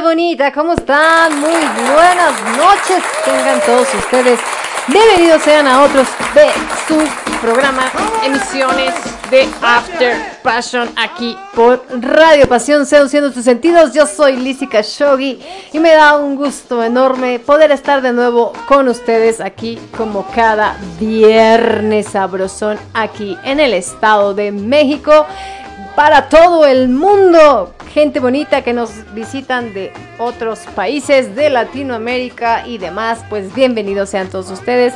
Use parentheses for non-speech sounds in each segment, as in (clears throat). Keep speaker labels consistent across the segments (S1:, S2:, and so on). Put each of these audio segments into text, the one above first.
S1: bonita, ¿cómo están? Muy buenas noches. Tengan todos ustedes bienvenidos sean a otros de su programa, emisiones de After Passion aquí por Radio Pasión, seduciendo tus sentidos. Yo soy Lizzy Shogi y me da un gusto enorme poder estar de nuevo con ustedes aquí como cada viernes sabrosón aquí en el Estado de México para todo el mundo. Gente bonita que nos visitan de otros países de Latinoamérica y demás, pues bienvenidos sean todos ustedes.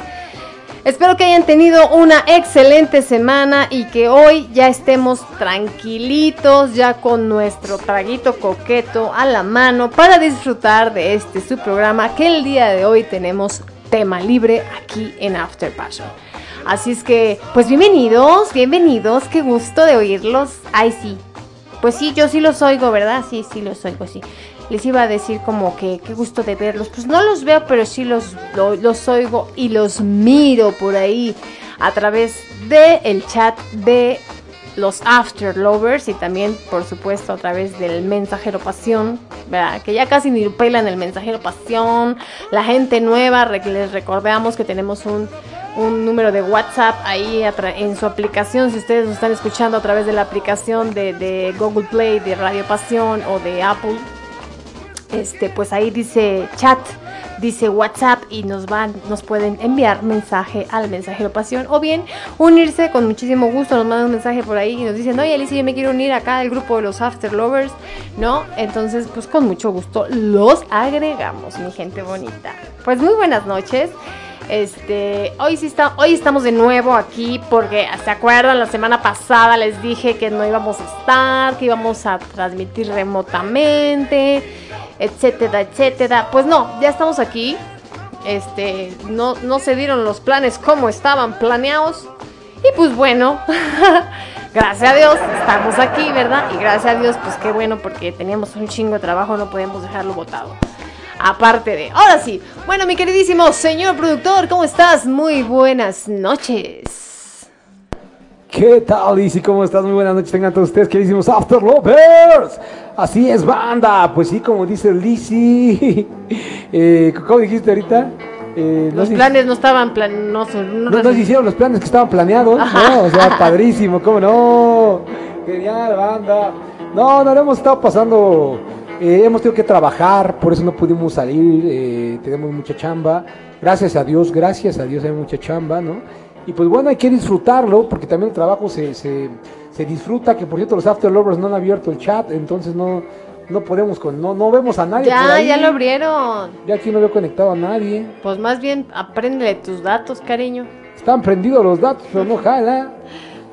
S1: Espero que hayan tenido una excelente semana y que hoy ya estemos tranquilitos, ya con nuestro traguito coqueto a la mano para disfrutar de este su programa que el día de hoy tenemos tema libre aquí en After Passion. Así es que, pues bienvenidos, bienvenidos, qué gusto de oírlos. Ay, sí. Pues sí, yo sí los oigo, ¿verdad? Sí, sí los oigo, sí. Les iba a decir como que qué gusto de verlos. Pues no los veo, pero sí los, los, oigo y los miro por ahí a través del el chat de los After Lovers y también, por supuesto, a través del Mensajero Pasión, ¿verdad? Que ya casi ni pelan el Mensajero Pasión. La gente nueva, les recordamos que tenemos un un número de WhatsApp ahí en su aplicación. Si ustedes nos están escuchando a través de la aplicación de, Google Play, de Radio Pasión o de Apple, este, pues ahí dice chat, dice WhatsApp y nos van, nos pueden enviar mensaje al mensajero pasión o bien unirse con muchísimo gusto, nos mandan un mensaje por ahí y nos dicen, oye Alicia, yo me quiero unir acá al grupo de los After Lovers, ¿no? Entonces, pues con mucho gusto los agregamos, mi gente bonita. Pues muy buenas noches. Este, hoy sí está, hoy estamos de nuevo aquí porque se acuerdan la semana pasada les dije que no íbamos a estar, que íbamos a transmitir remotamente, etcétera, etcétera. Pues no, ya estamos aquí. Este, no, no se dieron los planes como estaban planeados. Y pues bueno, (laughs) gracias a Dios estamos aquí, ¿verdad? Y gracias a Dios, pues qué bueno, porque teníamos un chingo de trabajo, no podemos dejarlo botado aparte de. Ahora sí, bueno, mi queridísimo señor productor, ¿cómo estás? Muy buenas noches.
S2: ¿Qué tal, Lizzy? ¿Cómo estás? Muy buenas noches. Tengan todos ustedes, queridísimos After Lovers. Así es, banda. Pues sí, como dice Lizzy. (laughs) Eh, ¿Cómo dijiste ahorita?
S1: Eh, los planes no estaban plan no,
S2: no, no, hicieron los planes que estaban planeados, ¿no? O sea, padrísimo, ¿cómo no? Genial, banda. No, no lo hemos estado pasando eh, hemos tenido que trabajar, por eso no pudimos salir, eh, tenemos mucha chamba. Gracias a Dios, gracias a Dios hay mucha chamba, ¿no? Y pues bueno, hay que disfrutarlo, porque también el trabajo se, se, se disfruta, que por cierto los After Lovers no han abierto el chat, entonces no, no podemos, con, no, no vemos a nadie.
S1: Ya, ya lo abrieron.
S2: Ya aquí no veo conectado a nadie.
S1: Pues más bien, apréndele tus datos, cariño.
S2: Están prendidos los datos, pero no jala.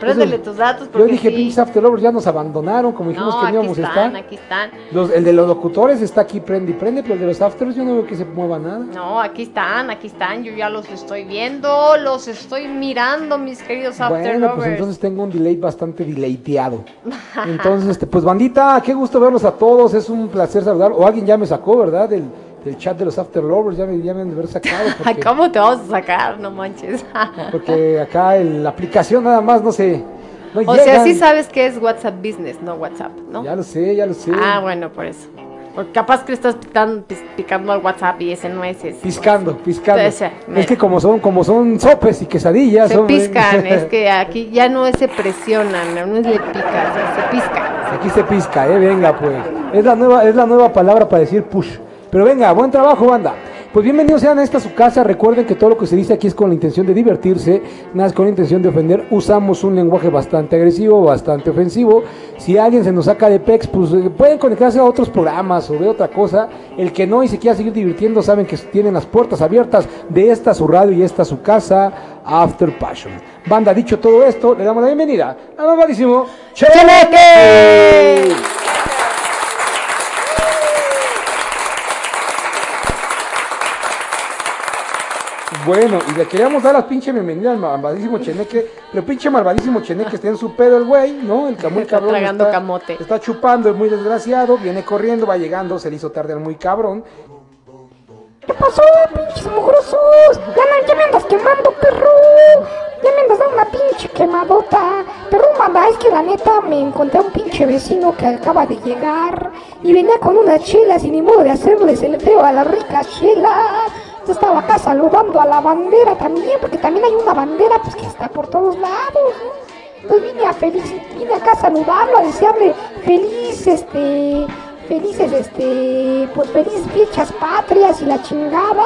S1: Préndele tus datos.
S2: Porque yo dije, sí. pinches After Lovers ya nos abandonaron, como dijimos que íbamos a estar.
S1: Aquí están,
S2: los, el de los locutores está aquí, prende y prende, pero el de los Afters yo no veo que se mueva nada.
S1: No, aquí están, aquí están, yo ya los estoy viendo, los estoy mirando, mis queridos After
S2: bueno,
S1: Lovers.
S2: pues entonces tengo un delay bastante delayteado. (laughs) Entonces, este, pues bandita, qué gusto verlos a todos, es un placer saludar. O alguien ya me sacó, ¿verdad? Del, del chat de los After Lovers, ya me, ya me han de haber sacado. (laughs)
S1: Porque, ¿Cómo te vamos a sacar? No manches. (laughs)
S2: porque acá en la aplicación nada más, no sé
S1: o sea, sí sabes que es WhatsApp Business, no WhatsApp, ¿no?
S2: Ya lo sé, ya lo sé.
S1: Ah, bueno, por eso. Porque capaz que estás picando, al WhatsApp y ese no es ese.
S2: Piscando, piscando. es que como son, como son sopes y quesadillas.
S1: Se piscan, (laughs) es que aquí ya no se presionan, no es le pica, se, pisca.
S2: Aquí se pisca, eh, venga pues. Es la nueva, es la nueva palabra para decir push. Pero venga, buen trabajo, banda. Pues bienvenidos sean a esta su casa. Recuerden que todo lo que se dice aquí es con la intención de divertirse, nada es con la intención de ofender. Usamos un lenguaje bastante agresivo, bastante ofensivo. Si alguien se nos saca de pex, pues eh, pueden conectarse a otros programas o de otra cosa. El que no y se quiera seguir divirtiendo, saben que tienen las puertas abiertas de esta su radio y esta su casa, After Passion. Banda, dicho todo esto, le damos la bienvenida al malvadísimo Cheneque. Bueno, y le queríamos dar la pinche bienvenida al malvadísimo Cheneque, pero pinche malvadísimo Cheneque está en su pedo el güey, ¿no? El (laughs) camuy
S1: está
S2: cabrón.
S1: Tragando está, camote.
S2: Está chupando, es muy desgraciado, viene corriendo, va llegando, se le hizo tarde al muy cabrón.
S3: ¿Qué pasó, pinches mugrosos? Ya, me andas quemando, perro. ya me andas dando una pinche quemadota. Pero manda, es que la neta me encontré a un pinche vecino que acaba de llegar y venía con unas chelas y ni modo de hacerles el feo a las ricas chelas. Estaba acá saludando a la bandera también, porque también hay una bandera pues que está por todos lados. Entonces vine a feliz, vine acá a saludarlo, a desearle feliz, este, felices, este, pues felices fichas patrias y la chingada.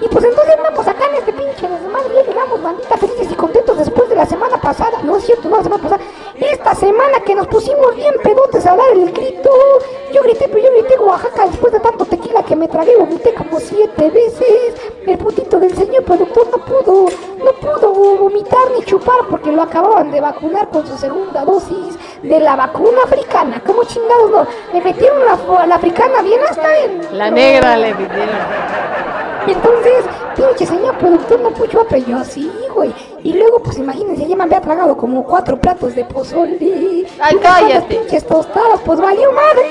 S3: Y pues entonces vamos acá en este pinche desmadre, ya llegamos bandita felices y contentos después de la semana pasada, no es cierto, no la semana pasada, esta semana que nos pusimos bien pedotes a dar el grito. Yo grité, pero yo grité Oaxaca después de tanto tequila que me tragué, vomité como siete veces. El putito del señor productor no pudo, no pudo vomitar ni chupar porque lo acababan de vacunar con su segunda dosis de la vacuna africana. ¿Cómo chingados no? Le metieron la, la africana bien hasta en...
S1: La negra le metieron.
S3: Y entonces, pinche señor productor no pudo pero yo sí, güey. Y luego, pues imagínense, ya me había tragado como cuatro platos de pozole.
S1: Ay, cállate.
S3: pinches tostadas, pues valió madre.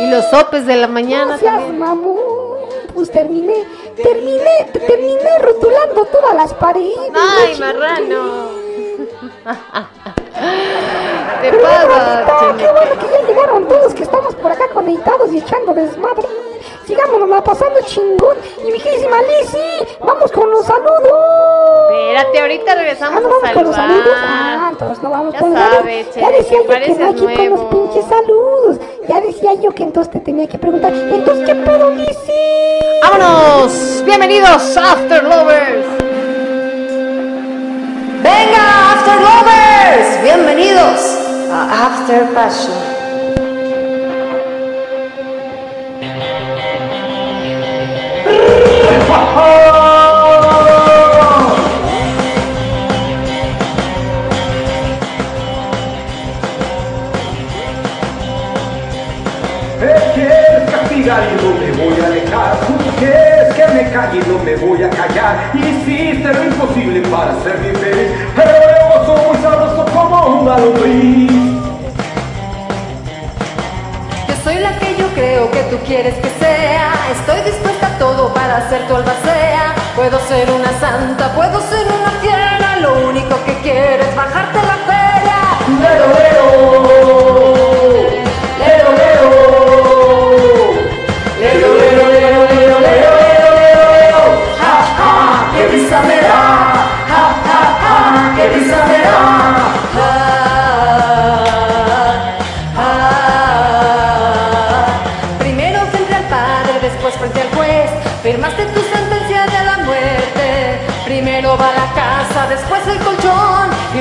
S1: Y los sopes de la mañana también.
S3: mamón. Pues terminé, terminé, terminé rotulando todas las paredes.
S1: Ay, marrano. (laughs)
S3: Pero
S1: pasa,
S3: qué bueno que ya llegaron todos que estamos por acá conectados y echando desmadre. Sigámonos pasando chingón. Y mi queridísima Lizzy, vamos con los saludos.
S1: Espérate, ahorita
S3: Ah,
S1: regresamos
S3: no
S1: a
S3: vamos con los saludos. Ah,
S1: saludar.
S3: entonces no vamos
S1: Ya
S3: con los saludos.
S1: sabes,
S3: Ya decía
S1: que
S3: yo que no hay que con los pinches saludos. Ya decía yo que entonces te tenía que preguntar. Entonces, ¿qué pedo, Lizzy?
S1: ¡Vámonos! Bienvenidos, After Lovers.
S4: Venga, After Lovers, bienvenidos a After Passion.
S2: Me quieres castigar y no me voy a alejar. Tú quieres que me calle y no me voy a callar. Hiciste lo imposible para serme feliz. Pero soy muy sabroso como una lombriz.
S4: Yo soy la que yo creo que tú quieres que sea. Estoy dispuesta a todo para ser tu albacea. Puedo ser una santa, puedo ser una fiera. Lo único que quiero es bajarte la feria.
S2: Lero, lero.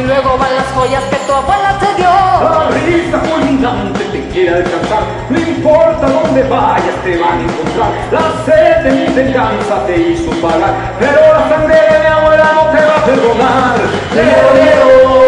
S4: Y luego van las joyas que tu abuela te dio.
S2: La risa fulminante te quiere alcanzar, no importa dónde vayas te van a encontrar. La sed de mi venganza te hizo pagar, pero la sangre de mi abuela no te va a perdonar. Lero, lero,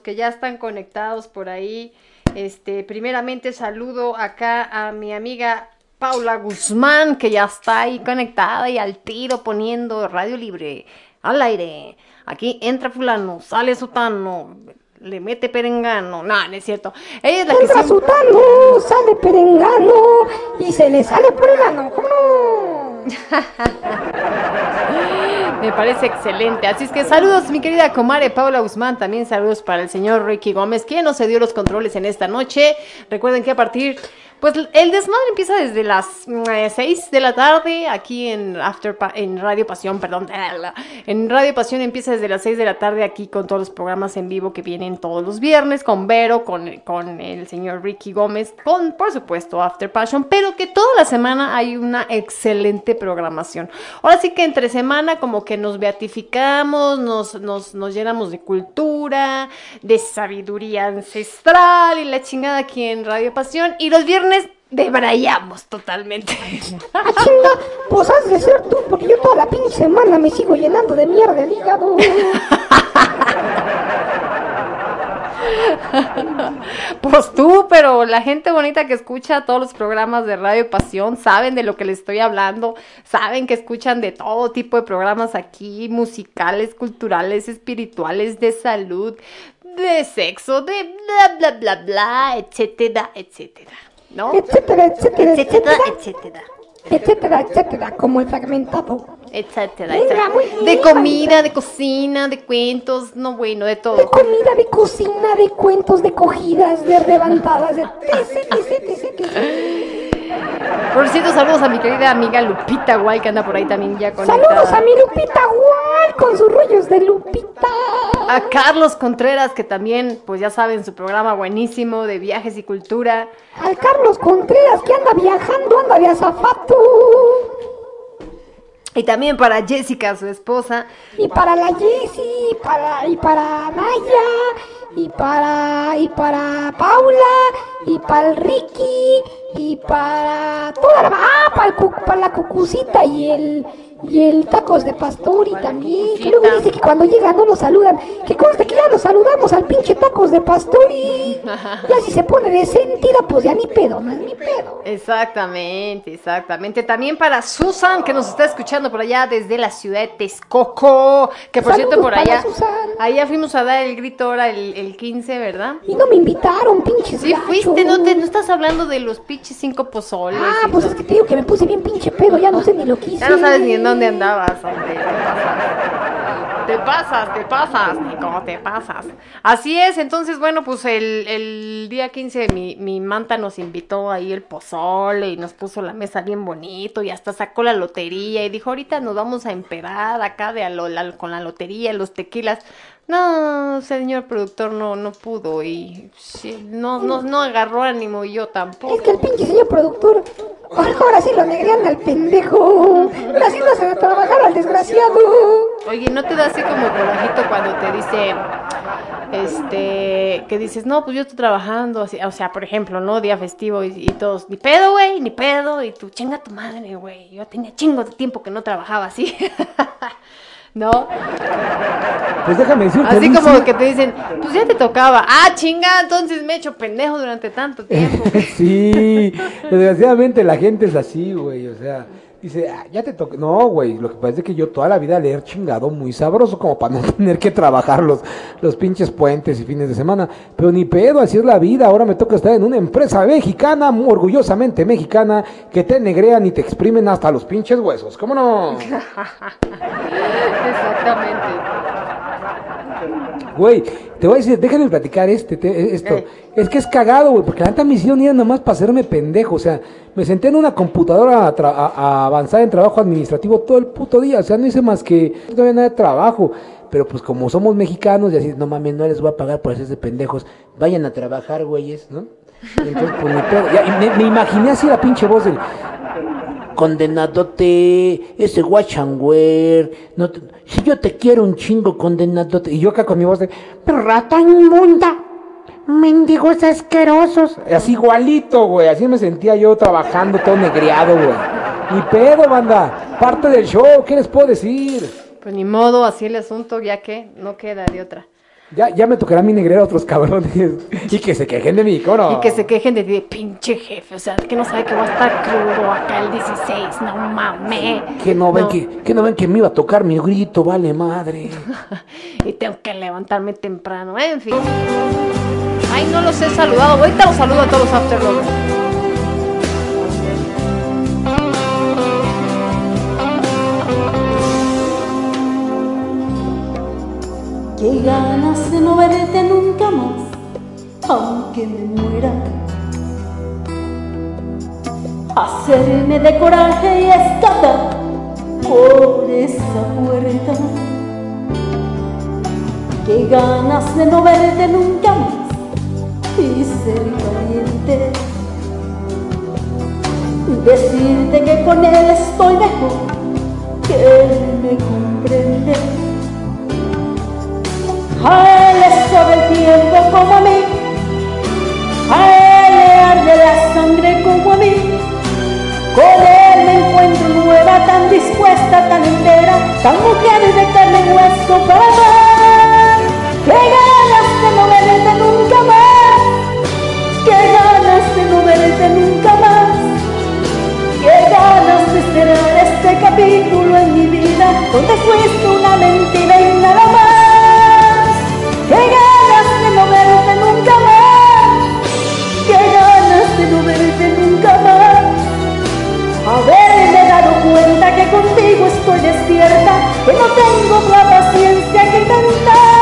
S1: que ya están conectados por ahí. Este, primeramente saludo acá a mi amiga Paula Guzmán, que ya está ahí conectada y al tiro poniendo Radio Libre al aire. Aquí entra fulano, sale sotano. le mete perengano. No, no es cierto. Ella es la que
S3: Entra
S1: siempre...
S3: su tano, sale perengano y se le sale por el ano. ¿Cómo no? (laughs)
S1: Me parece excelente. Así es que saludos, mi querida comare Paula Guzmán. También saludos para el señor Ricky Gómez, quien nos cedió los controles en esta noche. Recuerden que a partir. Pues el desmadre empieza desde las 6 de la tarde aquí en After en Radio Pasión, perdón. En Radio Pasión empieza desde las 6 de la tarde aquí con todos los programas en vivo que vienen todos los viernes, con Vero, con, con el señor Ricky Gómez, con por supuesto After Passion, pero que toda la semana hay una excelente programación. Ahora sí que entre semana como que nos beatificamos, nos, nos, nos llenamos de cultura, de sabiduría ancestral y la chingada aquí en Radio Pasión. Y los viernes debrayamos totalmente.
S3: Chinga, pues has de ser tú, porque yo toda la pinche semana me sigo llenando de mierda el hígado.
S1: Pues tú, pero la gente bonita que escucha todos los programas de Radio Pasión saben de lo que les estoy hablando, saben que escuchan de todo tipo de programas aquí, musicales, culturales, espirituales, de salud, de sexo, de bla, bla, bla, bla, etcétera, etcétera. ¿No?
S3: etcétera, etcétera,
S1: Etcétera,
S3: etcétera,
S1: etcétera.
S3: etcétera, como el fragmentado.
S1: Etcétera, etcétera. De comida, de cocina, de cuentos, no bueno, de
S3: De
S1: todo.
S3: comida, de cocina, de cuentos, de cogidas, de levantadas, de
S1: Por cierto, saludos a mi querida amiga Lupita Guay, que anda por ahí también ya conectada.
S3: Saludos a mi Lupita Guay con sus rollos de Lupita.
S1: A Carlos Contreras, que también, pues ya saben, su programa buenísimo de viajes y cultura.
S3: Al Carlos Contreras que anda viajando, anda de azafato.
S1: Y también para Jessica, su esposa.
S3: Y para la Jessie, y para, y para Naya, y para, y para Paula, y para el Ricky, y para toda la, ah, para, el para la cucucita y el, y el tacos de pastori también, que luego dice que cuando llegan no lo saludan, que conste que ya lo saludamos al pinche tacos de pastori, (laughs) ya si se pone de sentida, pues ya ni pedo, no es mi pedo.
S1: Exactamente, exactamente. También para Susan, que nos está escuchando por allá desde la ciudad de Texcoco. Que por
S3: Saludos
S1: cierto, por allá. Allá fuimos a dar el grito ahora el, el 15, ¿verdad?
S3: Y no me invitaron, pinches
S1: Sí, fuiste, no,
S3: gachos.
S1: te, no estás hablando de los pinches cinco pozoles.
S3: Ah, pues es que te digo que me puse bien pinche pedo, ya no sé ni lo que hice.
S1: Ya no sabes ni en dónde andabas, hombre. Te pasas, te pasas, Nico, te pasas. Así es, entonces, bueno, pues el, el día 15 mi, mi manta nos invitó ahí el pozole y nos puso la mesa bien bonito y hasta sacó la lotería y dijo, ahorita nos vamos a emperar acá de a lo- la- con la lotería, los tequilas. No, señor productor no, no pudo y sí, no, no, no agarró ánimo y yo tampoco.
S3: Es que el pinche señor productor, ahora, sí lo negrean al pendejo. Haciéndose de trabajar al desgraciado.
S1: Oye, ¿no te da así como corajito cuando te dice, este, que dices, no, pues yo estoy trabajando, así, o sea, por ejemplo, ¿no? Día festivo y, y todos, ni pedo, güey, ni pedo, y tú, chinga tu madre, güey, yo tenía chingo de tiempo que no trabajaba así, (laughs) ¿no?
S2: Pues déjame decirte.
S1: Así como que te dicen, pues ya te tocaba, ah, chinga, entonces me he hecho pendejo durante tanto (laughs) tiempo.
S2: sí, desgraciadamente la gente es así, güey, o sea, dice, "Ah, ya te toca. No, güey, lo que pasa es que yo toda la vida le he chingado muy sabroso como para (laughs) no tener que trabajar los, los pinches puentes y fines de semana. Pero ni pedo, así es la vida. Ahora me toca estar en una empresa mexicana, muy orgullosamente mexicana, que te negrean y te exprimen hasta los pinches huesos. ¿Cómo no? (laughs)
S1: Exactamente.
S2: Güey, te voy a decir, déjame platicar este, te- esto.
S1: Eh.
S2: Es que es cagado, güey, porque la neta me hicieron ir nomás para hacerme pendejo. O sea, me senté en una computadora a, a- avanzar en trabajo administrativo todo el puto día. O sea, no hice más que. No había nada de trabajo. Pero pues como somos mexicanos y así, no mames, no les voy a pagar por hacerse pendejos. Vayan a trabajar, güeyes, ¿no? Entonces, pues y me, me imaginé así la pinche voz del condenadote, ese guachangüer, no te- si yo te quiero un chingo, condenadote, y yo acá con mi voz de, rata inmunda, mendigos asquerosos, así igualito, güey, así me sentía yo trabajando todo negriado, güey, ni pedo, banda, parte del show, ¿qué les puedo decir?
S1: Pues ni modo, así el asunto, ya que no queda de otra.
S2: Ya, ya me tocará a mí negrear a otros cabrones y que se quejen de mí, ¿cómo no?
S1: Y que se quejen de ti, de pinche jefe. O sea, que no sabe que va a estar crudo acá el 16. No mames.
S2: Que no ven que, que no ven que me iba a tocar mi grito, vale madre. (laughs)
S1: y tengo que levantarme temprano. En fin. No los he saludado. Ahorita los saludo a todos los.
S5: Qué ganas de no verte nunca más, aunque me muera. Hacerme de coraje y escapar por esa puerta. Qué ganas de no verte nunca más y ser valiente. Decirte que con él estoy mejor, que él me comprende. A él le sobra el tiempo como a mí, a él le arde la sangre como a mí. Con él me encuentro nueva, tan dispuesta, tan entera, tan mujer de carne y hueso para amar. Nunca más! ¡Qué ganas de cerrar este capítulo en mi vida donde fuiste una mentira y nada más! ¡Qué ganas de no verte nunca más! ¡Qué ganas de no verte nunca más! Haberme dado cuenta que contigo estoy despierta, que no tengo la paciencia que cantar.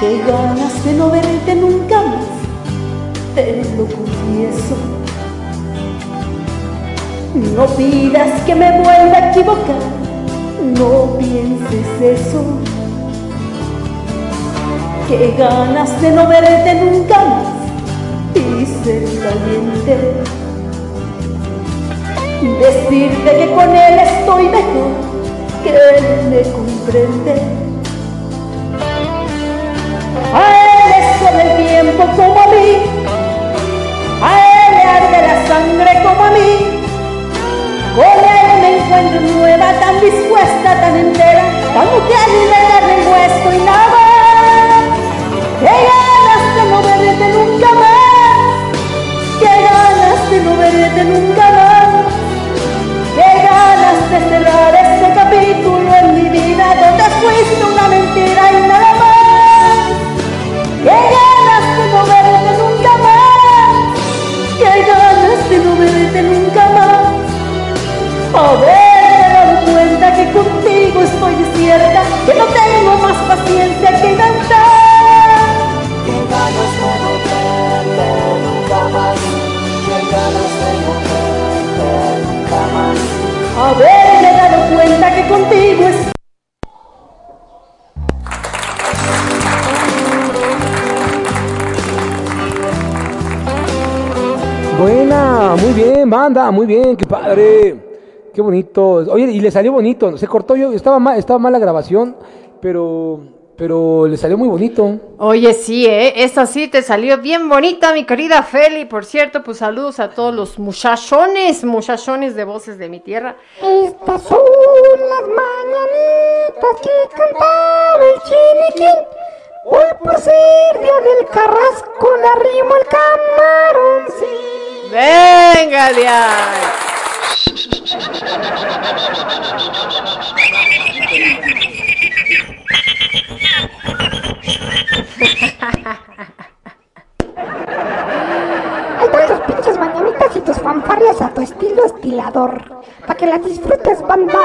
S5: Qué ganas de no verte nunca más, te lo confieso. No pidas que me vuelva a equivocar, no pienses eso. Qué ganas de no verte nunca más y ser valiente. Decirte que con él estoy mejor, que él me comprende. Como a mí, a él le arde la sangre como a mí. Con él me encuentro nueva, tan dispuesta, tan entera, tan mujer de y hueso y nada. ¡Qué ganas de no verte nunca más! ¡Qué ganas de no verte nunca más! ¡Qué ganas de cerrar este capítulo en mi vida donde fuiste una mentira y nada más! ¡Qué ganas nunca más! Haberme dado cuenta que contigo estoy desierta, que no tengo más paciencia que cantar. ¡Qué ganas de no verte nunca más! ¡Qué ganas de no verte nunca más! Haberme dado cuenta que contigo estoy
S2: Buena, muy bien, banda, muy bien, qué padre. Qué bonito. Oye, y le salió bonito. Se cortó yo, estaba mal, estaba mal la grabación, pero pero le salió muy bonito.
S1: Oye, sí, ¿eh? Esa sí te salió bien bonita, mi querida Feli. Por cierto, pues saludos a todos los muchachones, muchachones de voces de mi tierra.
S3: Estas son las mañanitas que cantaba el chiniquín. Hoy por ser día del carrasco le arrimo el camarón, sí.
S1: Venga de ahí.
S3: Hay tantos pinches mañanitas y tus fanfarrias a tu estilo estilador. Pa' que las disfrutes, banda.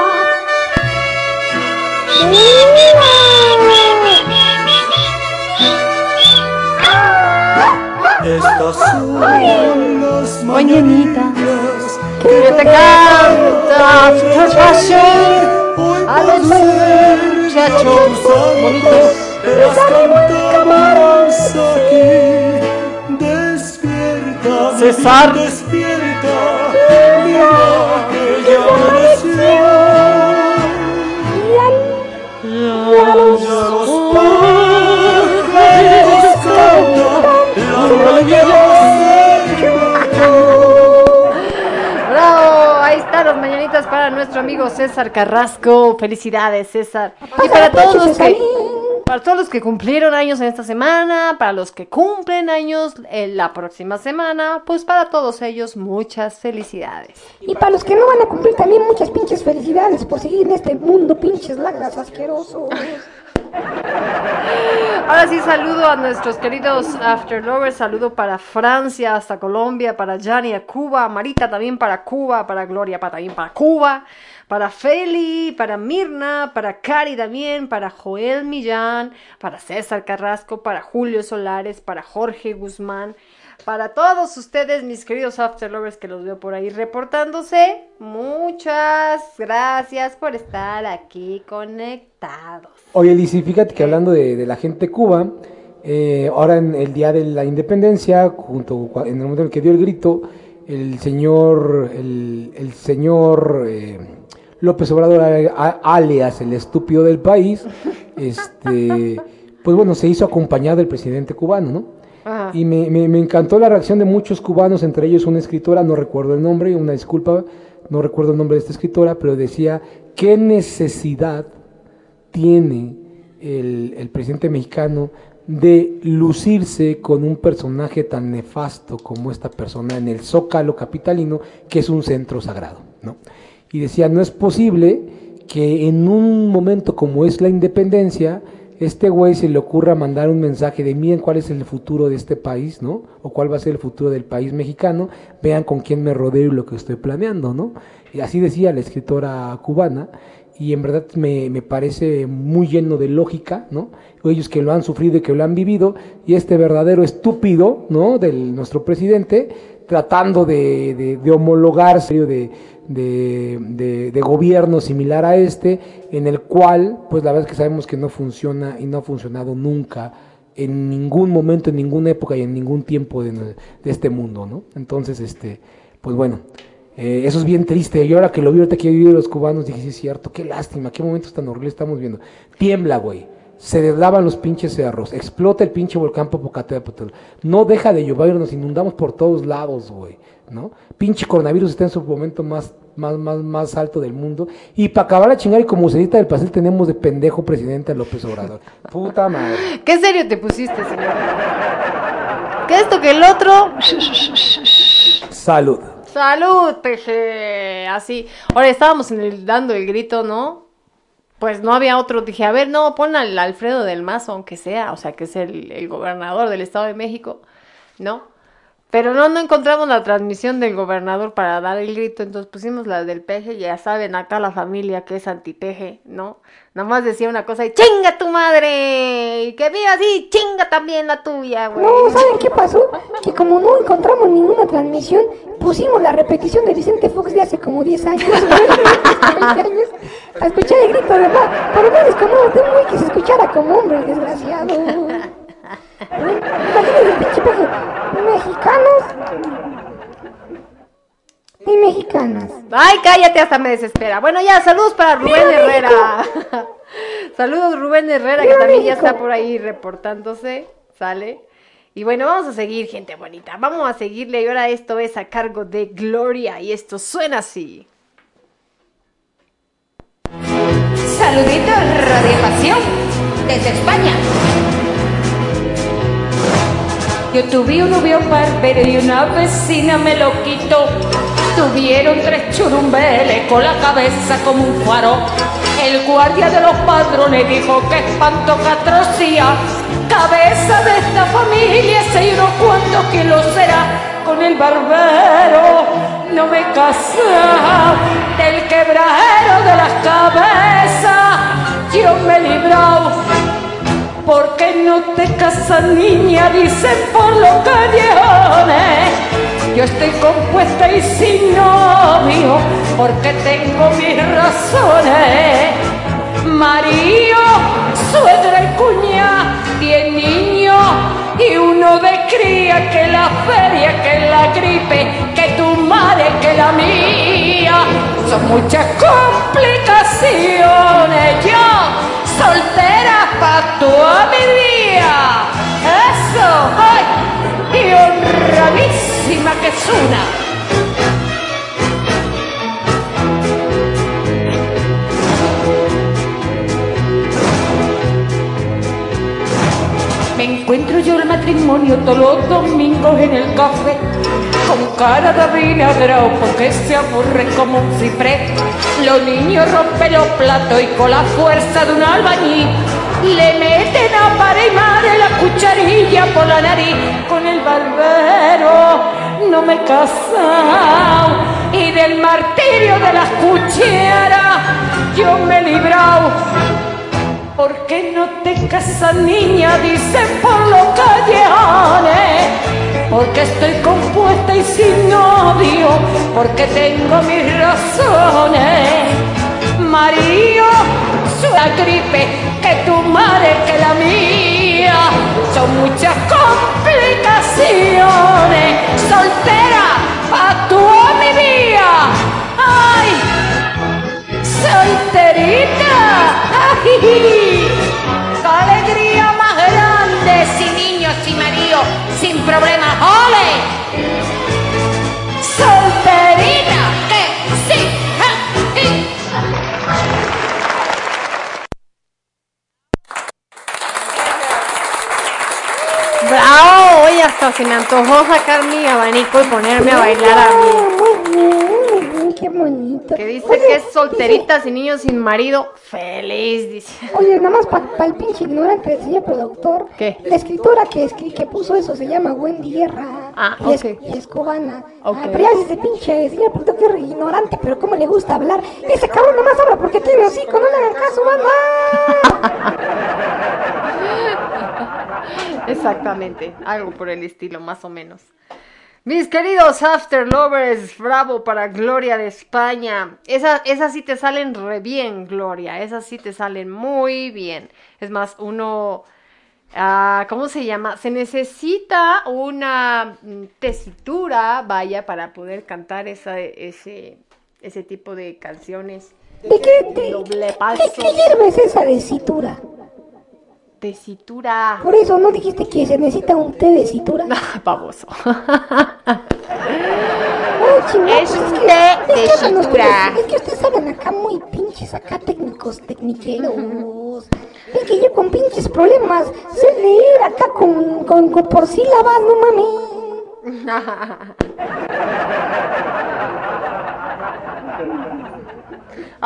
S6: Estas son las
S1: Mañanitas que te canta a los muchachos bonitos
S7: Has más aquí. Despierta,
S1: César.
S7: despierta. Mira que ya amaneció.
S1: Para nuestro amigo César Carrasco. Felicidades, César. Y para todos los que para todos los que cumplieron años en esta semana, para los que cumplen años en la próxima semana, pues para todos ellos muchas felicidades.
S3: Y para los que no van a cumplir también muchas pinches felicidades por seguir en este mundo pinches lagras asquerosos.
S1: Ahora sí saludo a nuestros queridos After Lovers, saludo para Francia, hasta Colombia, para Gianni a Cuba, Marita también para Cuba, para Gloria para, también para Cuba, para Feli, para Mirna, para Cari también, para Joel Millán, para César Carrasco, para Julio Solares, para Jorge Guzmán, para todos ustedes, mis queridos After Lovers que los veo por ahí reportándose, muchas gracias por estar aquí conectados.
S2: Oye, Lizzy, fíjate que hablando de, de la gente Cuba, eh, ahora en el día de la independencia, junto en el momento en el que dio el grito, el señor, el, el señor eh, López Obrador, alias el estúpido del país, (laughs) este, pues bueno, se hizo acompañado del presidente cubano, ¿no?
S1: Ajá.
S2: Y me, me- me encantó la reacción de muchos cubanos, entre ellos una escritora, no recuerdo el nombre, una disculpa, no recuerdo el nombre de esta escritora, pero decía, ¿qué necesidad tiene el, presidente mexicano de lucirse con un personaje tan nefasto como esta persona en el Zócalo capitalino, que es un centro sagrado, ¿no? Y decía, no es posible que en un momento como es la independencia, este güey se le ocurra mandar un mensaje de miren cuál es el futuro de este país, ¿no? O cuál va a ser el futuro del país mexicano, vean con quién me rodeo y lo que estoy planeando, ¿no? Y así decía la escritora cubana, y en verdad me, me parece muy lleno de lógica, ¿no? Ellos que lo han sufrido y que lo han vivido, y este verdadero estúpido, ¿no? Del nuestro presidente, tratando de, de, de homologarse de, de, de, gobierno similar a este, en el cual, pues la verdad es que sabemos que no funciona y no ha funcionado nunca en ningún momento, en ninguna época y en ningún tiempo de este mundo, ¿no? Entonces, este, pues bueno, eh, eso es bien triste. Y ahora que lo vi ahorita que he vivido los cubanos, dije, sí es cierto, qué lástima, qué momentos tan horribles estamos viendo. Tiembla, güey. Se deslavan los pinches cerros, explota el pinche volcán Popocatépetl, no deja de llover, nos inundamos por todos lados, güey, ¿no? Pinche coronavirus está en su momento más, más, más, más alto del mundo, y para acabar a chingar y como cerita del pastel tenemos de pendejo presidente a López Obrador. (laughs) Puta madre.
S1: ¿Qué serio te pusiste, señor? ¿Qué esto que el otro?
S2: Salud.
S1: Salud, peje. Así. Ahora estábamos en el, dando el grito, ¿no? Pues no había otro. Dije, a ver, no, pon al Alfredo del Mazo, aunque sea, o sea, que es el, el gobernador del Estado de México, ¿no? Pero no, no encontramos la transmisión del gobernador para dar el grito, entonces pusimos la del peje, ya saben, acá la familia que es antipeje, ¿no? Nada más decía una cosa y ¡chinga tu madre! Que viva así, ¡chinga también la tuya, güey!
S3: No, ¿saben qué pasó? Que como no encontramos ninguna transmisión, pusimos la repetición de Vicente Fox de hace como 10 años, güey, (laughs) 20 años, a escuchar el grito de por lo menos como un que se escuchara como hombre, desgraciado. Imagínense el pinche peje, mexicanos y mexicanas.
S1: Ay, cállate, hasta me desespera. Bueno, ya, saludos para Rubén Herrera. (laughs) saludos Rubén Herrera, que
S3: ¡Viva
S1: también ya está por ahí reportándose. Sale. Y bueno, vamos a seguir, gente bonita. Vamos a seguirle. Y ahora esto es a cargo de Gloria. Y esto suena así.
S8: Saluditos, Radio Pasión, desde España. Yo tuve un novio barbero y una vecina me lo quitó. Tuvieron tres churumbeles con la cabeza como un faro. El guardia de los padrones dijo que espanto que atrocía. Cabeza de esta familia, sé unos cuantos kilos será. Con el barbero no me casé del quebradero de las cabezas. Yo me he librado ¿Por qué no te casas, niña? Dicen por los callejones. Yo estoy compuesta y sin novio, porque tengo mis razones. Mario, suegra y cuña, diez niños y uno de cría,
S9: que la feria, que la gripe, que tu madre, que la mía. Son muchas complicaciones, yo solté pa' toda mi vida. Eso, ay, y honradísima que es una. Me encuentro yo el matrimonio todos los domingos en el café con cara de vinagrao porque se aburre como un ciprés. Los niños rompen los platos y con la fuerza de un albañil le meten a madre la cucharilla por la nariz con el barbero. No me he casado y del martirio de las cucharas yo me he librado. ¿Por qué no te casas, niña? Dicen por los callejones. Porque estoy compuesta y sin odio. Porque tengo mis razones. María, la gripe, que tu madre, que la mía. Son muchas complicaciones. Soltera, tu mi vida. ¡Ay! solterita. ¡Ay! ¡Qué alegría más grande! Sin niños, sin marido, sin problemas. ¡Ole!
S1: Hasta se me antojó sacar mi abanico y ponerme a bailar a mí.
S3: Qué bonito.
S1: Que dice que es solterita, sin niños, sin marido. Feliz, dice.
S3: Oye, nada más para el pinche ignorante señor productor.
S1: ¿Qué?
S3: La escritora que, escri- que puso eso se llama Wendy Guerra.
S1: Ah,
S3: y es, y es cubana. Ay, pero ya ese pinche señor productor es ignorante, pero cómo le gusta hablar. Ese cabrón nada más habla porque tiene hocico, no le hagan caso, banda. (laughs)
S1: Exactamente, algo por el estilo, más o menos. Mis queridos After Lovers, bravo para Gloria de España. Esas esas sí te salen re bien, Gloria. Esas sí te salen muy bien. Es más, uno... ah, ¿Cómo se llama? Se necesita una mm, tesitura, vaya, para poder cantar esa, ese, ese tipo de canciones.
S3: ¿De qué, de,
S1: Doble
S3: ¿de qué esa desitura?
S1: Tesitura.
S3: Por eso no dijiste que se necesita un té de citura. (laughs)
S1: Baboso.
S3: Chingada,
S1: Es
S3: pues que-
S1: té
S3: es que ustedes- Es que ustedes hablan acá muy pinches, acá técnicos, tecniqueros. Es que yo con pinches problemas sé leer acá con, con, con por sílabas, no mami. (laughs)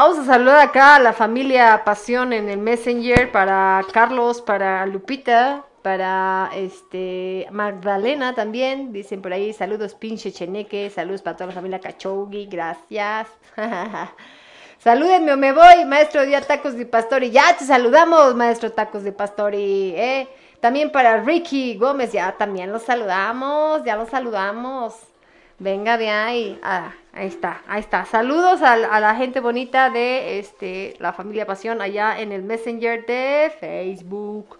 S1: Vamos a saludar acá a la familia Pasión en el Messenger para Carlos, para Lupita, para este Magdalena también. Dicen por ahí saludos pinche cheneque, saludos para toda la familia Cachogui, gracias. (laughs) Salúdenme o me voy, maestro Día Tacos de Pastori. Ya te saludamos, maestro Tacos de Pastori. ¿eh? También para Ricky Gómez, ya también los saludamos, ya los saludamos. Venga de ahí. Ah, ahí está, ahí está. Saludos a, a la gente bonita de este la familia Pasión allá en el Messenger de Facebook.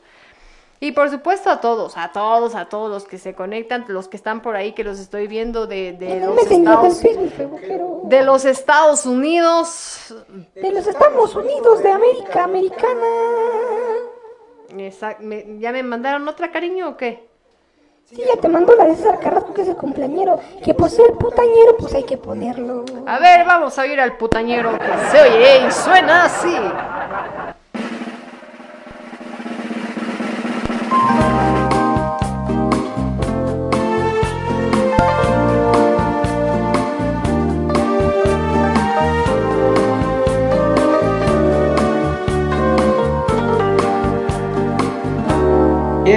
S1: Y por supuesto a todos, a todos, a todos los que se conectan, los que están por ahí, que los estoy viendo de, de los Estados de los Estados Unidos.
S3: De los Estados Unidos de América, americana.
S1: Exact- me- ¿Ya me mandaron otra cariño o qué?
S3: Sí, ya te mandó la de César Carrasco, que es el cumpleañero. Que por ser putañero, pues hay que ponerlo.
S1: A ver, vamos a oír al putañero que se oye y suena así.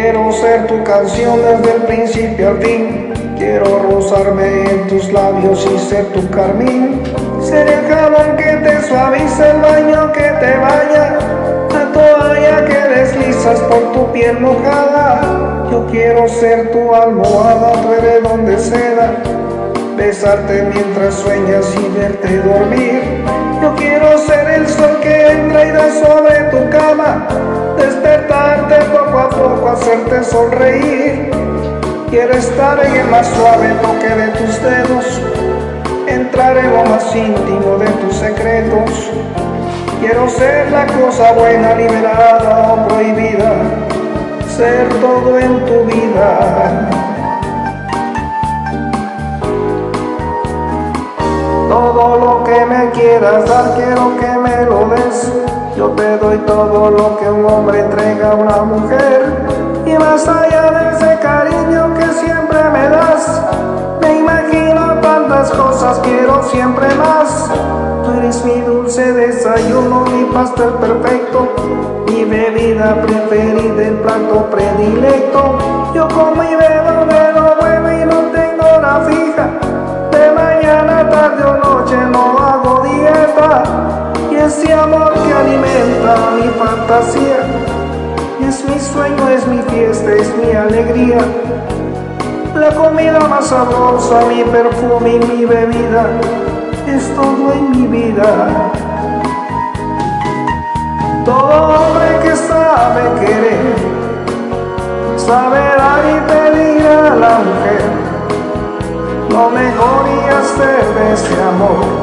S10: Quiero ser tu canción desde el principio al fin. Quiero rozarme en tus labios y ser tu carmín. Ser el jabón que te suaviza, el baño que te baña, la toalla que deslizas por tu piel mojada. Yo quiero ser tu almohada, tu edredón de seda. Besarte mientras sueñas y verte dormir. Yo quiero que entra y da sobre tu cama. Despertarte poco a poco, hacerte sonreír. Quiero estar en el más suave toque de tus dedos, entrar en lo más íntimo de tus secretos. Quiero ser la cosa buena, liberada o prohibida, ser todo en tu vida. Quieras dar, quiero que me lo des. Yo te doy todo lo que un hombre entrega a una mujer. Y más allá de ese cariño que siempre me das, me imagino tantas cosas, quiero siempre más. Tú eres mi dulce desayuno, mi pastel perfecto, mi bebida preferida, el plato predilecto. Yo como y bebo de lo bueno y no tengo hora fija. De mañana, tarde o noche ese amor que alimenta mi fantasía. Es mi sueño, es mi fiesta, es mi alegría. La comida más sabrosa, mi perfume y mi bebida. Es todo en mi vida. Todo hombre que sabe querer, sabe dar y pedir a la mujer lo mejor y hacer de ese amor.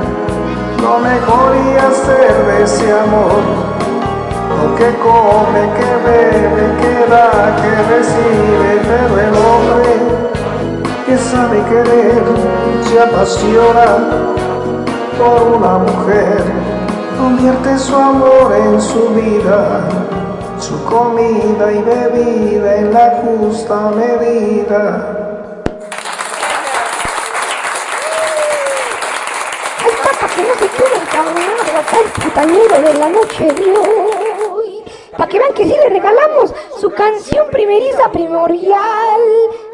S10: lo mejor y de ese amor lo que come, que bebe, que da, que recibe, pero el hombre que sabe querer se apasiona por una mujer, convierte su amor en su vida, su comida y bebida en la justa medida.
S3: Ahí está, para que no se queden cabronados putañero de la noche de hoy. Para que vean que sí le regalamos su canción primeriza primordial.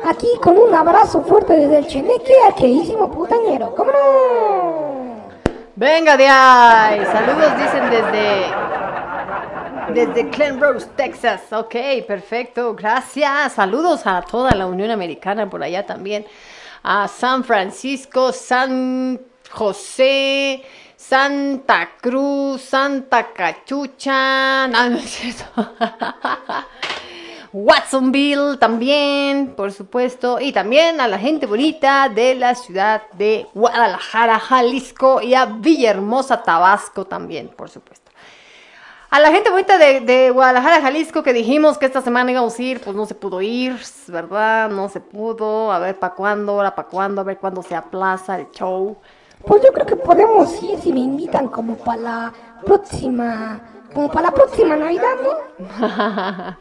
S3: Aquí con un abrazo fuerte desde el cheneque al queridísimo putañero. ¿Cómo no?
S1: Venga de ahí. Saludos dicen desde desde Glen Rose, Texas. Ok, perfecto. Gracias. Saludos a toda la Unión Americana por allá también. A San Francisco, San José, Santa Cruz, Santa Cachucha. No, es cierto. (laughs) Watsonville también, por supuesto, y también a la gente bonita de la ciudad de Guadalajara, Jalisco y a Villahermosa, Tabasco también, por supuesto. A la gente bonita de, de Guadalajara, Jalisco, que dijimos que esta semana íbamos a ir, pues no se pudo ir, ¿verdad? No se pudo. A ver para cuándo, ahora para cuándo, a ver cuándo se aplaza el show.
S3: Pues yo creo que podemos ir si me invitan como para la próxima, como para la próxima Navidad, ¿no? (laughs)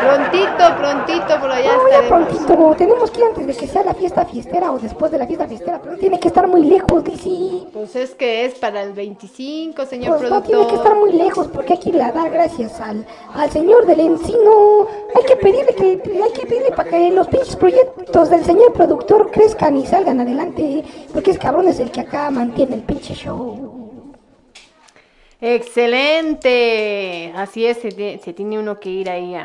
S1: prontito, prontito, por allá
S3: No, ya prontito, tenemos que ir antes de que sea la fiesta fiestera o después de la fiesta fiestera, pero tiene que estar muy lejos, dice.
S1: Pues es que es para el 25, señor
S3: Pues no tiene que estar
S1: productor.
S3: muy lejos porque hay que ir a dar gracias al, al señor del encino. Hay que pedirle que hay que pedirle para que los pinches proyectos del señor productor crezcan y salgan adelante, porque es cabrón es el que acá mantiene el pinche show.
S1: Excelente. Así es, se, tie- se tiene uno que ir ahí a,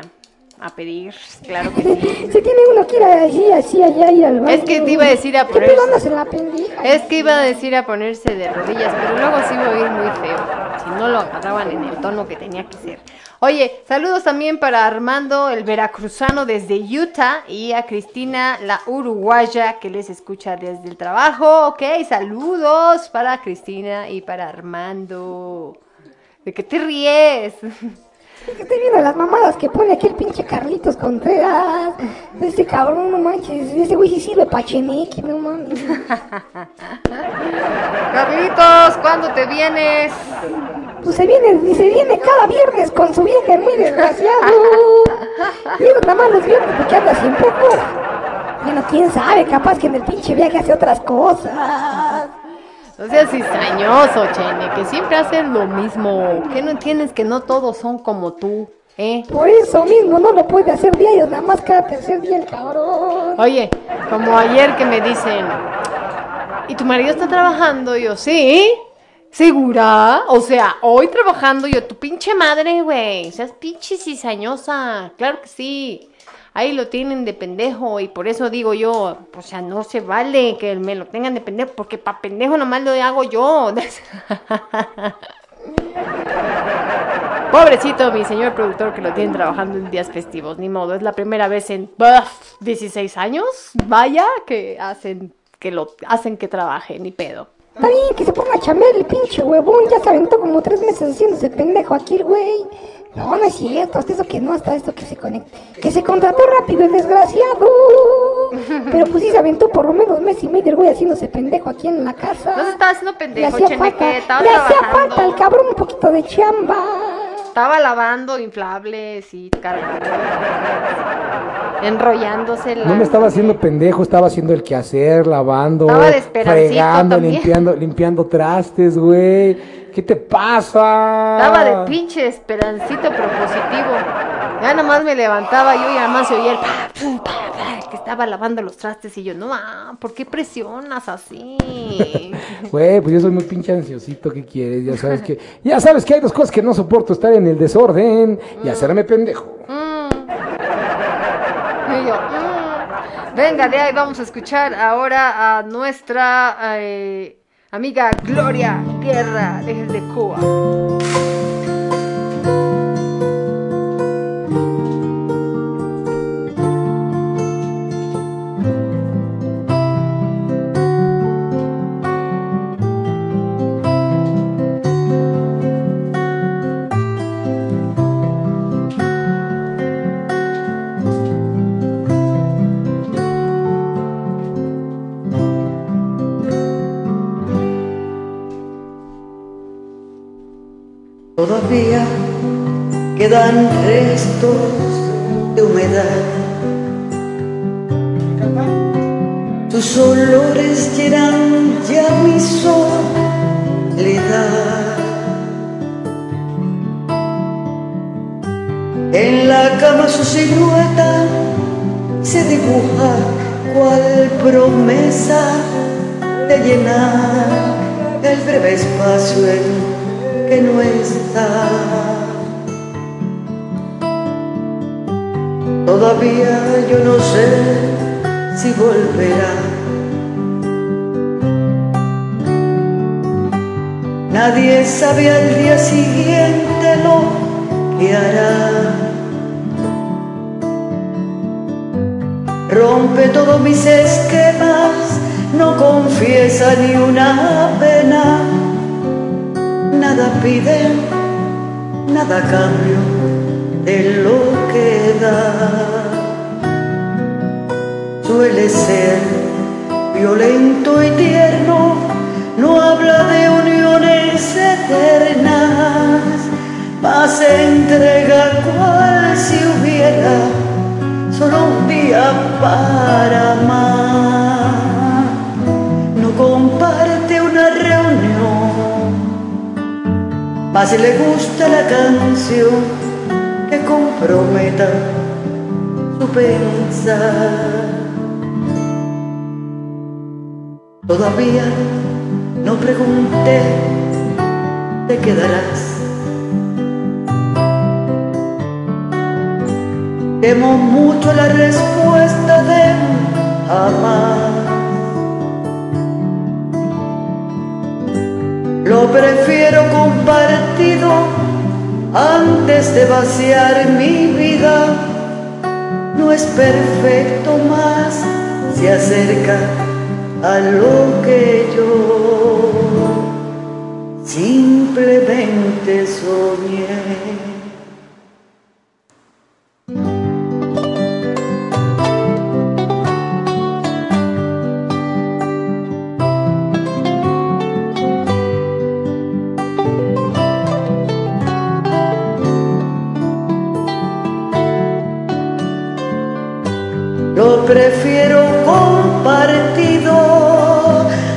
S1: a pedir, claro que sí. (laughs)
S3: Se tiene uno que ir así, así, allá, ir al baño.
S1: Es que te iba a decir a
S3: ¿Qué
S1: poner-
S3: pedo andas en la pendeja?
S1: Es que iba a decir a ponerse de rodillas, pero luego sí iba a oír muy feo. Si no lo agarraban en el tono que tenía que ser. Oye, saludos también para Armando, el veracruzano desde Utah, y a Cristina, la uruguaya, que les escucha desde el trabajo. Ok, saludos para Cristina y para Armando. ¿De qué te ríes?
S3: Es que Estoy viendo las mamadas que pone aquí el pinche Carlitos Contreras. Ese cabrón, no manches. Ese güey sí sirve pa' cheneque, no mames. (laughs)
S1: Carlitos, ¿cuándo te vienes?
S3: Pues se viene, se viene cada viernes con su viaje muy desgraciado. Digo, nada más los viernes porque anda siempre poco. Bueno, quién sabe, capaz que en el pinche viaje hace otras cosas.
S1: No seas cizañoso, Chene, que siempre hacen lo mismo. ¿Qué no entiendes que no todos son como tú? ¿Eh?
S3: Por eso mismo no lo puede hacer diario, nada más cada tercer día el cabrón.
S1: Oye, como ayer que me dicen, ¿y tu marido está trabajando? Y yo, sí. ¿Segura? O sea, hoy trabajando yo, tu pinche madre, güey. Seas pinche cizañosa. Claro que sí. Ahí lo tienen de pendejo y por eso digo yo, o sea, no se vale que me lo tengan de pendejo, porque pa' pendejo nomás lo hago yo. (laughs) Pobrecito mi señor productor que lo tienen trabajando en días festivos, ni modo, es la primera vez en buf, 16 años, vaya, que hacen que lo hacen que trabaje, ni pedo.
S3: Está bien que se ponga a chambear el pinche huevón, ya se aventó como tres meses haciéndose pendejo aquí el güey. No, no es cierto, hasta eso que no, hasta esto que se conecta. Que se contrató rápido el desgraciado. Pero pues sí se aventó por lo menos mes y medio el güey haciéndose pendejo aquí en la casa.
S1: No se estaba haciendo
S3: Le
S1: pendejo,
S3: hacía
S1: cheneque,
S3: falta,
S1: estaba
S3: le hacía falta al cabrón un poquito de chamba.
S1: Estaba lavando inflables y cargando. Enrollándose la.
S2: No me estaba haciendo pendejo, estaba haciendo el quehacer, lavando,
S1: Estaba de esperancito
S2: fregando,
S1: también.
S2: limpiando, limpiando trastes, güey. ¿Qué te pasa?
S1: Estaba de pinche esperancito propositivo. Ya nomás me levantaba yo y además se oía el pa, pum, pa, pa, que estaba lavando los trastes y yo, no, ah, ¿por qué presionas así? (laughs)
S2: Güey, pues yo soy muy pinche ansiosito, ¿qué quieres? Ya sabes que, ya sabes que hay dos cosas que no soporto, estar en el desorden y hacerme pendejo.
S1: Y yo, mm. Venga, de ahí vamos a escuchar ahora a nuestra eh, amiga Gloria Guerra desde Cuba.
S11: Quedan restos de humedad. Tus olores llenan ya mi soledad. En la cama su silueta se dibuja cual promesa de llenar el breve espacio en que no está. Todavía yo no sé si volverá. Nadie sabe al día siguiente lo que hará. Rompe todos mis esquemas, no confiesa ni una pena nada pide, nada cambio de lo Suele ser violento y tierno, no habla de uniones eternas, se entrega cual si hubiera solo un día para amar. No comparte una reunión más le gusta la canción comprometa su pensar. Todavía no pregunté, te quedarás. Temo mucho la respuesta de amar. Lo prefiero compartido antes de vaciar mi vida. No es perfecto más, se acerca a lo que yo simplemente soñé. Prefiero compartido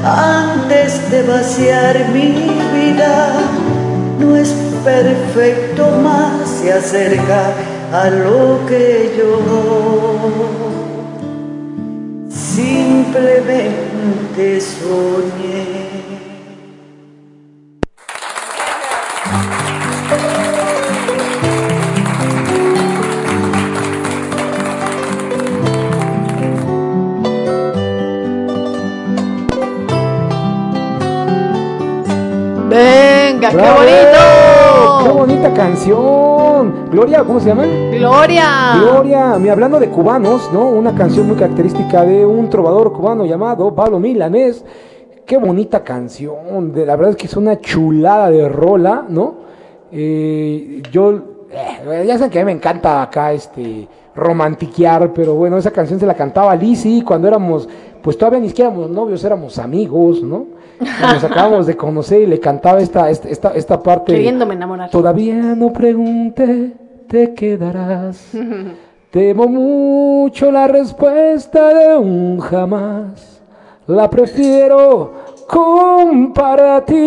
S11: antes de vaciar mi vida. No es perfecto más, se acerca a lo que yo simplemente soñé.
S1: Qué
S2: ¡Bravo! ¡Qué
S1: bonito.
S2: bonita canción! Gloria, ¿cómo se llama?
S1: Gloria.
S2: Gloria, mi hablando de cubanos, ¿no? Una canción muy característica de un trovador cubano llamado Pablo Milanés. Qué bonita canción, la verdad es que es una chulada de rola, ¿no? Eh, yo, eh, ya saben que a mí me encanta acá este romantiquear, pero bueno, esa canción se la cantaba Lizzy cuando éramos, pues todavía ni siquiera éramos novios, éramos amigos, ¿no? Nos acabamos de conocer y le cantaba esta, esta, esta, parte.
S1: Queriéndome enamorar.
S2: Todavía no pregunte, te quedarás. (laughs) Temo mucho la respuesta de un jamás. La prefiero compartida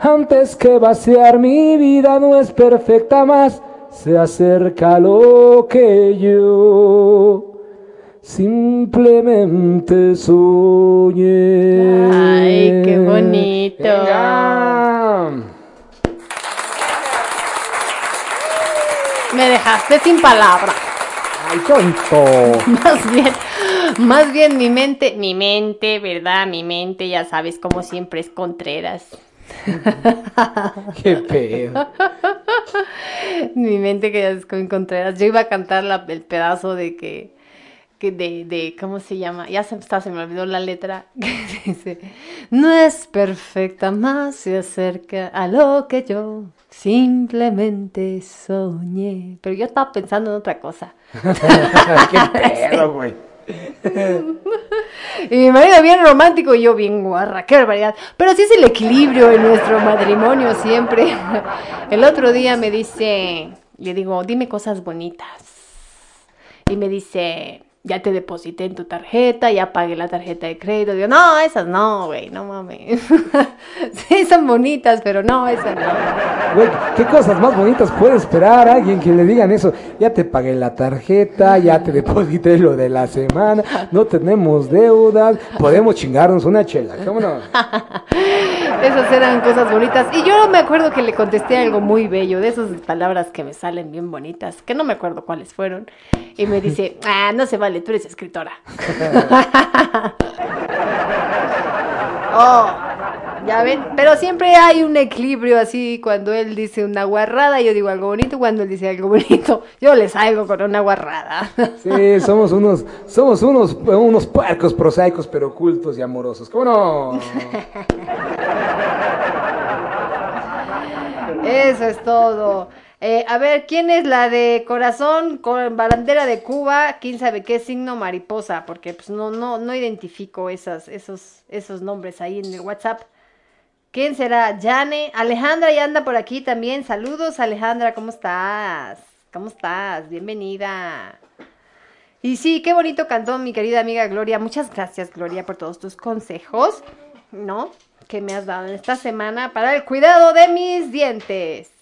S2: antes que vaciar mi vida. No es perfecta más, se acerca lo que yo simplemente soñé.
S1: Ay, qué bonito.
S2: Venga.
S1: Me dejaste sin palabras.
S2: Ay, tonto. (laughs)
S1: Más bien, más bien mi mente, mi mente, ¿verdad? Mi mente, ya sabes, como siempre es Contreras. (laughs)
S2: Qué pedo. (laughs)
S1: Mi mente que ya es con Contreras. Yo iba a cantar la- el pedazo de que, que de, de, ¿cómo se llama? Ya se, está, se me olvidó la letra. (laughs) Que dice, no es perfecta, más se acerca a lo que yo simplemente soñé. Pero yo estaba pensando en otra cosa. (laughs)
S2: Qué pedo, güey. (laughs)
S1: Y mi marido bien romántico y yo bien guarra, qué barbaridad. Pero así es el equilibrio en nuestro matrimonio siempre. El otro día me dice, le digo, dime cosas bonitas. Y me dice, ya te deposité en tu tarjeta, ya pagué la tarjeta de crédito. Digo, no, esas no, güey, no mames. (laughs) sí, son bonitas, pero no, esas no.
S2: Güey, ¿qué cosas más bonitas puede esperar alguien que le digan eso? Ya te pagué la tarjeta, ya te deposité lo de la semana, no tenemos deudas, podemos chingarnos una chela, ¿cómo no? (laughs)
S1: Esas eran cosas bonitas. Y yo me acuerdo que le contesté algo muy bello, de esas palabras que me salen bien bonitas, que no me acuerdo cuáles fueron. Y me dice, ah, no se vale, tú eres escritora. (laughs) oh, ya ven. Pero siempre hay un equilibrio así, cuando él dice una guarrada, yo digo algo bonito, cuando él dice algo bonito, yo le salgo con una guarrada. (laughs)
S2: Sí, somos unos, somos unos, unos puercos prosaicos, pero ocultos y amorosos, ¿cómo no? (laughs)
S1: Eso es todo. Eh, a ver, ¿quién es la de corazón con bandera de Cuba? ¿Quién sabe qué signo mariposa? Porque pues no, no, no identifico esos, esos nombres ahí en el WhatsApp. ¿Quién será? Yane. Alejandra ya anda por aquí también. Saludos, Alejandra, ¿cómo estás? ¿Cómo estás? Bienvenida. Y sí, qué bonito cantó mi querida amiga Gloria. Muchas gracias, Gloria, por todos tus consejos, ¿no? Que me has dado en esta semana para el cuidado de mis dientes.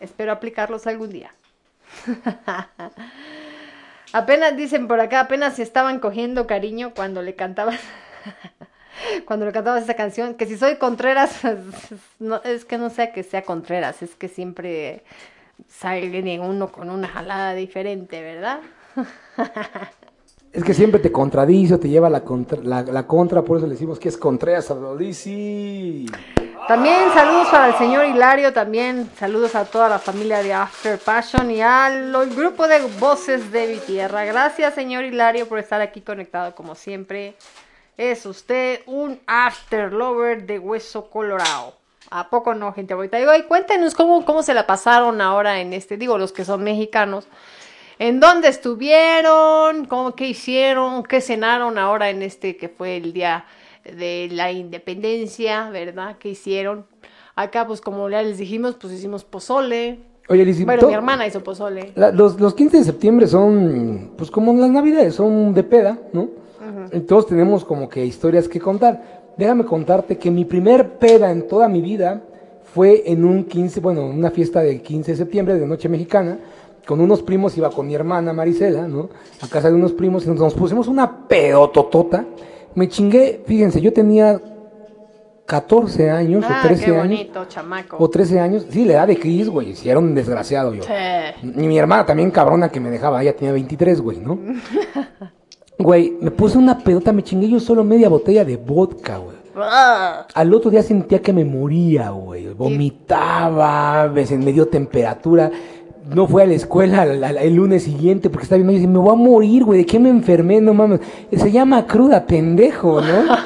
S1: Espero aplicarlos algún día. (laughs) apenas dicen por acá, apenas se estaban cogiendo cariño cuando le cantabas. (laughs) cuando le cantabas esa canción, que si soy Contreras, (laughs) es que no sea que sea Contreras, es que siempre sale uno con una jalada diferente, ¿verdad?
S2: Es que siempre te contradice, te lleva la contra, la, contra, por eso le decimos que es Contreras Abdolici.
S1: También saludos para el señor Hilario, también saludos a toda la familia de After Passion y al grupo de voces de mi tierra. Gracias, señor Hilario, por estar aquí conectado como siempre. Es usted un After Lover de hueso colorado. ¿A poco no, gente? Ahorita digo, y cuéntenos cómo, cómo se la pasaron ahora en este, digo, los que son mexicanos. ¿En dónde estuvieron? ¿Cómo, ¿Qué hicieron? ¿Qué cenaron ahora en este que fue el día de la independencia, verdad? ¿Qué hicieron? Acá, pues como ya les dijimos, pues hicimos pozole.
S2: Oye, Lizy,
S1: Bueno, mi hermana hizo pozole.
S2: la- los, los 15 de septiembre son, pues como las navidades, son de peda, ¿no? Y todos tenemos como que historias que contar. Déjame contarte que mi primer peda en toda mi vida fue en un 15, bueno, una fiesta del 15 de septiembre de Noche Mexicana. Con unos primos, iba con mi hermana Marisela, ¿no? A casa de unos primos y nos, nos pusimos una pedototota. Me chingué, fíjense, yo tenía 14 años
S1: Ah,
S2: o 13
S1: qué
S2: años.
S1: bonito, chamaco.
S2: O 13 años. Sí, la edad de Chris, güey. Si era un desgraciado yo.
S1: Sí.
S2: Y mi hermana también cabrona que me dejaba, ella tenía 23, güey, ¿no? (laughs) Güey, me puse una pedota, me chingué yo solo media botella de vodka, güey.
S1: Ah,
S2: Al otro día sentía que me moría, güey. Vomitaba, me dio temperatura. No fui a la escuela el lunes siguiente porque estaba viendo y dije, me voy a morir, güey. ¿De qué me enfermé? No mames. Se llama cruda, pendejo, ¿no?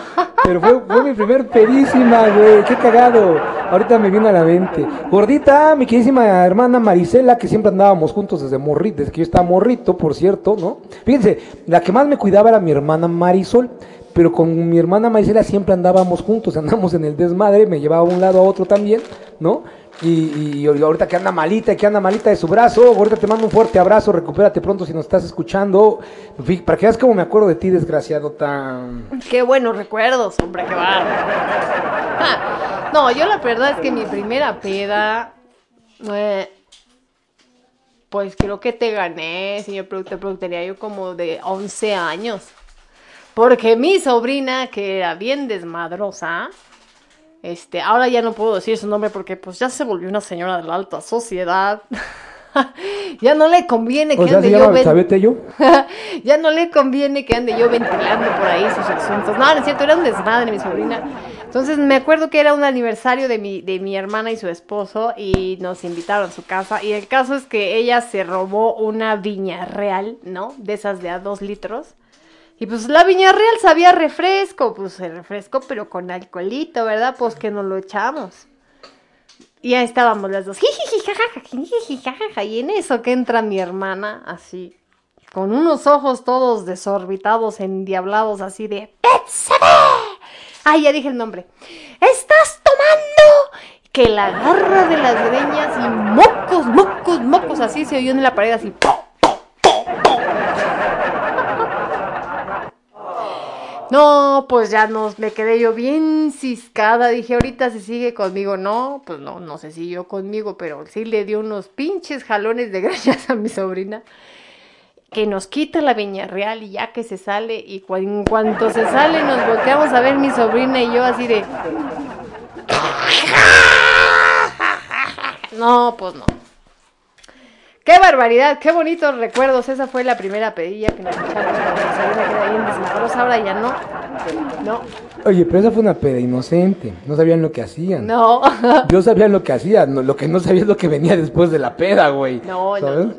S2: Pero fue, fue mi primer pedísima, güey. Qué cagado. Ahorita me viene a la mente. Gordita, mi queridísima hermana Marisela, que siempre andábamos juntos desde morrito, desde que yo estaba morrito, por cierto, ¿no? Fíjense, la que más me cuidaba era mi hermana Marisol. Pero con mi hermana Marisela siempre andábamos juntos, (laughs) andamos en el desmadre, me llevaba de un lado a otro también, ¿no? Y, ahorita que anda malita, que anda malita de su brazo, ahorita te mando un fuerte abrazo, recupérate pronto si nos estás escuchando. Para que veas cómo me acuerdo de ti, desgraciado tan...
S1: qué buenos recuerdos, hombre, qué (laughs) no, yo la verdad es que mi primera peda, pues creo que te gané, señor productor, tenía yo como de 11 años. Porque mi sobrina, que era bien desmadrosa, este, ahora ya no puedo decir su nombre porque pues ya se volvió una señora de la alta sociedad. (laughs) ya no le conviene que ande yo ven- (laughs) ya no le conviene que ande yo ventilando por ahí sus asuntos. No, no es cierto, era un desmadre mi sobrina. Entonces me acuerdo que era un aniversario de mi, de mi hermana y su esposo y nos invitaron a su casa. Y el caso es que ella se robó una viña real, ¿no? De esas de a dos litros. Y pues la viña real sabía refresco, pues el refresco, pero con alcoholito, ¿verdad? Pues que nos lo echamos. Y ahí estábamos las dos, y en eso que entra mi hermana, así, con unos ojos todos desorbitados, endiablados, así de ¡Betsabé! Ay, ya dije el nombre. ¡Estás tomando! Que la agarra de las greñas y mocos, mocos, mocos, así se oyó en la pared, así. ¡po! No, pues ya nos, me quedé yo bien ciscada. Dije, ahorita se sigue conmigo. No, pues no, no se siguió conmigo, pero sí le dio unos pinches jalones de (laughs) greñas a mi sobrina. Que nos quita la viña real y ya que se sale. Y en cuanto se sale, nos volteamos a ver mi sobrina y yo así de. (laughs) No, pues no. ¡Qué barbaridad! ¡Qué bonitos recuerdos! Esa fue la primera pedilla que nos echamos bien desmadrosa. Ahora ya no. No.
S2: Oye, pero esa fue una peda inocente. No sabían lo que hacían.
S1: No. (laughs)
S2: Yo sabía lo que hacía, no- lo que no sabía es lo que venía después de la peda, güey.
S1: No,
S2: ¿Sabes? No,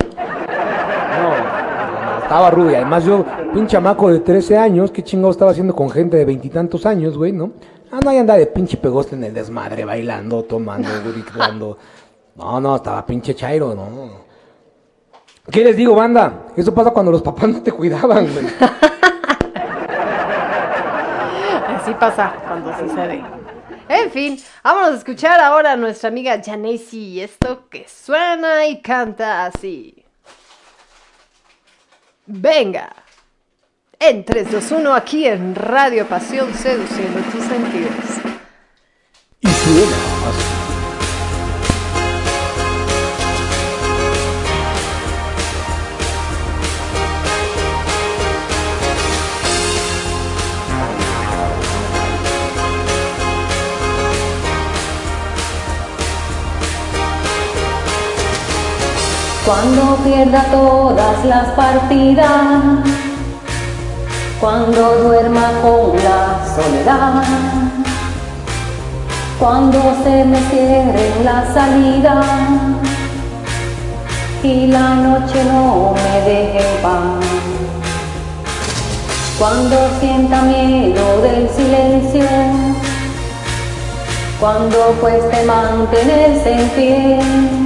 S2: no, estaba rudo. Y además yo, pinche chamaco de 13 años, qué chingado estaba haciendo con gente de veintitantos años, güey, ¿no? Ah, no, ahí anda de pinche pegoste en el desmadre, bailando, tomando, gritando. (laughs) No, no, estaba pinche chairo, no. ¿Qué les digo, banda? Eso pasa cuando los papás no te cuidaban, güey. (laughs)
S1: Así pasa cuando sucede. En fin, vámonos a escuchar ahora a nuestra amiga Janesi y esto que suena y canta así. Venga. En 3, 2, 1 aquí en Radio Pasión seduciendo tus sentidos.
S2: Y suena así.
S8: Cuando pierda todas las partidas, cuando duerma con la soledad, cuando se me cierren las salidas y la noche no me deje en paz. Cuando sienta miedo del silencio, cuando cueste mantenerse en pie,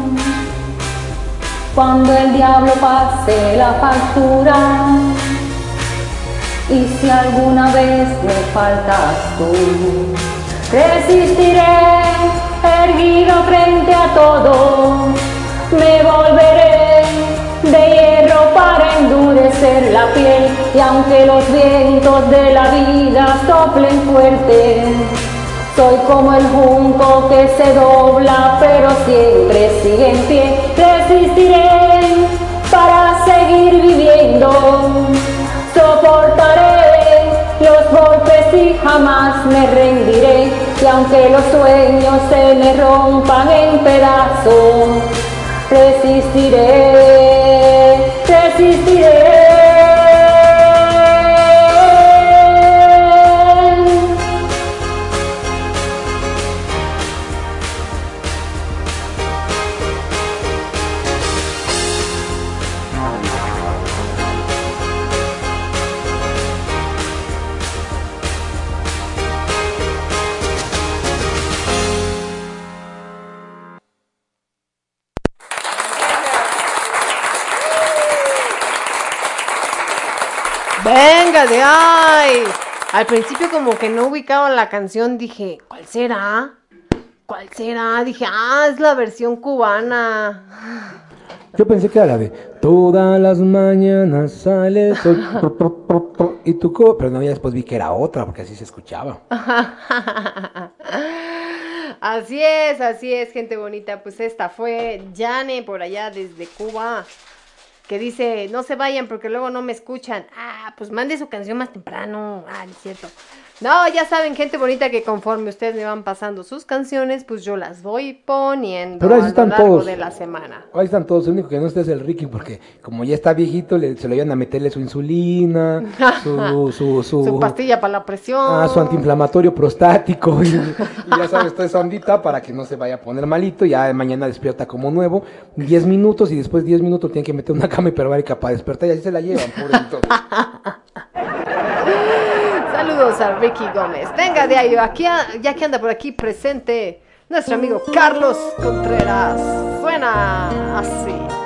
S8: cuando el diablo pase la factura. Y si alguna vez me faltas tú, resistiré erguido frente a todo, me volveré de hierro para endurecer la piel. Y aunque los vientos de la vida soplen fuerte, soy como el junco que se dobla pero siempre sigue en pie. Resistiré para seguir viviendo. Soportaré los golpes y jamás me rendiré. Y aunque los sueños se me rompan en pedazos, resistiré, resistiré.
S1: De ay. Al principio como que no ubicaba la canción, dije, ¿cuál será? ¿Cuál será? Dije, ah, es la versión cubana.
S2: Yo pensé que era la de Todas las mañanas sale el sol (laughs) y tu co pero no, ya después vi que era otra porque así se escuchaba. (laughs)
S1: Así es, así es, gente bonita. Pues esta fue Jane por allá desde Cuba. Que dice, no se vayan porque luego no me escuchan. Ah, pues mande su canción más temprano. Ah, es cierto. No, ya saben, gente bonita, que conforme ustedes me van pasando sus canciones, pues yo las voy poniendo
S2: Pero ahí
S1: a lo
S2: están
S1: largo
S2: todos.
S1: de la semana.
S2: Ahí están todos, el único que no está es el Ricky porque como ya está viejito, le- se lo iban a meterle su insulina, (laughs) su, su, su,
S1: Su pastilla para la presión.
S2: ah, su antiinflamatorio prostático y, y ya sabes, toda esa ondita para que no se vaya a poner malito, ya mañana despierta como nuevo, 10 minutos y después 10 minutos tienen que meter una cama hiperbárica para despertar y así se la llevan, pobrecito. (laughs)
S1: Ricky Gómez. Venga de ahí, aquí, ya que anda por aquí presente nuestro amigo Carlos Contreras. Suena así.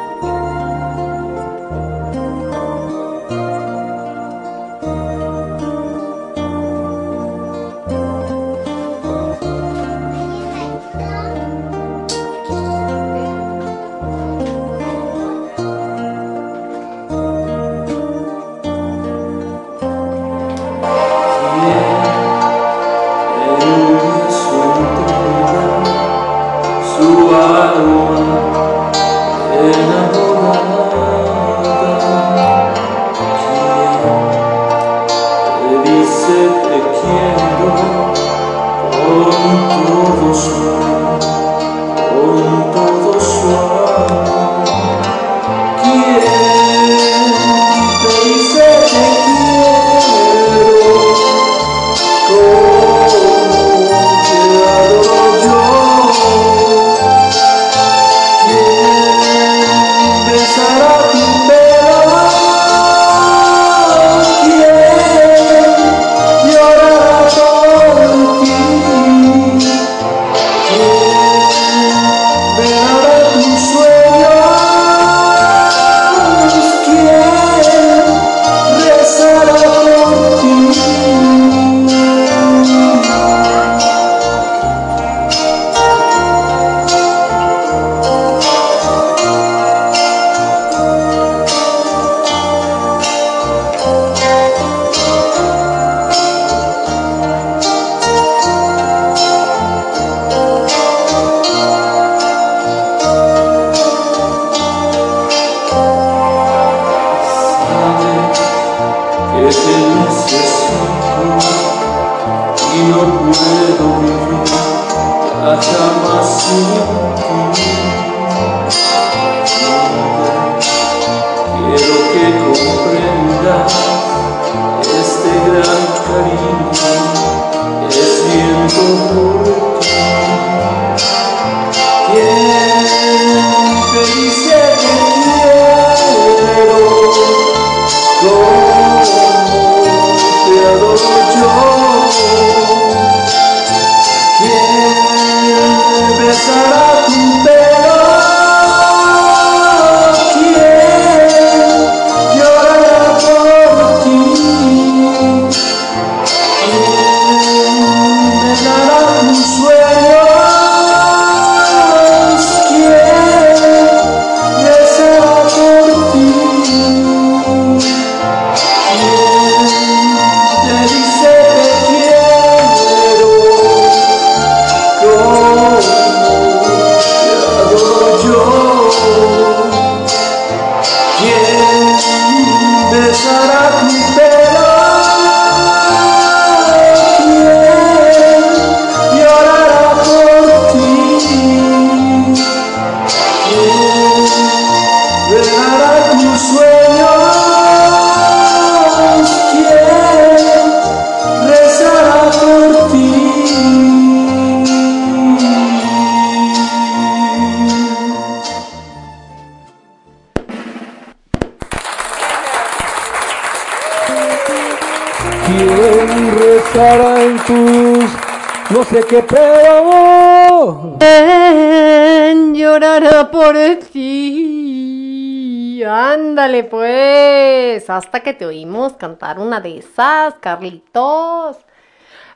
S1: Pues, hasta que te oímos cantar una de esas, Carlitos.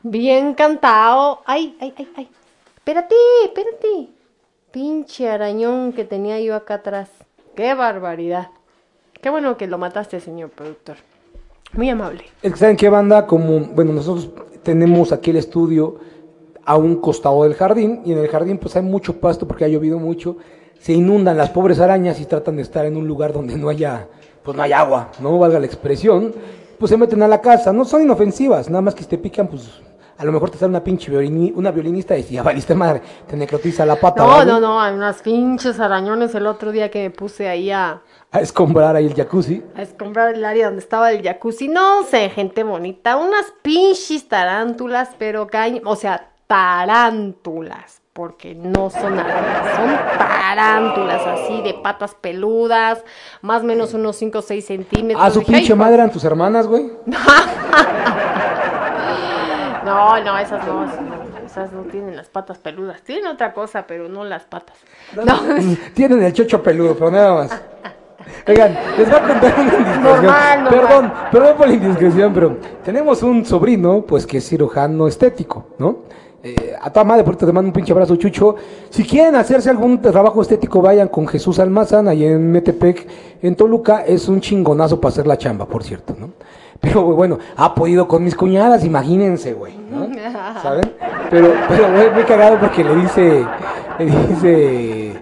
S1: Bien cantado. Ay, ay, ay, ay. Espérate, espérate. Pinche arañón que tenía yo acá atrás. Qué barbaridad. Qué bueno que lo mataste, señor productor. Muy amable.
S2: Es que saben qué banda, como, bueno, nosotros tenemos aquí el estudio a un costado del jardín y en el jardín pues hay mucho pasto porque ha llovido mucho, se inundan las pobres arañas y tratan de estar en un lugar donde no haya, pues no hay agua, no valga la expresión, pues se meten a la casa, no son inofensivas, nada más que si te pican pues a lo mejor te sale una pinche violini- una violinista y ya valiste madre, te necrotiza la pata.
S1: No,
S2: ¿vale?
S1: no, no, hay unas pinches arañones el otro día que me puse ahí a,
S2: A escombrar ahí el jacuzzi.
S1: a escombrar el área donde estaba el jacuzzi. No sé, gente bonita, unas pinches tarántulas, pero caen, o sea, tarántulas, no son arañas, son tarántulas así de patas peludas, más o menos unos 5 o 6 centímetros.
S2: A su
S1: Dije, "Ay,
S2: pinche
S1: hijo".
S2: madre eran tus hermanas, güey. (laughs)
S1: No, no, esas no, esas no tienen las patas peludas, tienen otra cosa, pero no las patas. No. (laughs)
S2: Tienen el chocho peludo, pero nada más. Oigan, les voy a contar una indiscreción.
S1: Normal, normal.
S2: Perdón, perdón por la indiscreción, pero tenemos un sobrino, pues que es cirujano estético, ¿no? Eh, a toda madre, por te mando un pinche abrazo, Chucho. Si quieren hacerse algún trabajo estético, vayan con Jesús Almazán, ahí en Metepec, en Toluca. Es un chingonazo para hacer la chamba, por cierto, ¿no? Pero bueno, ha podido con mis cuñadas, imagínense, güey, ¿no? (laughs) ¿Saben? Pero, pero, güey, muy cagado porque le dice, le dice,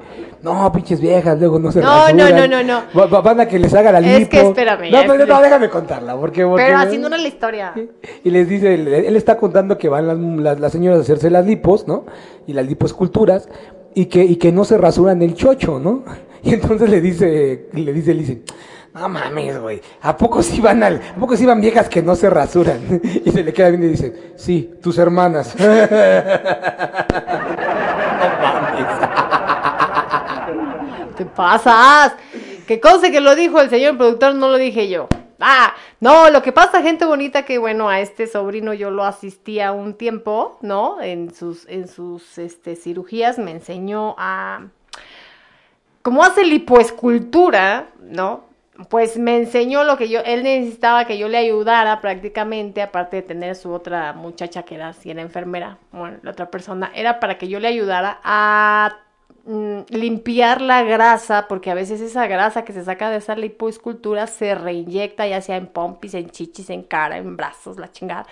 S2: no, pinches viejas, luego no se
S1: No, no,
S2: rasuran.
S1: no, no, no.
S2: Va- Van a que les haga la lipo.
S1: Es que espérame,
S2: No,
S1: ya,
S2: no, no,
S1: espérame.
S2: déjame contarla, porque... porque
S1: Pero no era la historia. (laughs)
S2: y les dice, él, él está contando que van las, las, las señoras a hacerse las lipos, ¿no? Y las liposculturas, y que, y que no se rasuran el chocho, ¿no? (laughs) Y entonces le dice, le dice, le dice, no mames, güey, ¿a poco sí van al, a poco sí van viejas que no se rasuran? (laughs) Y se le queda viendo y dice, sí, tus hermanas. no mames.
S1: Te pasas. Que cosa que lo dijo el señor productor, no lo dije yo. Ah, no, lo que pasa, gente bonita, que bueno, a este sobrino yo lo asistía un tiempo, ¿no? En sus, en sus este, cirugías me enseñó a. Como hace lipoescultura, ¿no? Pues me enseñó lo que yo, él necesitaba que yo le ayudara prácticamente, aparte de tener su otra muchacha que era, si era enfermera, bueno, la otra persona, era para que yo le ayudara a mm, limpiar la grasa, porque a veces esa grasa que se saca de esa lipoescultura se reinyecta, ya sea en pompis, en chichis, en cara, en brazos, la chingada,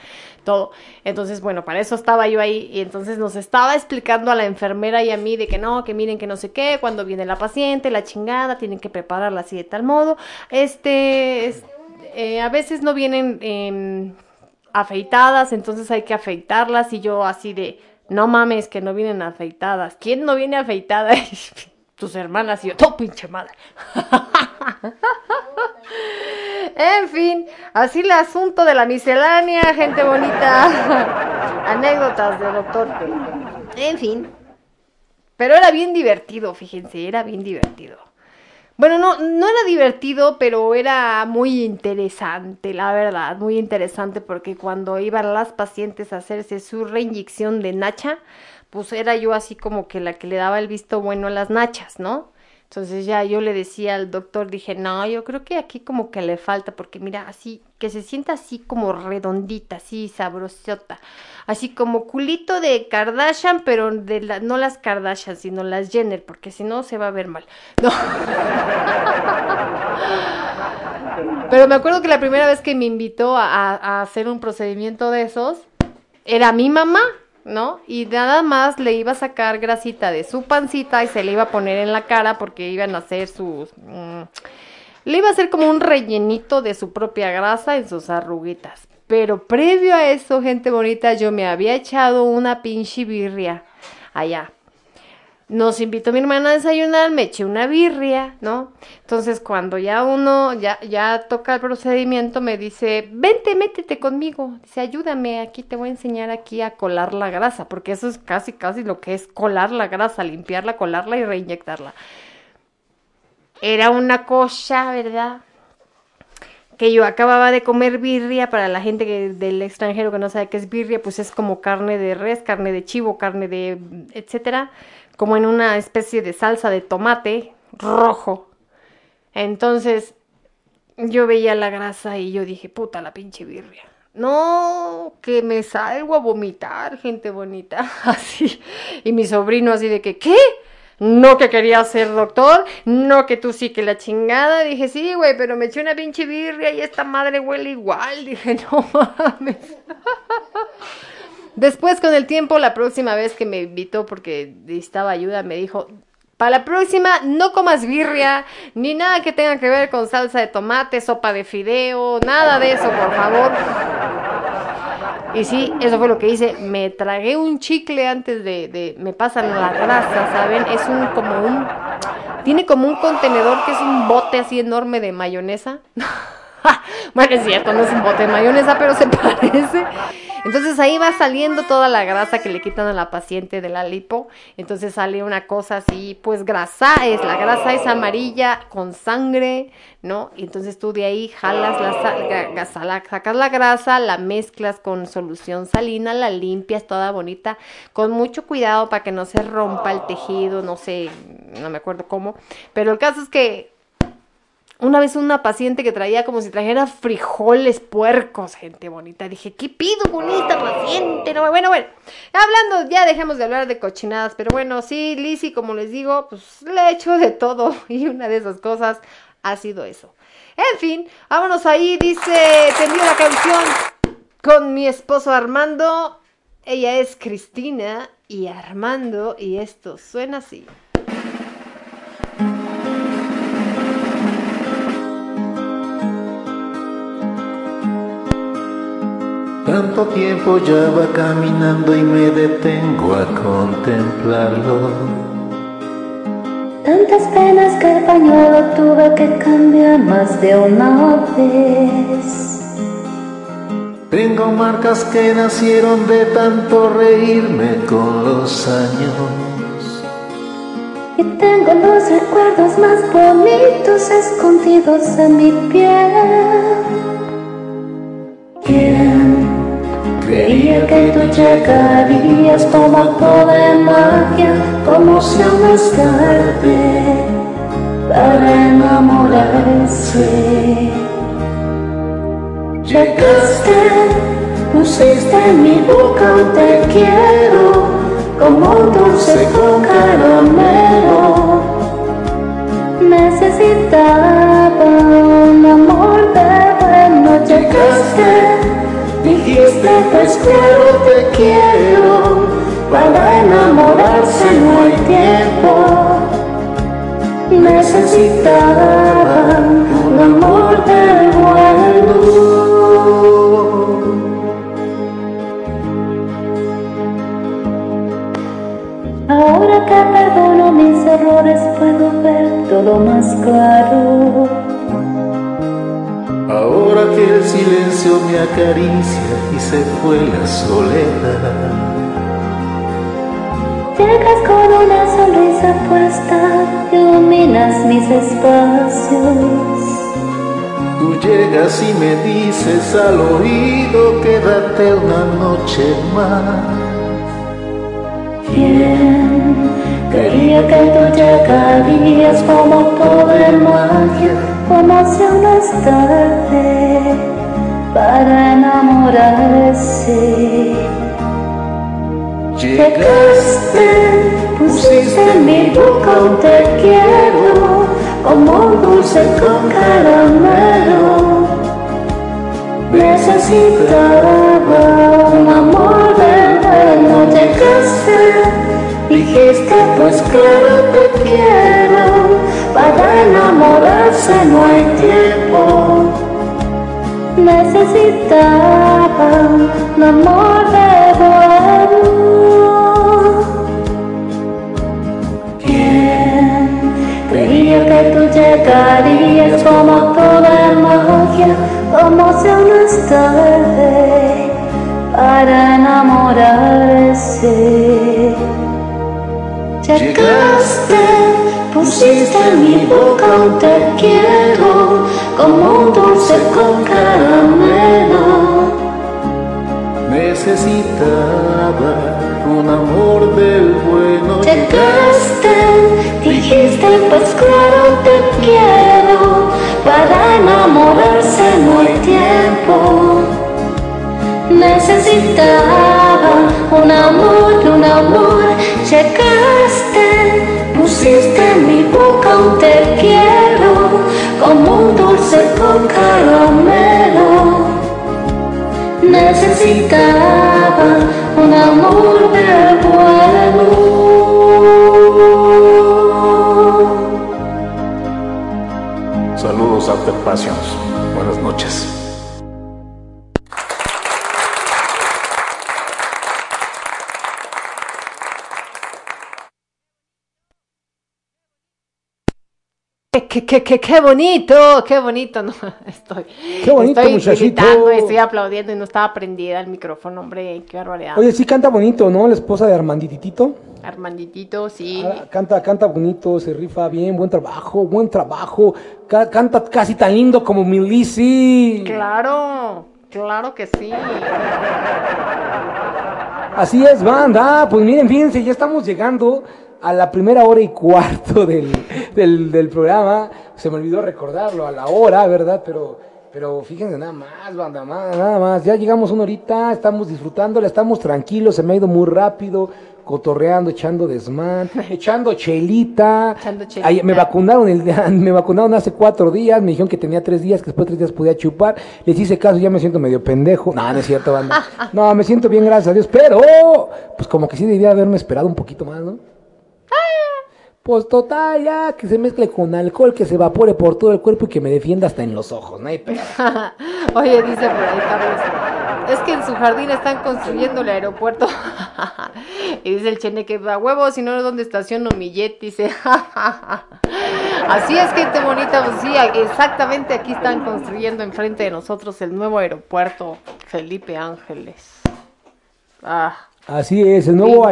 S1: todo. Entonces, bueno, para eso estaba yo ahí y entonces nos estaba explicando a la enfermera y a mí de que no, que miren que no sé qué, cuando viene la paciente, la chingada, tienen que prepararla así de tal modo. Este, es- eh, a veces no vienen em, afeitadas, entonces hay que afeitarlas y yo así de, no mames que no vienen afeitadas. ¿Quién no viene afeitada? (laughs) Tus hermanas y yo, todo pinche madre. (laughs) en fin, así el asunto de la miscelánea, gente bonita. (laughs) Anécdotas de doctor. En fin. Pero era bien divertido, fíjense, era bien divertido. Bueno, no, no era divertido, pero era muy interesante, la verdad, muy interesante porque cuando iban las pacientes a hacerse su reinyección de nacha, pues era yo así como que la que le daba el visto bueno a las nachas, ¿no? Entonces ya yo le decía al doctor, dije, no, yo creo que aquí como que le falta, porque mira, así, que se sienta así como redondita, así sabrosota, así como culito de Kardashian, pero de la, no las Kardashian, sino las Jenner, porque si no se va a ver mal. No. (laughs) Pero me acuerdo que la primera vez que me invitó a, hacer un procedimiento de esos, era mi mamá, ¿no? Y nada más le iba a sacar grasita de su pancita y se le iba a poner en la cara porque iban a hacer sus... mm, le iba a hacer como un rellenito de su propia grasa en sus arruguitas. Pero previo a eso, gente bonita, yo me había echado una pinche birria allá. Nos invitó mi hermana a desayunar, me eché una birria, ¿no? Entonces cuando ya uno ya, ya toca el procedimiento, me dice, vente, métete conmigo. Dice, ayúdame, aquí te voy a enseñar aquí a colar la grasa, porque eso es casi, casi lo que es colar la grasa, limpiarla, colarla y reinyectarla. Era una cosa, ¿verdad? que yo acababa de comer birria, para la gente del extranjero que no sabe qué es birria, pues es como carne de res, carne de chivo, carne de etcétera, como en una especie de salsa de tomate rojo. Entonces, yo veía la grasa y yo dije, puta la pinche birria. No, que me salgo a vomitar, gente bonita, (laughs) así. Y mi sobrino así de que, ¿qué? No que quería ser doctor, no que tú sí que la chingada. Dije, sí, güey, pero me eché una pinche birria y esta madre huele igual. (laughs) Dije, no mames. Después, con el tiempo, la próxima vez que me invitó porque necesitaba ayuda, me dijo, para la próxima, no comas birria, ni nada que tenga que ver con salsa de tomate, sopa de fideo, nada de eso, por favor. Y sí, eso fue lo que hice. Me tragué un chicle antes de, me pasan la grasa, ¿saben? Es un como un tiene como un contenedor que es un bote así enorme de mayonesa. (laughs) bueno, es cierto, no es un bote de mayonesa, pero se (laughs) parece. Entonces ahí va saliendo toda la grasa que le quitan a la paciente de la lipo. Entonces sale una cosa así, pues grasa es, la grasa es amarilla con sangre, ¿no? Y entonces tú de ahí jalas la, la- sacas la grasa, la mezclas con solución salina, la limpias toda bonita, con mucho cuidado para que no se rompa el tejido, no sé, no me acuerdo cómo. Pero el caso es que una vez una paciente que traía como si trajera frijoles puercos, gente bonita. Dije, ¿qué pido con esta paciente? No, bueno, bueno. Hablando, ya dejemos de hablar de cochinadas. Pero bueno, sí, Lizzy, como les digo, pues le he hecho de todo. (laughs) Y una de esas cosas ha sido eso. En fin, vámonos ahí. Dice, te la canción con mi esposo Armando. Ella es Cristina y Armando. Y esto suena así.
S12: Tanto tiempo ya va caminando y me detengo a contemplarlo.
S13: Tantas penas que el pañuelo tuve que cambiar más de una vez.
S12: Tengo marcas que nacieron de tanto reírme con los años.
S13: Y tengo los recuerdos más bonitos escondidos en mi piel. ¿Quién creía que tú llegarías como acto de magia, como si tarde para enamorarse? Llegaste, pusiste en mi boca un te quiero, como dulce con caramelo. Necesitaba un amor de bueno, llegaste, Dijiste pues claro te quiero, para enamorarse no hay tiempo. Necesitaban un amor de bueno. Ahora que perdono mis errores puedo ver todo más claro.
S12: Ahora que el silencio me acaricia y se fue la soledad.
S13: Llegas con una sonrisa puesta, iluminas mis espacios.
S12: Tú llegas y me dices al oído, quédate una noche más.
S13: Bien, quería que tú llegarías como todo en magia, como si aún es tarde para enamorarse. Llegaste, pusiste en mi boca un te quiero, como un dulce con caramelo. Necesitaba un amor de bueno, llegaste, dijiste pues claro te quiero, para enamorarse no hay tiempo. Necesitaba un amor de bueno. Bien, creía que tú llegarías como toda magia, como si aún es tarde para enamorarse. Llegaste, pusiste en mi boca un te quiero, como un dulce con caramelo.
S12: Necesitaba un amor del bueno.
S13: Llegaste, dijiste pues claro te quiero, para enamorarse no hay tiempo. Necesitaba un amor, un amor, llegaste, pusiste en mi boca un te quiero, como un dulce con caramelo. Necesitaba un amor de bueno.
S12: Saludos After Passions. Buenas noches.
S1: Qué, qué, qué, qué bonito, qué bonito. No, (laughs) estoy,
S2: Qué bonito,
S1: estoy
S2: muchachito.
S1: gritando, estoy aplaudiendo y no estaba prendida el micrófono, hombre, qué barbaridad.
S2: Oye, sí canta bonito, ¿no? La esposa de Armandititito.
S1: Armanditito, sí.
S2: Ah, Canta, canta bonito, se rifa bien, buen trabajo, buen trabajo. Ca- canta casi tan lindo como mi Lizzy.
S1: Claro, claro que sí.
S2: Así es, banda. Pues miren, fíjense, ya estamos llegando a la primera hora y cuarto del, del, del programa. Se me olvidó recordarlo a la hora, ¿verdad? Pero, pero fíjense nada más, banda, nada más. Ya llegamos una horita, estamos disfrutándola, estamos tranquilos, se me ha ido muy rápido, cotorreando, echando desmán, (laughs) echando chelita.
S1: Echando chelita.
S2: Ay, me vacunaron el, (laughs) me vacunaron hace cuatro días, me dijeron que tenía tres días, que después de tres días podía chupar. Les hice caso, ya me siento medio pendejo. No, no es cierto, banda. (laughs) No, me siento bien, gracias a Dios, pero pues como que sí debía haberme esperado un poquito más, ¿no? Pues total, ya que se mezcle con alcohol, que se evapore por todo el cuerpo y que me defienda hasta en los ojos, ¿no? (laughs)
S1: Oye, dice por ahí Carlos, es que en su jardín están construyendo el aeropuerto. (laughs) y dice el chene que a huevo, si no, ¿dónde estaciono mi jet? Dice, (laughs) así es, gente bonita, pues sí, exactamente aquí están construyendo enfrente de nosotros el nuevo aeropuerto Felipe Ángeles. Ah,
S2: Así es, el nuevo,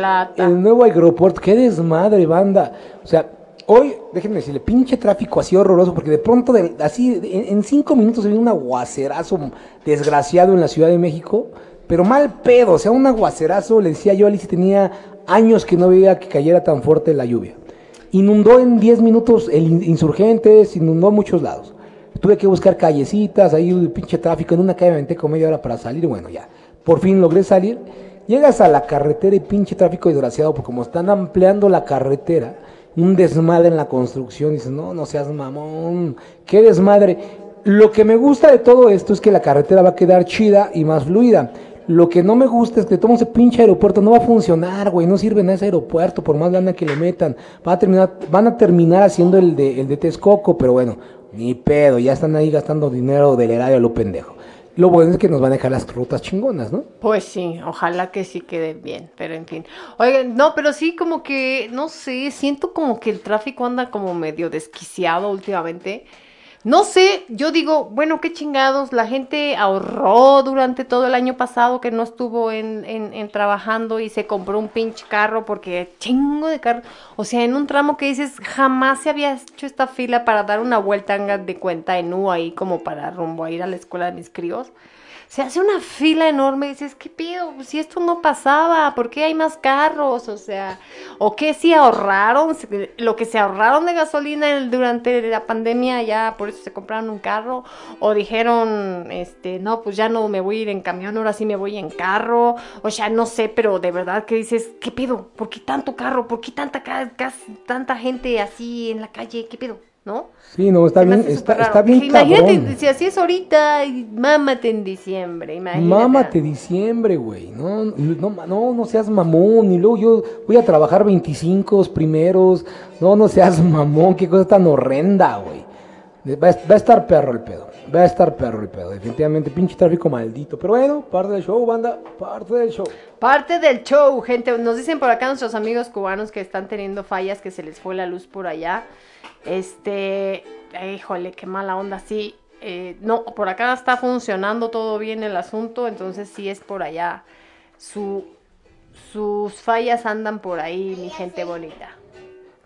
S1: lata.
S2: el nuevo aeropuerto. Qué desmadre, banda. O sea, hoy, déjenme decirle, pinche tráfico así horroroso, porque de pronto, de- así, de- en, en cinco minutos se viene un aguacerazo desgraciado en la Ciudad de México, pero mal pedo, o sea, un aguacerazo, le decía yo a Alicia, tenía años que no veía que cayera tan fuerte la lluvia. Inundó en 10 minutos el in- Insurgentes, inundó muchos lados. Tuve que buscar callecitas, ahí un pinche tráfico, en una calle me aventé como media hora para salir, bueno, ya. Por fin logré salir. Llegas a la carretera y pinche tráfico desgraciado, porque como están ampliando la carretera, un desmadre en la construcción, dices, no, no seas mamón, qué desmadre. Lo que me gusta de todo esto es que la carretera va a quedar chida y más fluida. Lo que no me gusta es que todo ese pinche aeropuerto no va a funcionar, güey, no sirve nada ese aeropuerto, por más lana que le metan. Van a terminar, van a terminar haciendo el de, el de Texcoco, pero bueno, ni pedo, ya están ahí gastando dinero del erario a lo pendejo. Lo bueno es que nos van a dejar las rutas chingonas, ¿no?
S1: Pues sí, ojalá que sí quede bien, pero en fin. Oigan, no, pero sí como que, no sé, siento como que el tráfico anda como medio desquiciado últimamente. No sé, yo digo, bueno, qué chingados, la gente ahorró durante todo el año pasado que no estuvo en, en, en trabajando y se compró un pinche carro porque chingo de carro. O sea, en un tramo que dices, jamás se había hecho esta fila para dar una vuelta de cuenta en U ahí como para rumbo a ir a la escuela de mis críos. Se hace una fila enorme y dices, ¿qué pido? Pues Si esto no pasaba, ¿por qué hay más carros? O sea, ¿o qué si ahorraron? Lo que se ahorraron de gasolina durante la pandemia, ya por eso se compraron un carro. O dijeron, este, no, pues ya no me voy a ir en camión, ahora sí me voy en carro. O sea, no sé, pero de verdad que dices, ¿qué pido? ¿Por qué tanto carro? ¿Por qué tanta, tanta gente así en la calle? ¿Qué pido? ¿No?
S2: Sí, no, está bien, está, está bien
S1: Imagínate,
S2: cabrón.
S1: si así es ahorita, y mámate en diciembre, imagínate.
S2: Mámate diciembre, güey. No, no, no, no seas mamón. Y luego yo voy a trabajar 25 primeros. No, no seas mamón. Qué cosa tan horrenda, güey. Va, va a estar perro el pedo. Va a estar perro el pedo. Definitivamente, pinche tráfico maldito. Pero bueno, parte del show, banda. Parte del show.
S1: Parte del show, gente. Nos dicen por acá nuestros amigos cubanos que están teniendo fallas, que se les fue la luz por allá. Este, híjole, qué mala onda, sí. eh, no, por acá está funcionando todo bien el asunto, entonces sí es por allá. Su, sus fallas andan por ahí, mi gente bonita.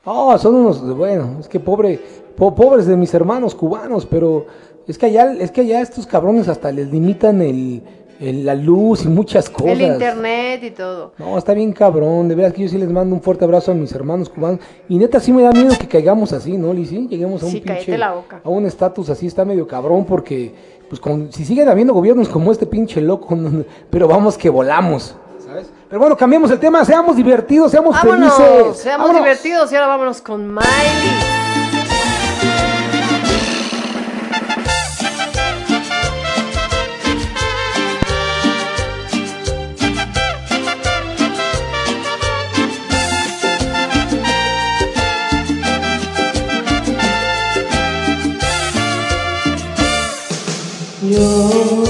S2: Oh, son unos, bueno, es que pobre, po- pobres de mis hermanos cubanos, pero es que allá, es que allá estos cabrones hasta les limitan el, el- la luz y muchas cosas.
S1: El internet y todo.
S2: No, está bien cabrón, de veras que yo sí les mando un fuerte abrazo a mis hermanos cubanos. Y neta sí me da miedo que caigamos así, ¿no, Lizzy? Lleguemos a un
S1: Sí,
S2: pinche,
S1: la boca.
S2: a un estatus así, está medio cabrón porque, pues con, si siguen habiendo gobiernos como este pinche loco, pero vamos que volamos, ¿sabes? Pero bueno, cambiemos el tema, seamos divertidos, seamos
S1: Vámonos,
S2: felices.
S1: seamos
S2: Vámonos.
S1: divertidos y ahora vámonos con Miley.
S9: Yo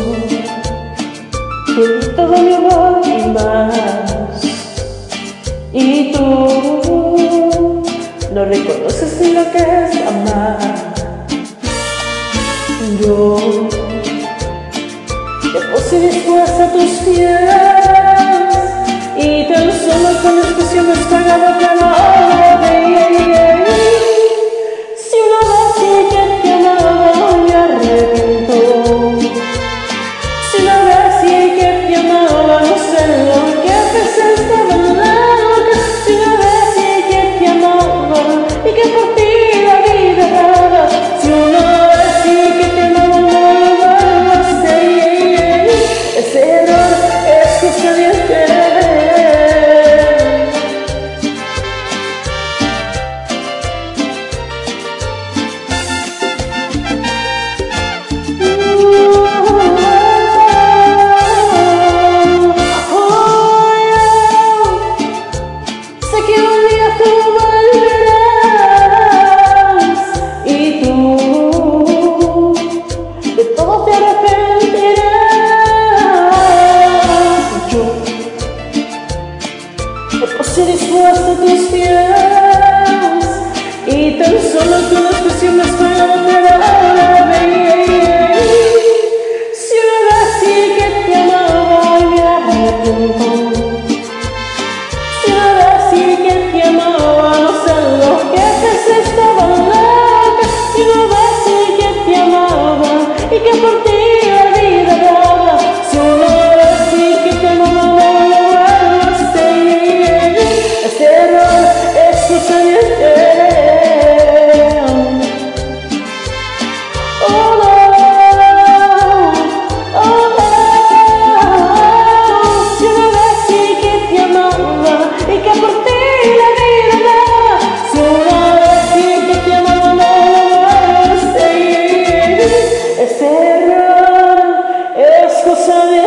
S9: quiero todo mi amor y más. Y tú no reconoces ni lo que es amar. Yo te puse dispuesta a tus pies y tan solo con expresión has pagado cada Ese error es cosa de.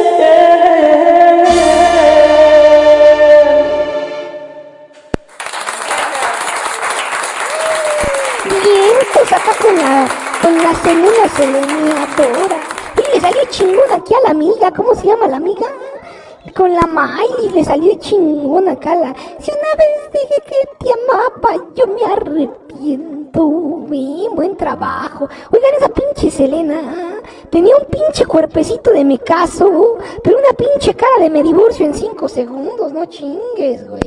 S3: Bien, pues acá con la, con la semana selenadora. Y le salió chingón aquí a la amiga. ¿Cómo se llama la amiga? Con la May le salió chingón acá la. Si una vez dije que te amaba, yo me arrepiento. Bien, buen trabajo. Oigan, esa pinche Selena tenía un pinche cuerpecito de me caso, pero una pinche cara de me divorcio en cinco segundos. No chingues, güey.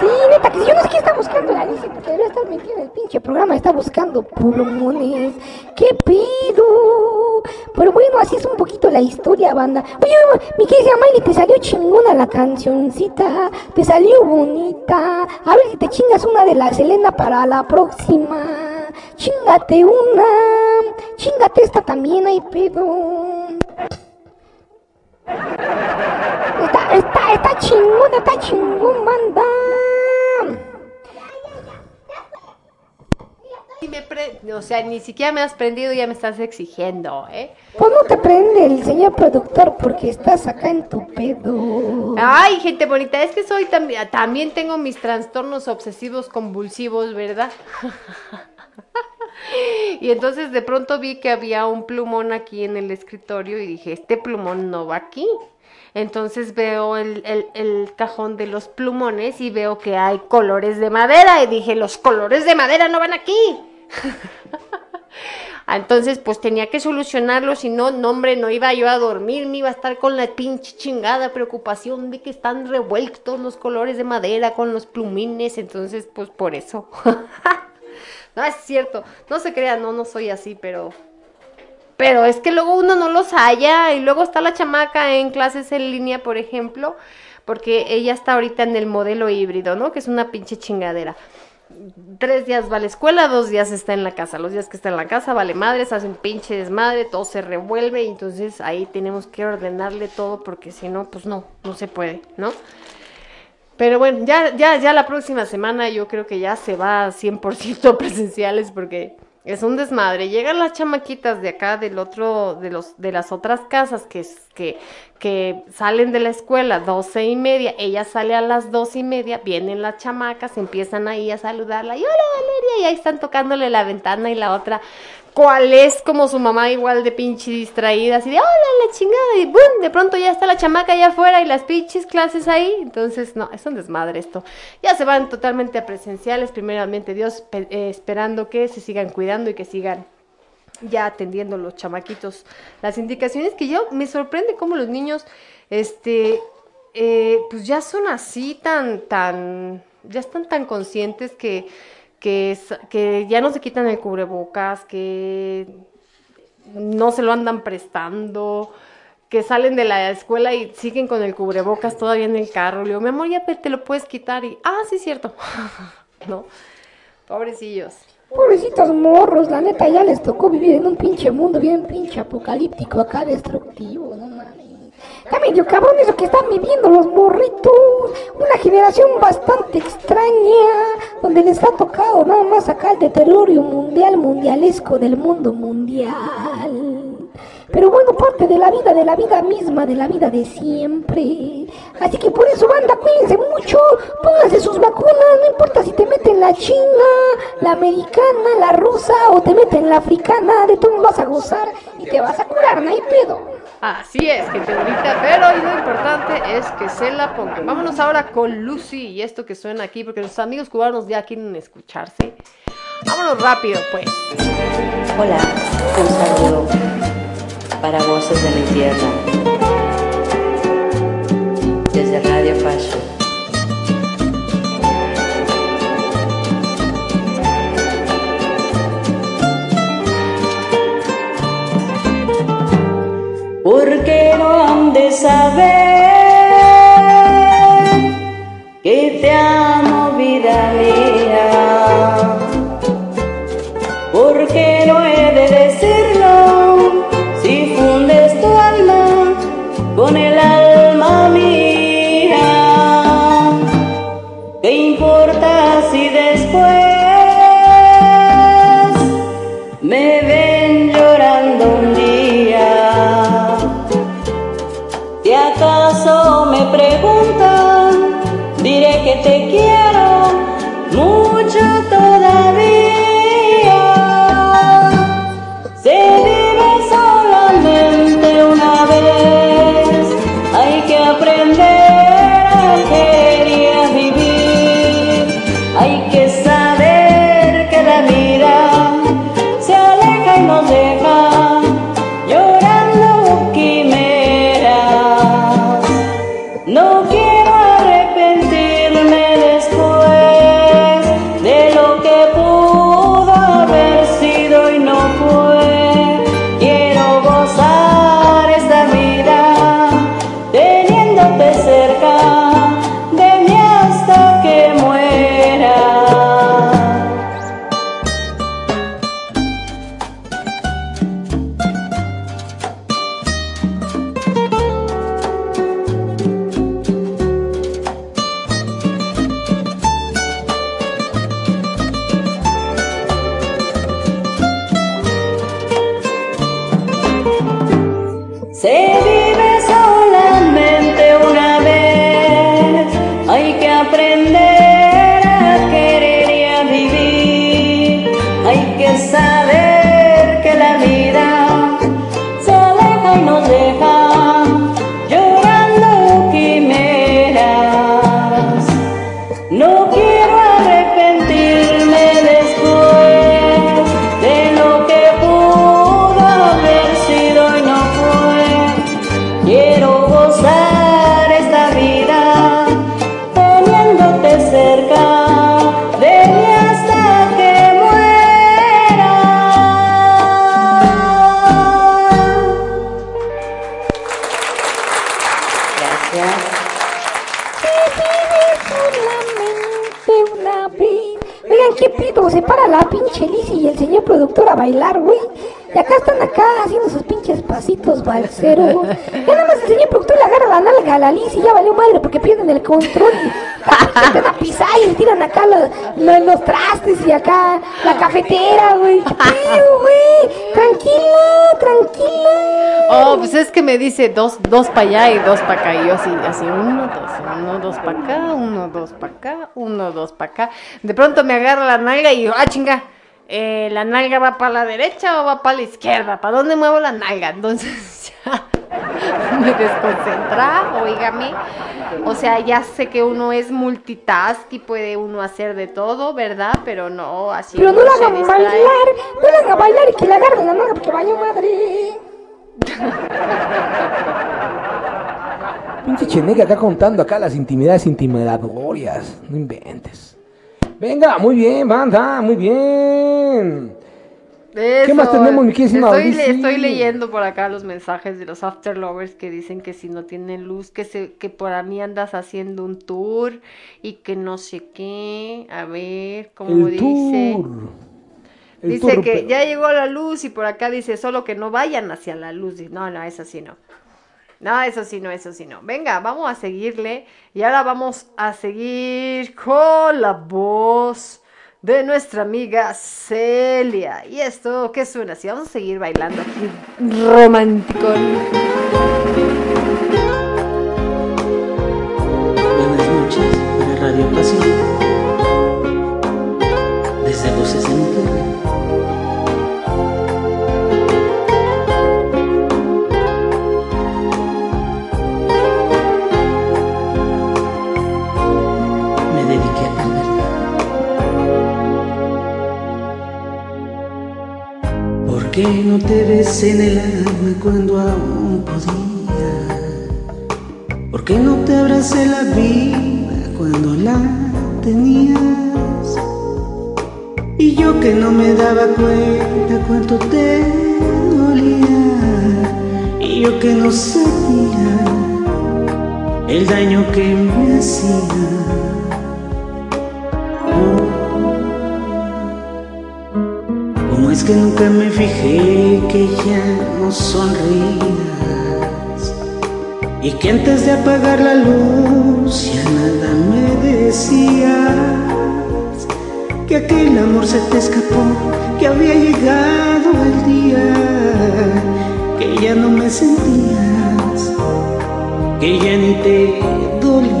S3: Sí, neta, que yo no sé qué está buscando la Alicia, porque debe estar metida en el pinche programa, está buscando pulmones. ¿Qué pedo? Pero bueno, así es un poquito la historia, banda. Oye, mi querida Miley, te salió chingona la cancioncita, te salió bonita. A ver si te chingas una de la Selena para la próxima. Chingate una, chingate esta también, hay pedo. Está, está, está chingón, está chingón, banda.
S1: Me pre- O sea, ni siquiera me has prendido y ya me estás exigiendo, ¿eh?
S3: Pues no te prende el señor productor porque estás acá en tu pedo.
S1: Ay, gente bonita, es que soy también, también tengo mis trastornos obsesivos convulsivos, ¿verdad? (laughs) (laughs) y entonces de pronto vi que había un plumón aquí en el escritorio y dije, este plumón no va aquí. Entonces veo el, cajón de los plumones y veo que hay colores de madera y dije, los colores de madera no van aquí. (laughs) Entonces, pues tenía que solucionarlo, si no, no, hombre, no iba yo a dormir, me iba a estar con la pinche chingada preocupación de que están revueltos los colores de madera con los plumines, entonces, pues por eso. (laughs) no, es cierto, no se crean, no, no soy así, pero... Pero es que luego uno no los halla y luego está la chamaca en clases en línea, por ejemplo, porque ella está ahorita en el modelo híbrido, ¿no? Que es una pinche chingadera tres días va a la escuela, dos días está en la casa. Los días que está en la casa vale madre, se hace un pinche desmadre, todo se revuelve y entonces ahí tenemos que ordenarle todo porque si no, pues no, no se puede, ¿no? Pero bueno, ya, ya, ya la próxima semana yo creo que ya se va a 100% (laughs) presenciales porque es un desmadre. Llegan las chamaquitas de acá del otro, de los, de las otras casas que, que, que salen de la escuela doce y media, ella sale a las doce y media, vienen las chamacas, empiezan ahí a saludarla y hola Valeria, y ahí están tocándole la ventana y la otra, cuál es como su mamá igual de pinche distraída, así de hola la chingada, y boom, de pronto ya está la chamaca allá afuera y las pinches clases ahí, entonces no, es un desmadre esto. Ya se van totalmente a presenciales, primeramente Dios, eh, esperando que se sigan cuidando y que sigan ya atendiendo los chamaquitos las indicaciones que yo me sorprende cómo los niños este eh, pues ya son así tan tan ya están tan conscientes que que, que ya no se quitan el cubrebocas que no se lo andan prestando que salen de la escuela y siguen con el cubrebocas todavía en el carro. Le digo, mi amor, ya te lo puedes quitar. Y, ah, sí, cierto. (laughs) no, pobrecillos.
S3: Pobrecitos morros, la neta ya les tocó vivir en un pinche mundo bien pinche apocalíptico acá destructivo, no mames. Está medio cabrón eso que están viviendo los morritos. Una generación bastante extraña, donde les ha tocado nada más acá el deterioro mundial, mundialesco del mundo mundial. Pero bueno, parte de la vida, de la vida misma, de la vida de siempre. Así que por eso, banda, cuídense mucho, pónganse sus vacunas, no importa si te meten la china, la americana, la rusa o te meten la africana, de todo vas a gozar y te vas a curar, no hay pedo.
S1: Así es, gente bonita, pero lo importante es que se la pongan. Vámonos ahora con Lucy y esto que suena aquí, porque los amigos cubanos ya quieren escucharse. Vámonos rápido, pues.
S14: Hola, un saludo para voces de mi tierra. Desde Radio Fashion. Porque no han de saber que te amo, vida mía te quiero
S1: mucho todavía. Me dice dos, dos para allá y dos para acá. Y yo así, así, uno, dos, uno, dos para acá, uno, dos para acá, uno, dos para acá. De pronto me agarra la nalga y yo, ah, chinga. eh, ¿La nalga va para la derecha o va para la izquierda? ¿Para dónde muevo la nalga? Entonces (laughs) ya me desconcentra, oígame. O sea, ya sé que uno es multitask y puede uno hacer de todo, ¿verdad? Pero no, así
S3: Pero no
S1: uno
S3: la hagan bailar, no la hagan bailar y que le agarren la nalga porque vaya madre.
S2: Pinche Cheneque acá contando acá las intimidades intimidatorias. No inventes. Venga, muy bien, banda, muy bien. ¿Qué más tenemos, mi queridísima
S1: estoy, le- estoy leyendo por acá los mensajes de los after lovers que dicen que si no tienen luz, que se, que por mí andas haciendo un tour y que no sé qué. A ver, como
S2: El
S1: dice.
S2: tour. El
S1: Dice que ya llegó la luz y por acá dice solo que no vayan hacia la luz. No, no, eso sí no. No, eso sí no, eso sí no. Venga, vamos a seguirle. Y ahora vamos a seguir con la voz de nuestra amiga Celia. ¿Y esto qué suena? Si vamos a seguir bailando aquí. Romántico.
S15: Buenas noches para Radio Pasión. Desde Voces en ¿Por qué no te besé en el alma cuando aún podía? ¿Por qué no te abracé la vida cuando la tenías? Y yo que no me daba cuenta cuánto te dolía. Y yo que no sabía el daño que me hacía. ¿Cómo es que nunca me fijé que ya no sonrías? Y que antes de apagar la luz ya nada me decías Que aquel amor se te escapó, que había llegado el día Que ya no me sentías, que ya ni te dolía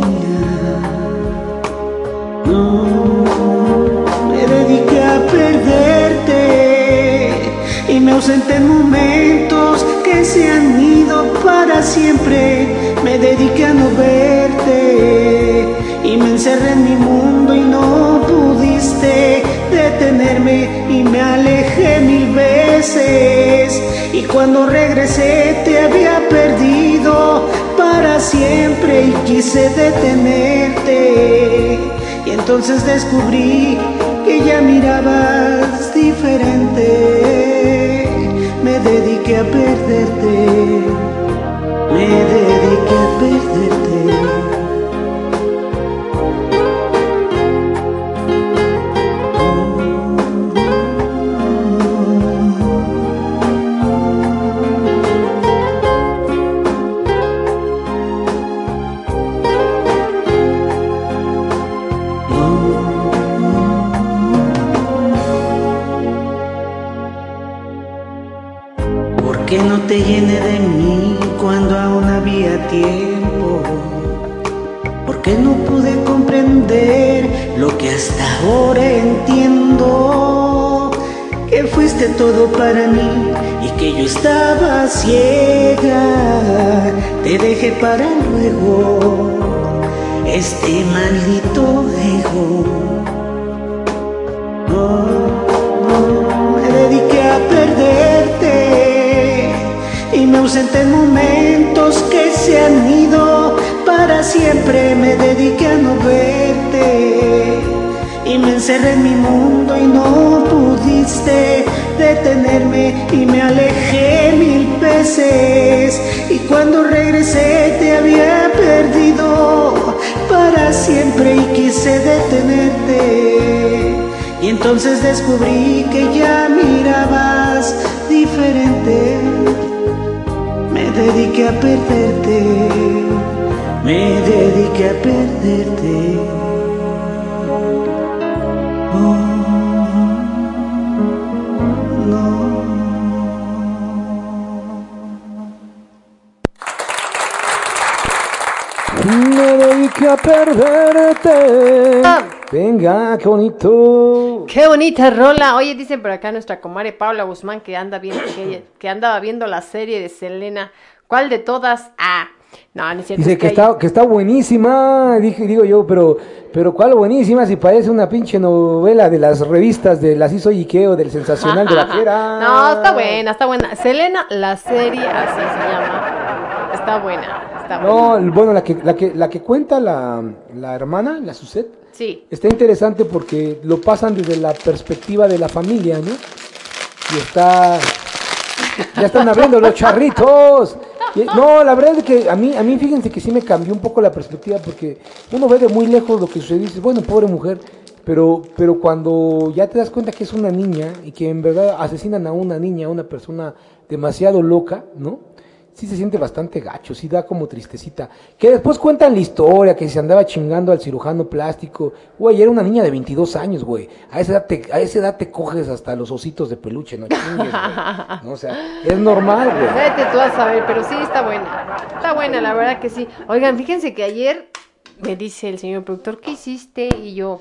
S15: y me ausenté en momentos que se han ido para siempre. Me dediqué a no verte y me encerré en mi mundo y no pudiste detenerme y me alejé mil veces. Y cuando regresé te había perdido para siempre y quise detenerte. Y entonces descubrí que ya mirabas diferente. Me dediqué a perderte, me dediqué a perderte. Tiempo? ¿Por qué no pude comprender lo que hasta ahora entiendo? fuiste todo para mí y que yo estaba ciega. Te dejé para luego este maldito ego. No, no, me dediqué a perderte ausenté en momentos que se han ido. Para siempre. Me dediqué a no verte. Y me encerré en mi mundo y no pudiste detenerme. Y me alejé mil veces. Y cuando regresé te había perdido. Para siempre y quise detenerte. Y entonces descubrí que ya mirabas diferente dediqué a perderte me dediqué a perderte
S2: Me dediqué a perderte.
S1: Ah.
S2: Venga, qué bonito.
S1: Qué bonita rola. Oye, dicen por acá nuestra comadre Paula Guzmán que anda viendo que, que andaba viendo la serie de Selena. ¿Cuál de todas? Ah, no, no es cierto.
S2: Dice que
S1: hay-
S2: está, que está buenísima, dije, digo yo, pero, pero ¿cuál buenísima? Si parece una pinche novela de las revistas de las hizo Ikeo, del sensacional de vaquera.
S1: No, está buena, está buena. Selena, la serie, así se llama. Está buena, está buena.
S2: No, bueno, la que, la que, la que cuenta la, la hermana, la Suset, Está interesante porque lo pasan desde la perspectiva de la familia, ¿no? Y está, ya están abriendo los charritos. No, la verdad es que a mí, a mí fíjense que sí me cambió un poco la perspectiva porque uno ve de muy lejos lo que sucede y dice, bueno, pobre mujer, pero, pero cuando ya te das cuenta que es una niña y que en verdad asesinan a una niña, a una persona demasiado loca, ¿no? Sí se siente bastante gacho, sí da como tristecita. Que después cuentan la historia, que se andaba chingando al cirujano plástico. Güey, era una niña de 22 años, güey. A esa edad te, a esa edad te coges hasta los ositos de peluche, no chingues, güey. (laughs) No, o sea, es normal, güey.
S1: Vete tú a saber, pero sí está buena. Está buena, la verdad que sí. Oigan, fíjense que ayer me dice el señor productor, ¿qué hiciste? Y yo,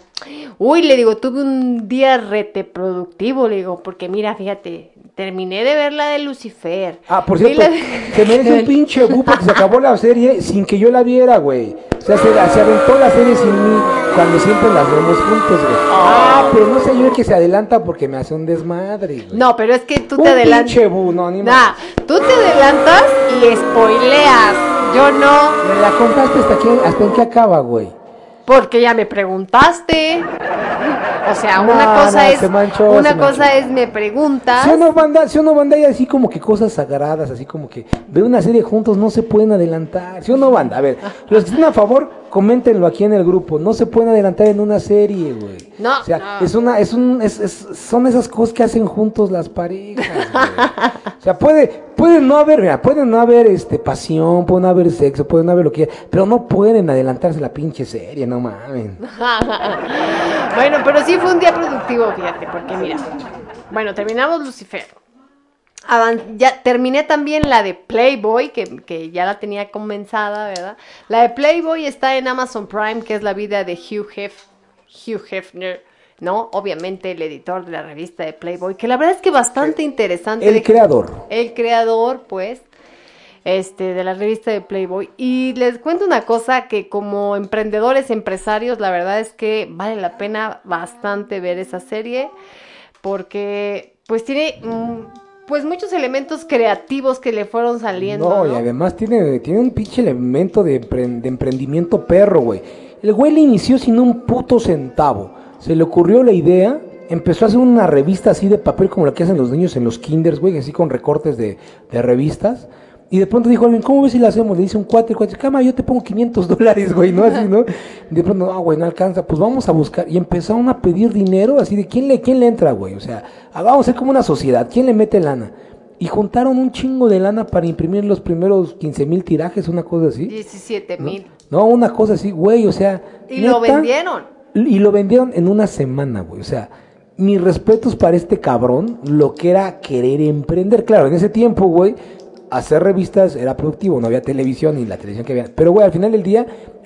S1: uy, le digo, tuve un día rete productivo, le digo, porque mira, fíjate, terminé de ver la de Lucifer.
S2: Ah, por cierto,
S1: la
S2: se merece un pinche bu porque se acabó la serie sin que yo la viera, güey. O sea, se, se aventó la serie sin mí cuando siempre las vemos juntos, güey. Ah, pero no sé yo el que se adelanta porque me hace un desmadre, güey.
S1: No, pero es que tú
S2: Un
S1: te adelantas.
S2: pinche bu, no, ni
S1: Nah, tú te adelantas y spoileas. Yo no,
S2: Me la contaste hasta, que, hasta en qué acaba, güey.
S1: Porque ya me preguntaste. O sea, una
S2: No,
S1: cosa
S2: no,
S1: es
S2: se manchó,
S1: una cosa
S2: manchó.
S1: es me preguntas.
S2: Si uno manda, si uno manda así como que cosas sagradas, así como que ve una serie juntos, no se pueden adelantar. Si uno manda, a ver, los que estén a favor, coméntenlo aquí en el grupo. No se pueden adelantar en una serie, güey.
S1: No,
S2: O sea,
S1: no.
S2: es una, es un, es, es- son esas cosas que hacen juntos las parejas. güey. O sea, puede, puede no haber, mira, puede no haber este pasión, puede no haber sexo, puede no haber lo que quieran, pero no pueden adelantarse la pinche serie, no mames. (laughs)
S1: bueno, pero sí fue un día productivo, fíjate, porque mira, bueno, terminamos Lucifer. Ya terminé también la de Playboy, que, que ya la tenía comenzada, ¿verdad? La de Playboy está en Amazon Prime, que es la vida de Hugh, Hef- Hugh Hefner, ¿no? Obviamente el editor de la revista de Playboy, que la verdad es que bastante interesante.
S2: El
S1: de-
S2: creador.
S1: el creador, pues, este, de la revista de Playboy. Y les cuento una cosa que como emprendedores, empresarios, la verdad es que vale la pena bastante ver esa serie porque pues tiene mm, pues muchos elementos creativos que le fueron saliendo.
S2: No, y además tiene, tiene un pinche elemento de, empre- de emprendimiento perro, güey. El güey le inició sin un puto centavo. Se le ocurrió la idea, empezó a hacer una revista así de papel como la que hacen los niños en los kinders, güey, así con recortes de, de revistas. Y de pronto dijo alguien, ¿cómo ves si la hacemos? Le dice un cuate, cuate, cama, yo te pongo 500 dólares, güey, ¿no? Así, ¿no? Y de pronto, no, güey, no alcanza, pues vamos a buscar. Y empezaron a pedir dinero, así de, ¿quién le, quién le entra, güey? O sea, ah, vamos a ser como una sociedad, ¿quién le mete lana? Y juntaron un chingo de lana para imprimir los primeros 15 mil tirajes, una cosa así.
S1: 17 mil.
S2: No, una cosa así, güey, o sea.
S1: Y lo vendieron.
S2: Y lo vendieron en una semana, güey. O sea, mis respetos para este cabrón, lo que era querer emprender. Claro, en ese tiempo, güey, hacer revistas era productivo, no había televisión ni la televisión que había. Pero, güey, al final del día,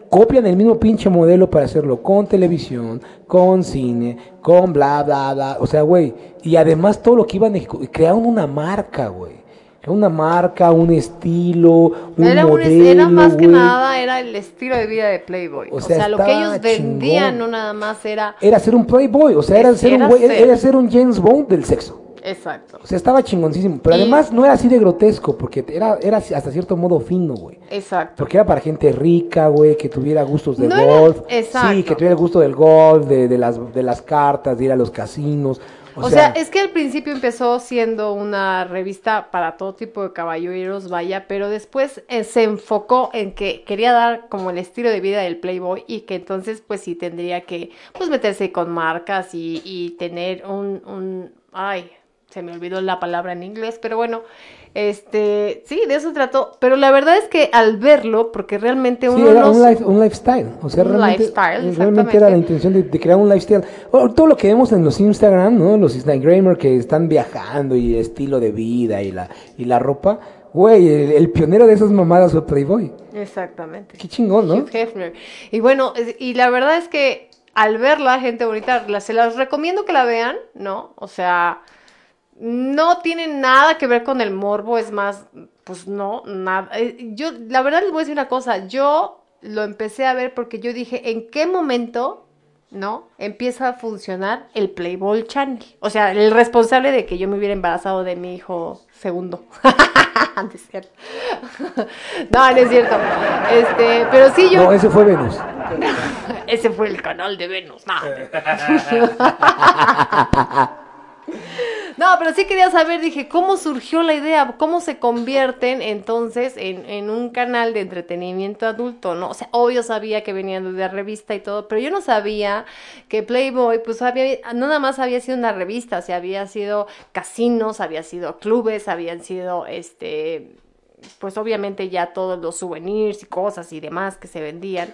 S2: copian el mismo pinche modelo para hacerlo con televisión, con cine, con bla, bla, bla. O sea, güey, y además todo lo que iban crearon una marca, güey. Una marca, un estilo, un
S1: Era, un-
S2: modelo,
S1: era más que nada era el estilo de vida de Playboy.
S2: O
S1: O
S2: sea,
S1: lo que ellos vendían
S2: chingón.
S1: no nada más era
S2: Era ser un playboy, o sea, era ser un güey,
S1: ser.
S2: era ser un James Bond del sexo.
S1: Exacto.
S2: O sea, estaba chingoncísimo. Pero
S1: Y-
S2: además no era así de grotesco, porque era, era hasta cierto modo fino, güey.
S1: Exacto.
S2: Porque era para gente rica, güey, que tuviera gustos de
S1: No era-
S2: golf.
S1: exacto.
S2: Sí, que tuviera el gusto del golf, de, de las, de las cartas, de ir a los casinos. O,
S1: O, sea, es que al principio empezó siendo una revista para todo tipo de caballeros, vaya, pero después eh, se enfocó en que quería dar como el estilo de vida del Playboy y que entonces pues sí tendría que pues meterse con marcas y, y tener un, un, ay, se me olvidó la palabra en inglés, pero bueno, este, sí, de eso trató, pero la verdad es que al verlo, porque realmente
S2: Sí,
S1: uno
S2: era
S1: no
S2: un,
S1: s-
S2: life- un lifestyle. O sea,
S1: Un
S2: realmente,
S1: lifestyle,
S2: realmente era la intención de, de crear un lifestyle. O- todo lo que vemos en los Instagram, ¿no? Los Instagramers que están viajando y estilo de vida y la, y la ropa. Güey, el, el pionero de esas mamadas fue Playboy.
S1: Exactamente.
S2: Qué chingón, ¿no?
S1: Hefner. Y bueno, y la verdad es que al verla, gente bonita, se las recomiendo que la vean, ¿no? O sea, no tiene nada que ver con el morbo, es más, pues no, nada. Eh, Yo, la verdad les voy a decir una cosa, yo lo empecé a ver porque yo dije, ¿en qué momento, no? Empieza a funcionar el Playboy Channel. O sea, el responsable de que yo me hubiera embarazado de mi hijo segundo. (laughs) No es cierto. No, no es cierto. Este, pero sí yo.
S2: No, ese fue Venus. (laughs)
S1: Ese fue el canal de Venus. No. (laughs) No, pero sí quería saber, dije, ¿cómo surgió la idea? ¿Cómo se convierten entonces en, un canal de entretenimiento adulto? ¿no? O sea, obvio sabía que venían de revista y todo, pero yo no sabía que Playboy, pues había, nada más había sido una revista, o sea, había sido casinos, había sido clubes, habían sido, este, pues obviamente ya todos los souvenirs y cosas y demás que se vendían.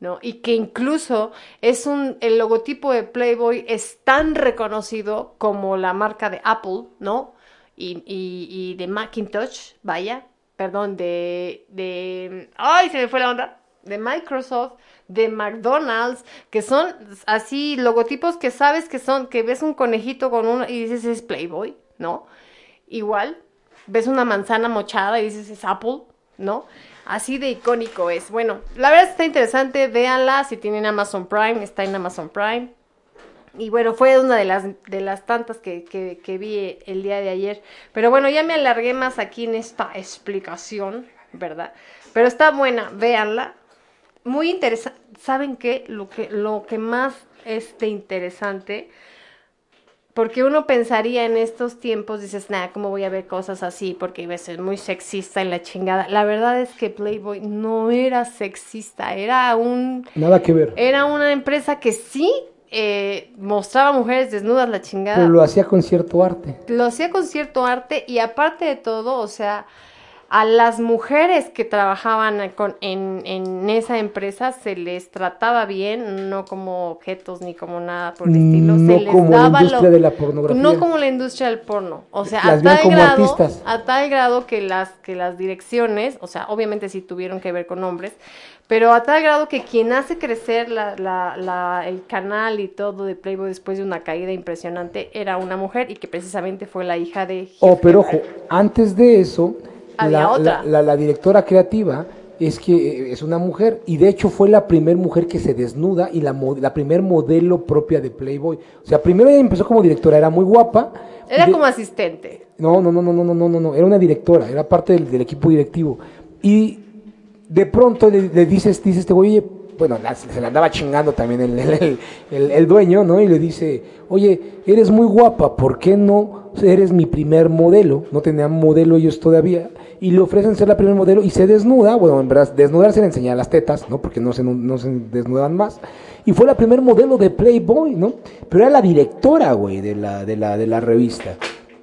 S1: ¿No? Y que incluso es un, el logotipo de Playboy es tan reconocido como la marca de Apple, ¿no? Y, y, y de Macintosh, vaya, perdón, de, de, ay, se me fue la onda, de Microsoft, de McDonald's, que son así logotipos que sabes que son, que ves un conejito con uno y dices es Playboy, ¿no? Igual, ves una manzana mochada y dices es Apple, ¿no? Así de icónico es. Bueno, la verdad está interesante, véanla si tienen Amazon Prime, está en Amazon Prime. Y bueno, fue una de las, de las tantas que, que, vi el día de ayer. Pero bueno, ya me alargué más aquí en esta explicación, ¿verdad? Pero está buena, véanla. Muy interesante. ¿Saben qué? Lo que, lo que más es de interesante porque uno pensaría en estos tiempos, dices, nada, ¿cómo voy a ver cosas así? Porque iba a ser muy sexista en la chingada. La verdad es que Playboy no era sexista, era un...
S2: Nada que ver.
S1: Era una empresa que sí eh, mostraba mujeres desnudas la chingada.
S2: Pero lo hacía con cierto arte.
S1: Lo hacía con cierto arte y aparte de todo, o sea, a las mujeres que trabajaban con, en, en esa empresa se les trataba bien, no como objetos ni como nada por el estilo.
S2: No
S1: se les
S2: como la
S1: daba
S2: industria
S1: lo-
S2: de la pornografía.
S1: No como la industria del porno. O sea,
S2: Las
S1: a tal,
S2: como
S1: grado,
S2: artistas.
S1: a tal grado que las, que las direcciones, o sea, obviamente sí tuvieron que ver con hombres, pero a tal grado que quien hace crecer la, la, la- el canal y todo de Playboy después de una caída impresionante era una mujer y que precisamente fue la hija de...
S2: Oh, pero ojo, antes de eso, la. La, directora creativa es que eh, es una mujer y de hecho fue la primera mujer que se desnuda y la, la primer modelo propia de Playboy. O sea, primero ella empezó como directora, era muy guapa.
S1: Era como asistente.
S2: No, no, no, no, no, no, no, no, era una directora, era parte del, equipo directivo. Y de pronto le, le dices, dices este güey, oye, bueno, se la andaba chingando también el, el, dueño, ¿no? Y le dice, oye, eres muy guapa, ¿por qué no eres mi primer modelo? No tenían modelo ellos todavía. Y le ofrecen ser la primer modelo y se desnuda, bueno, en verdad, desnudarse le enseñar las tetas, ¿no? Porque no se, no se desnudaban más. Y fue la primer modelo de Playboy, ¿no? Pero era la directora, güey, de la, de la, de la revista.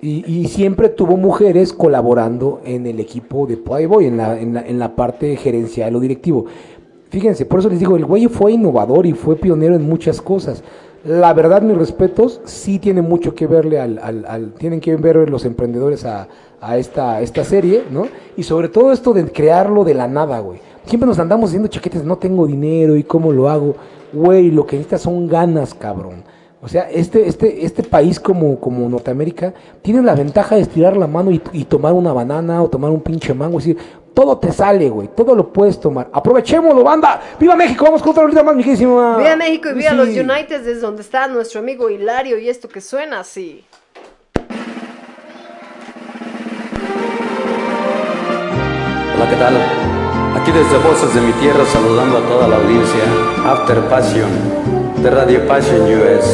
S2: Y, y siempre tuvo mujeres colaborando en el equipo de Playboy, en la, en la, en la parte gerencial o directivo. Fíjense, por eso les digo, el güey fue innovador y fue pionero en muchas cosas. La verdad, mis respetos, sí tiene mucho que verle al- al- tienen que ver los emprendedores a, a esta, esta serie, ¿no? Y sobre todo esto de crearlo de la nada, güey. Siempre nos andamos diciendo chaquetes, no tengo dinero y cómo lo hago. Güey, lo que necesitas son ganas, cabrón. O sea, este, este, este país como, como Norteamérica tiene la ventaja de estirar la mano y, y tomar una banana o tomar un pinche mango. Es decir, todo te sale, güey. Todo lo puedes tomar. Aprovechémoslo, banda. ¡Viva México! Vamos con otra rolita más, mi.
S1: Viva México y viva
S2: Sí.
S1: los United, desde donde está nuestro amigo Hilario y esto que suena así.
S16: ¿Qué tal? Aquí desde Voces de mi Tierra saludando a toda la audiencia After Passion de Radio Passion US.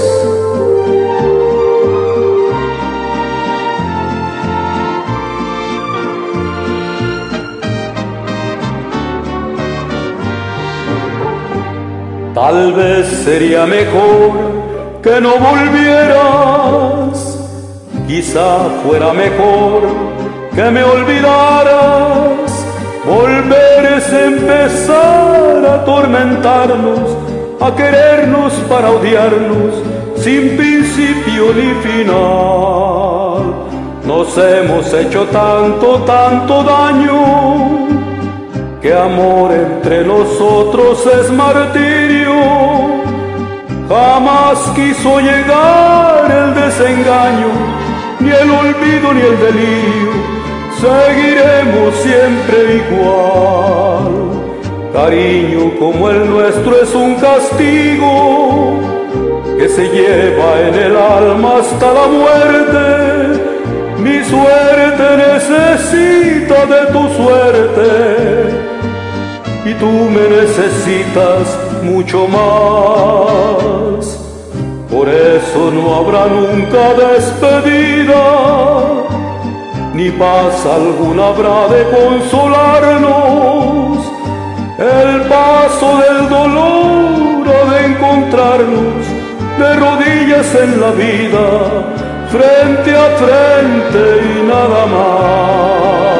S16: Tal vez sería mejor que no volvieras, quizá fuera mejor que me olvidaras. Volver es empezar a atormentarnos, a querernos para odiarnos, sin principio ni final. Nos hemos hecho tanto, tanto daño, que amor entre nosotros es martirio. Jamás quiso llegar el desengaño, ni el olvido ni el delirio. Seguiremos siempre igual. Cariño como el nuestro es un castigo que se lleva en el alma hasta la muerte. Mi suerte necesita de tu suerte y tú me necesitas mucho más. Por eso no habrá nunca despedida, ni paz alguna habrá de consolarnos. El paso del dolor ha de encontrarnos de rodillas en la vida, frente a frente y nada más.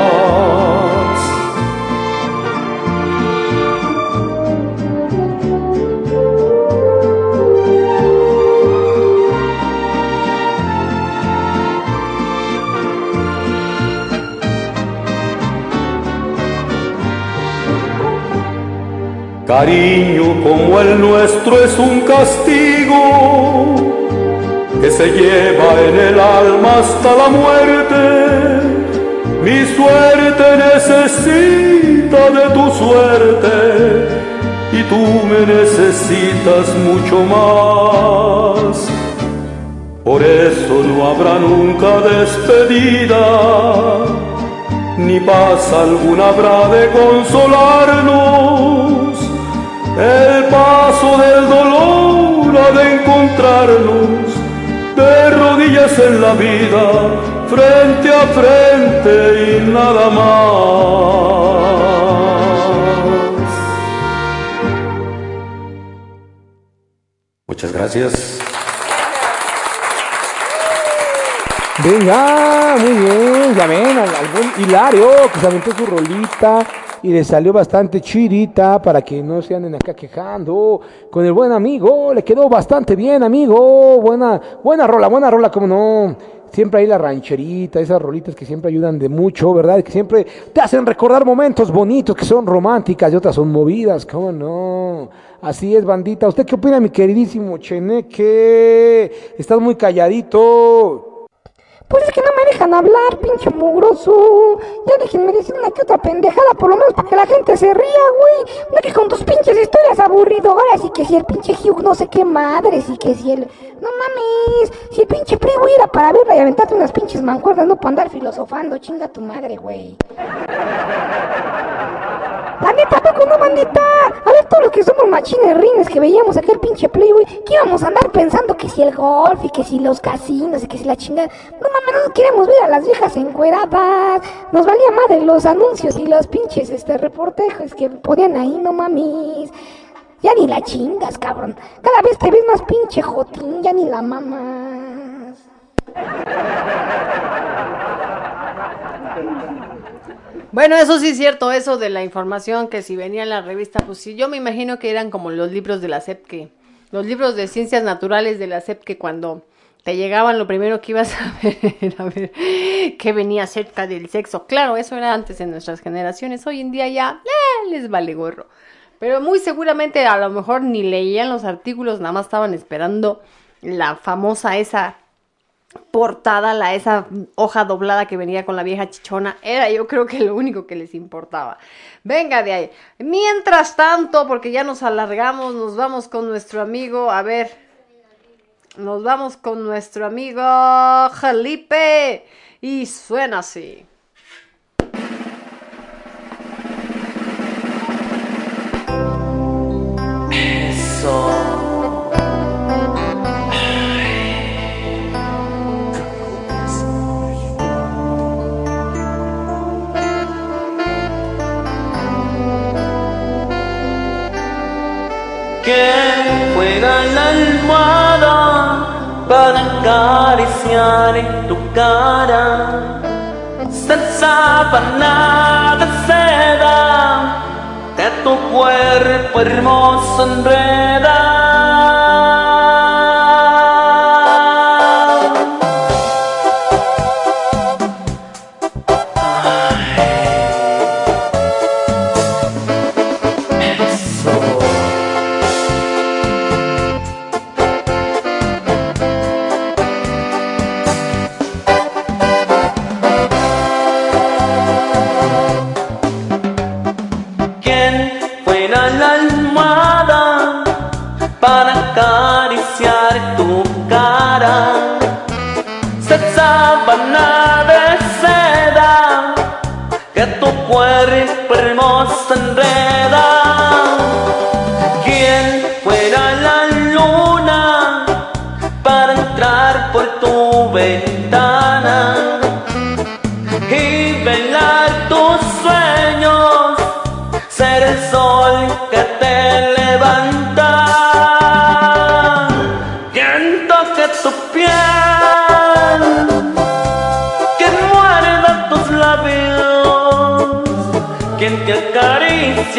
S16: Cariño como el nuestro es un castigo que se lleva en el alma hasta la muerte. Mi suerte necesita de tu suerte y tú me necesitas mucho más. Por eso no habrá nunca despedida, ni paz alguna habrá de consolarnos. El paso del dolor ha de encontrarnos de rodillas en la vida, frente a frente y nada más. Muchas gracias.
S2: Venga, muy bien, ya ven, al, al buen Hilario que se aventó su rolita y le salió bastante chidita para que no se anden acá quejando. Con el buen amigo, le quedó bastante bien, amigo. Buena, buena rola, buena rola, como no. Siempre hay la rancherita, esas rolitas que siempre ayudan de mucho, ¿verdad? Que siempre te hacen recordar momentos bonitos que son románticas y otras son movidas, ¿cómo no? Así es, bandita. ¿Usted qué opina, mi queridísimo Cheneque? Estás muy calladito.
S3: Pues es que no me dejan hablar, pinche mugroso. Ya déjenme decir una que otra pendejada, por lo menos para que la gente se ría, güey. No que con tus pinches historias aburridoras y que si el pinche Hugh no sé qué madres y que si el... No mames, si el pinche Pri, era para verla y aventarte unas pinches mancuernas, no para andar filosofando, chinga tu madre, güey. La neta, ¿a poco no, bandita? A ver, todos los que somos machines rines que veíamos aquel pinche play, güey, que íbamos a andar pensando que si el golf y que si los casinos y que si la chingada. No mames, no queremos ver a las viejas encueradas. Nos valía madre los anuncios y los pinches este reportejes que ponían ahí, no mames. Ya ni la chingas, cabrón. Cada vez te ves más pinche jotín, ya ni la mamas.
S1: Bueno, eso sí es cierto, eso de la información que si venía en la revista, pues sí, yo me imagino que eran como los libros de la SEP que los libros de ciencias naturales de la SEP que cuando te llegaban lo primero que ibas (laughs) a ver era ver qué venía cerca del sexo. Claro, eso era antes en nuestras generaciones. Hoy en día ya eh, les vale gorro. Pero muy seguramente a lo mejor ni leían los artículos, nada más estaban esperando la famosa esa portada, la esa hoja doblada que venía con la vieja chichona, era yo creo que lo único que les importaba. Venga de ahí. Mientras tanto, porque ya nos alargamos, nos vamos con nuestro amigo, a ver, nos vamos con nuestro amigo Felipe y suena así.
S17: Eso. Para acariciar en tu cara. Ser sábana de seda que tu cuerpo hermoso enreda.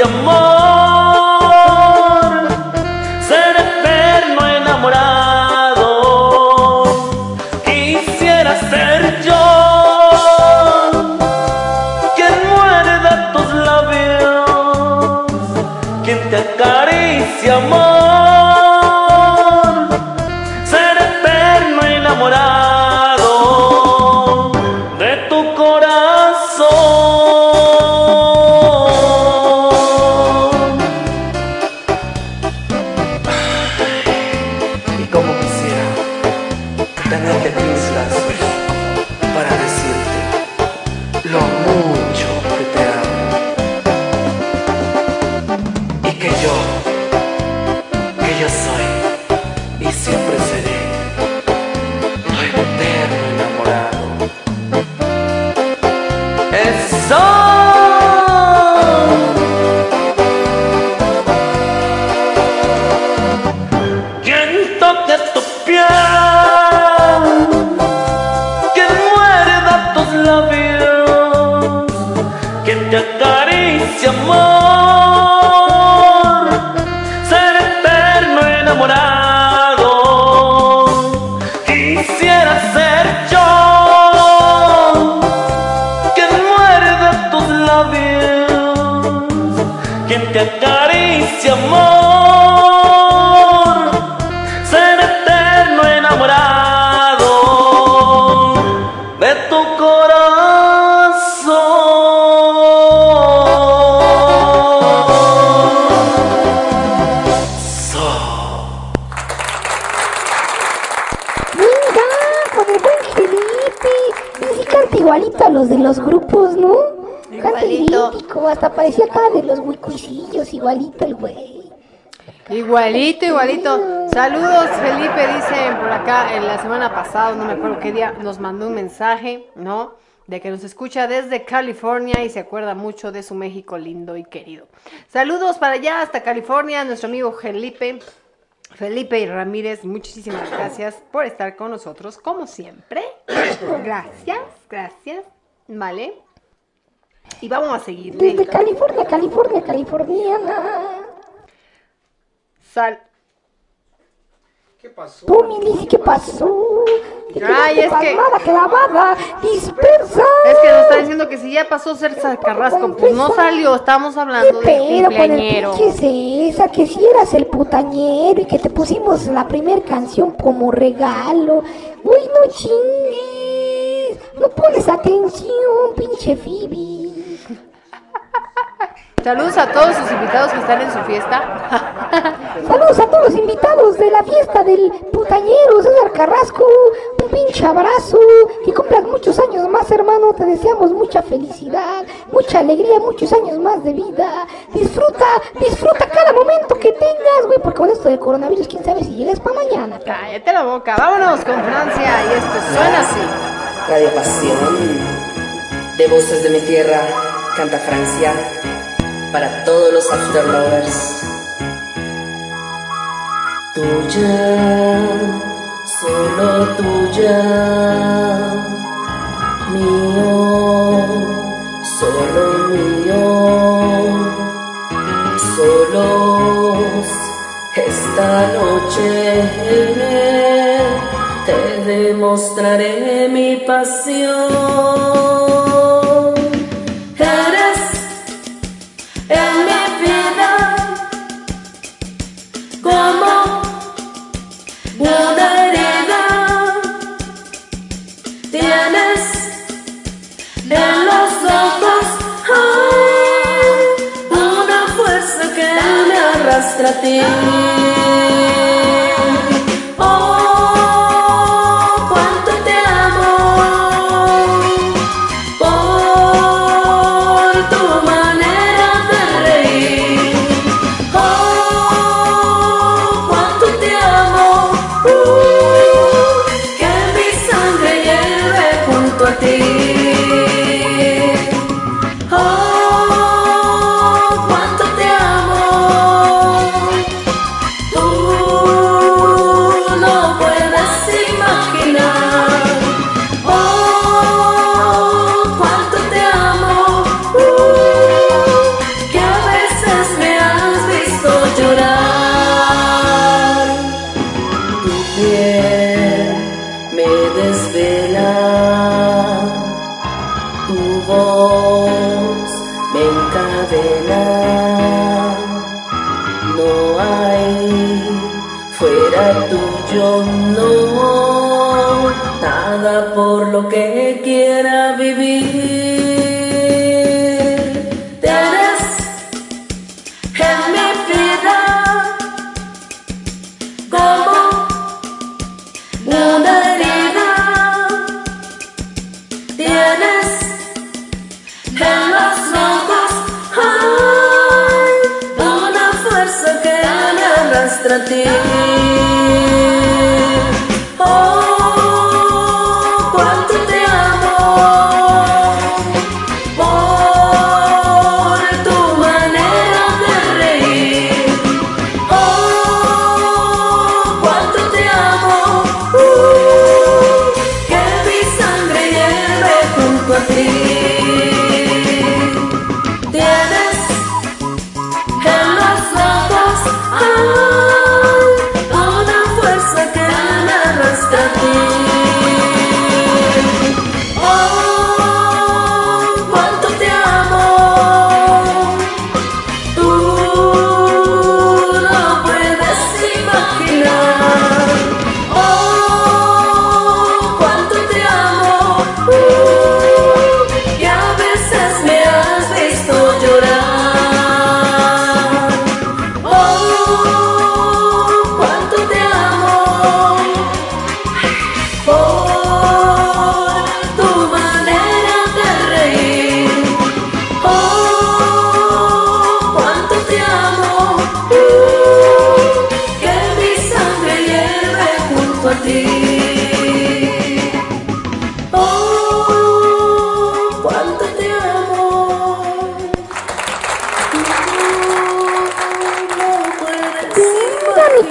S17: Amor, ser eterno enamorado. Quisiera ser yo quien muerda tus labios, quien te acaricia amor,
S3: grupos, ¿no? Idéntico, hasta parecía acá de los huicuicillos, igualito el güey.
S1: Igualito, igualito. Saludos, Felipe, dice por acá en la semana pasada, no me acuerdo qué día, nos mandó un mensaje, ¿no? De que nos escucha desde California y se acuerda mucho de su México lindo y querido. Saludos para allá hasta California, nuestro amigo Felipe. Felipe y Ramírez, muchísimas gracias por estar con nosotros, como siempre. (coughs) Gracias, gracias. Vale. Y vamos a seguir.
S3: Desde California, California, californiana.
S1: Sal.
S3: Tú, Milici, ¿qué pasó?
S1: Ay, es que-
S3: clavada, dispersa.
S1: Es que nos está diciendo que si ya pasó Cersa Carrasco, pues no salió, estamos hablando
S3: el
S1: cumpleañero.
S3: pinche César, que si eras el putañero y que te pusimos la primer canción como regalo. Uy, no chingues. No pones atención, pinche Phoebe.
S1: Saludos a todos sus invitados que están en su fiesta.
S3: Saludos a todos los invitados de la fiesta del putañero César Carrasco. Un pinche abrazo. Que cumplas muchos años más, hermano. Te deseamos mucha felicidad, mucha alegría, muchos años más de vida. Disfruta, disfruta cada momento que tengas, güey. Porque con esto del coronavirus, quién sabe si llegas para mañana.
S1: Cállate la boca, vámonos con Francia y esto suena así.
S18: Radio Pasión, de voces de mi tierra, canta Francia, para todos los afterlovers. Tuya, solo tuya, mío, solo mío, solos esta noche te demostraré mi pasión. Eres en mi vida como una herida. Tienes en los ojos una fuerza que me arrastra a ti. Vivir. Tienes en mi vida como una herida. Tienes en los ojos ay, una fuerza que me arrastra a ti.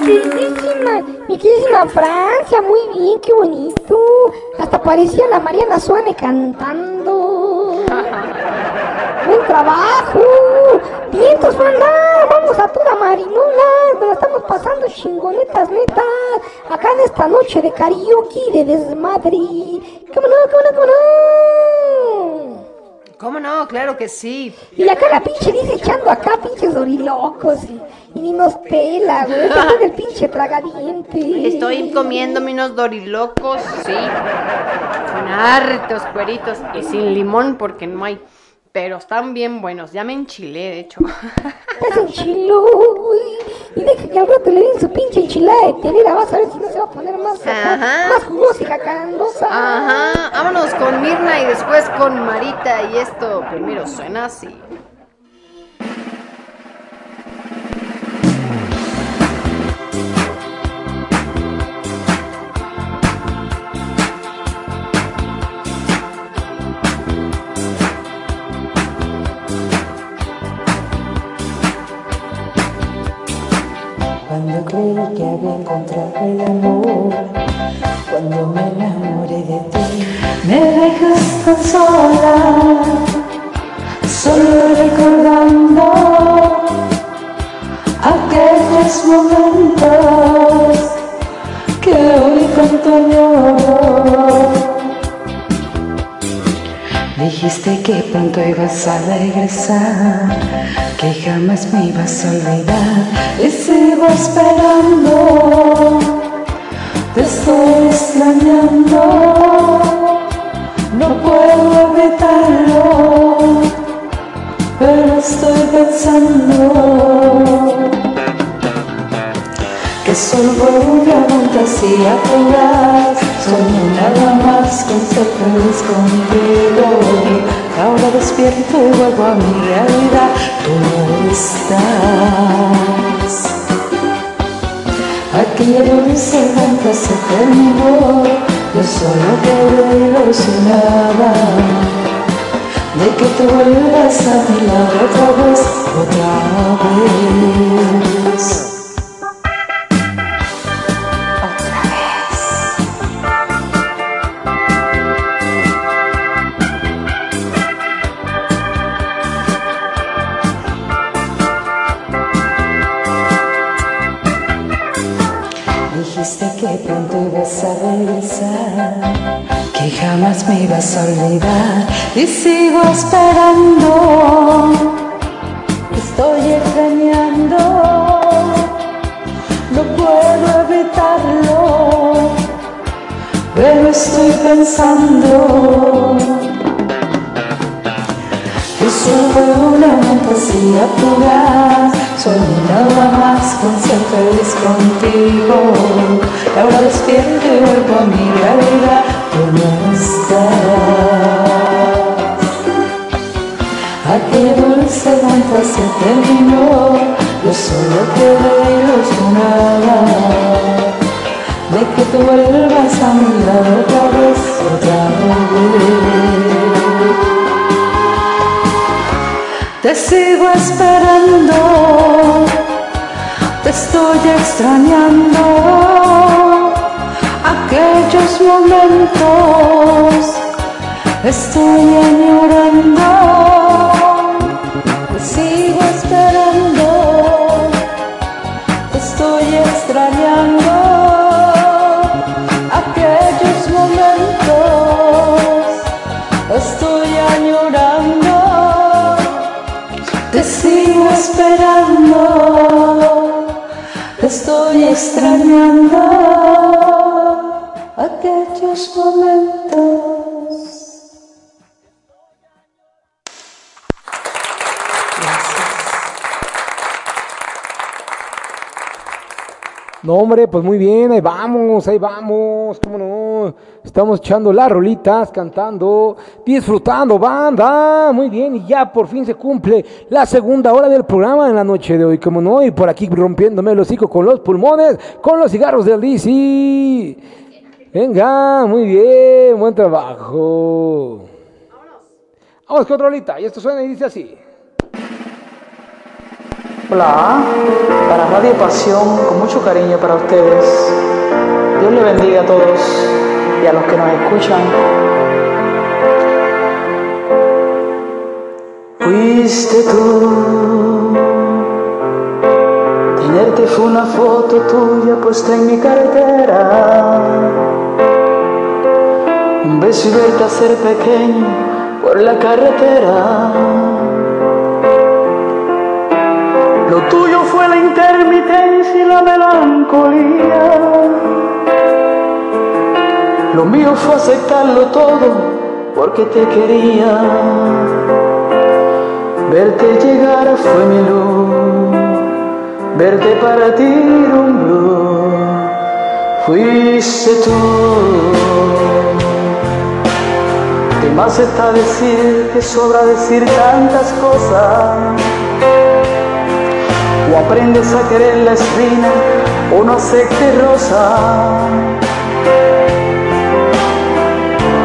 S3: Queridísima, mi queridísima Francia, muy bien, qué bonito. Hasta parecía la Mariana Suane cantando. (laughs) Buen trabajo. Vientos, banda, vamos a toda marinola, nos la estamos pasando chingonetas, netas. Acá en esta noche de karaoke, de desmadre. ¿Cómo no, cómo no, cómo no?
S1: ¿Cómo no? Claro que sí.
S3: Y acá la pinche dice echando acá pinches dorilocos y, y ni nos pela, güey. Está el pinche tragadiente.
S1: Estoy comiéndome unos dorilocos, sí. Con hartos cueritos y sin limón porque no hay. Pero están bien buenos. Ya me enchilé, de hecho.
S3: Estás enchiló. Y deja que al rato le den su pinche enchilada de telera. Vas a ver si no se va a poner más,
S1: Ajá.
S3: más jugosa y jacarandosa.
S1: Ajá. Vámonos con Mirna y después con Marita. Y esto primero suena así.
S9: Cuando creí que había encontrado el amor, cuando me enamoré de ti, me dejas tan sola, solo recordando aquellos momentos que hoy tanto añoro. Dijiste que pronto ibas a regresar, que jamás me ibas a olvidar. Y sigo esperando, te estoy extrañando, no puedo evitarlo, pero estoy pensando que solo fue una fantasía fugaz Soñé nada más con ser feliz contigo Ahora despierto y vuelvo a mi realidad. Tú no estás. Aquella dulce fantasía terminó. Yo solo quedé ilusionada. De que tú vuelvas a mi lado otra vez, otra vez y sigo esperando, estoy extrañando, no puedo evitarlo, pero estoy pensando. Que solo una fantasía fugaz Soñé nada más con ser feliz contigo. Y ahora despierto y vuelvo a mi realidad Tú no estás Aquella dulce fantasía terminó Yo solo quedé ilusionada De que tú vuelvas a mi lado otra vez, otra vez. Te sigo esperando, te estoy extrañando. Aquellos momentos estoy añorando. Te sigo esperando, te estoy extrañando. Aquellos momentos estoy añorando. Te sigo esperando, te estoy extrañando
S2: Hombre, pues muy bien, ahí vamos, ahí vamos, cómo no. Estamos echando las rolitas, cantando, disfrutando, banda, muy bien, y ya por fin se cumple la segunda hora del programa en la noche de hoy, como no, y por aquí rompiéndome el hocico con los pulmones, con los cigarros del DC. Venga, muy bien, buen trabajo. Vamos con otra rolita, y esto suena y dice así.
S19: Hola, para Radio Pasión, con mucho cariño para ustedes. Dios le bendiga a todos y a los que nos escuchan. Fuiste tú
S20: Amarte fue una foto tuya puesta en mi cartera. Un beso y verte a ser pequeño por la carretera. Lo tuyo fue la intermitencia y la melancolía. Lo mío fue aceptarlo todo porque te quería. Verte llegar fue mi luz, verte partir un blue, fuiste tú. De más está decir que sobra decir tantas cosas. O aprendes a querer la espina o no aceptes rosa.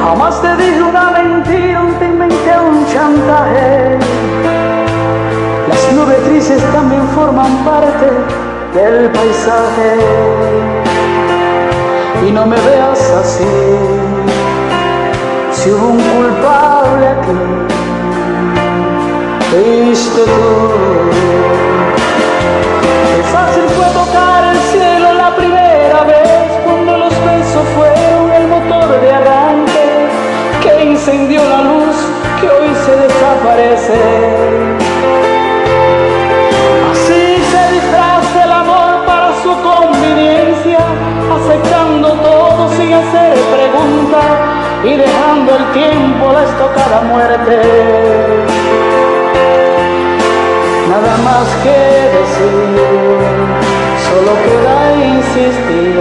S20: Jamás te dije una mentira, te inventé un chantaje. Las nubes grises también forman parte del paisaje. Y no me veas así, si hubo un culpable aquí, fuiste tú. Fácil fue tocar el cielo la primera vez cuando los besos fueron el motor de arranque que incendió la luz que hoy se desaparece. Así se disfraza el amor para su conveniencia, aceptando todo sin hacer preguntas y dejando el tiempo la estocada muerte. Nada más que decir, solo queda insistir,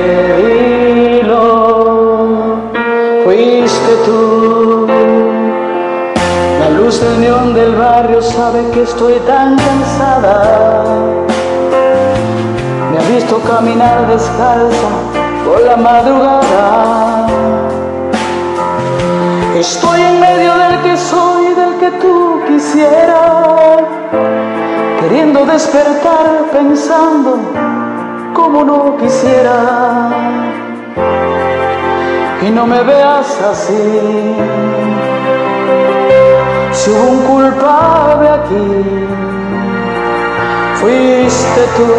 S20: dilo, fuiste tú. La luz del neón del barrio sabe que estoy tan cansada. Me ha visto caminar descalza por la madrugada. Estoy en medio del que soy, del que tú quisieras, queriendo despertar pensando como no quisiera. Y no me veas así, si hubo un culpable aquí, fuiste tú.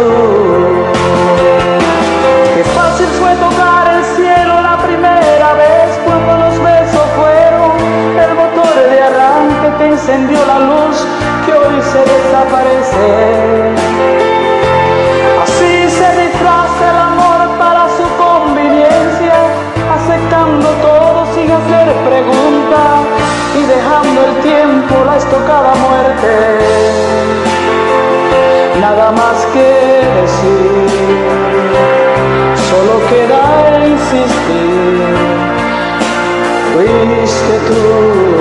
S20: Qué fácil fue tocar el cielo la primera vez cuando los besos fueron el motor de arranque que encendió la luz que hoy se desaparece. Así se disfraza el amor para su conveniencia, aceptando todo sin hacer preguntas y dejando el tiempo la estocada muerte. Nada más que decir, solo queda insistir, fuiste tú.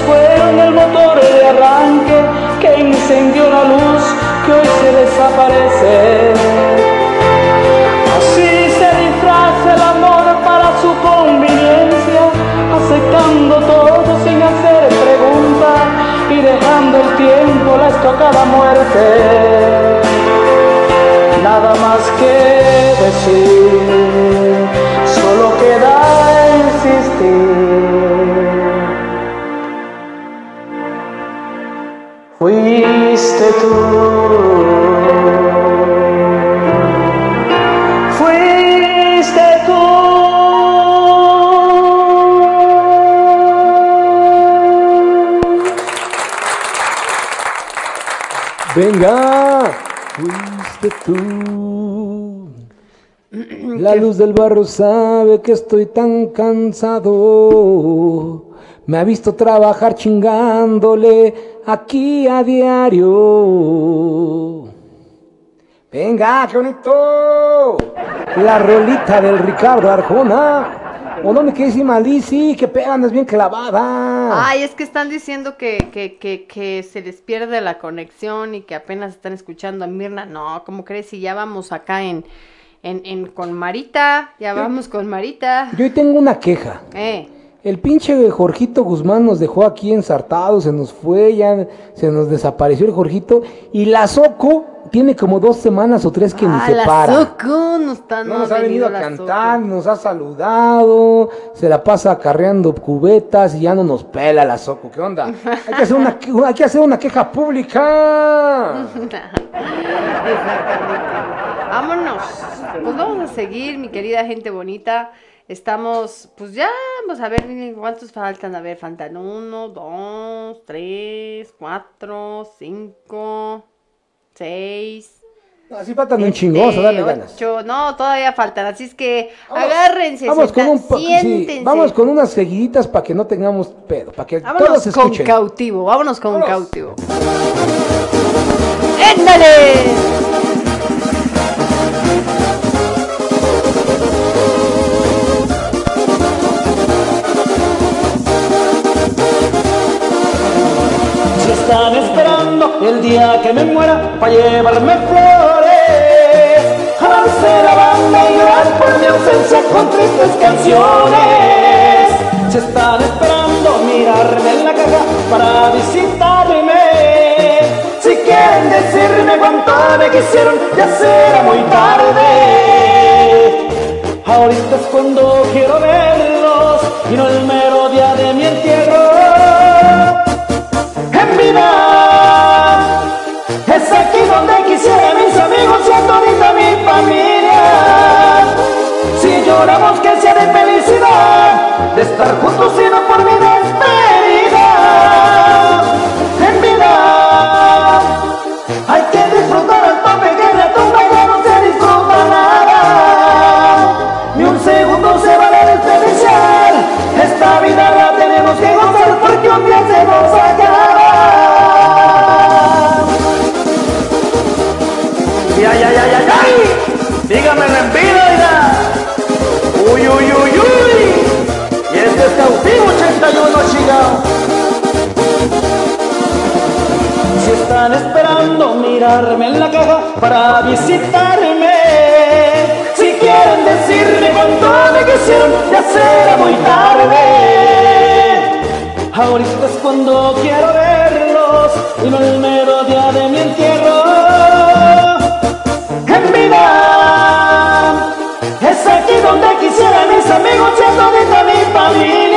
S20: Fueron el motor de arranque que incendió la luz que hoy se desaparece. Así se disfraza el amor para su conveniencia, aceptando todo sin hacer preguntas y dejando el tiempo la estocada muerte. Nada más que decir, solo queda insistir.
S2: Venga, fuiste tú. (clears throat) La luz del barro sabe que estoy tan cansado. Me ha visto trabajar chingándole aquí a diario. Venga, qué bonito. La rolita del Ricardo Arjona. ¿O no me quieres decir Malici? Que pegan, es bien clavada.
S1: Ay, es que están diciendo que, que, que, que se les pierde la conexión y que apenas están escuchando a Mirna. No, ¿cómo crees? Si ya vamos acá en, en, en con Marita, ya vamos con Marita.
S2: Yo hoy tengo una queja.
S1: Eh,
S2: El pinche Jorgito Guzmán nos dejó aquí ensartados, se nos fue, ya se nos desapareció el Jorgito. Y la Soco tiene como dos semanas o tres que ni
S1: Ah,
S2: se
S1: la
S2: para.
S1: Soco no está,
S2: No
S1: no
S2: nos
S1: ha
S2: venido a cantar, nos ha saludado, se la pasa acarreando cubetas y ya no nos pela la Soco. ¿Qué onda? (laughs) Hay que hacer una, hay que hacer una queja pública.
S1: Vámonos. Pues vamos a seguir, mi querida gente bonita. Estamos, pues ya, vamos a ver cuántos faltan. A ver, faltan uno, dos, tres, cuatro, cinco, seis.
S2: Así faltan un chingoso, dale ganas.
S1: ocho. No, todavía faltan. Así es que agárrense,
S2: Vamos con, un sí, vamos con unas seguiditas para que no tengamos pedo, para que
S1: Vámonos
S2: todos
S1: con
S2: escuchen.
S1: cautivo, vámonos con cautivo. ¡Éndale!
S20: Están esperando el día que me muera para llevarme flores, jalarse la banda y llorar por mi ausencia con tristes canciones. Si están esperando mirarme en la caja para visitarme, si quieren decirme cuánto me quisieron, ya será muy tarde. Ahorita es cuando quiero verlos y no el mero día de mi entierro en vida. Es aquí donde quisiera mis amigos y todita mi familia. Si lloramos que sea de felicidad, de estar juntos y no por mi en la caja para visitarme, si quieren decirme cuánto me quisieron, ya será muy tarde. Ahorita es cuando quiero verlos y no el mero día de mi entierro. En vida es aquí donde quisiera mis amigos y familia.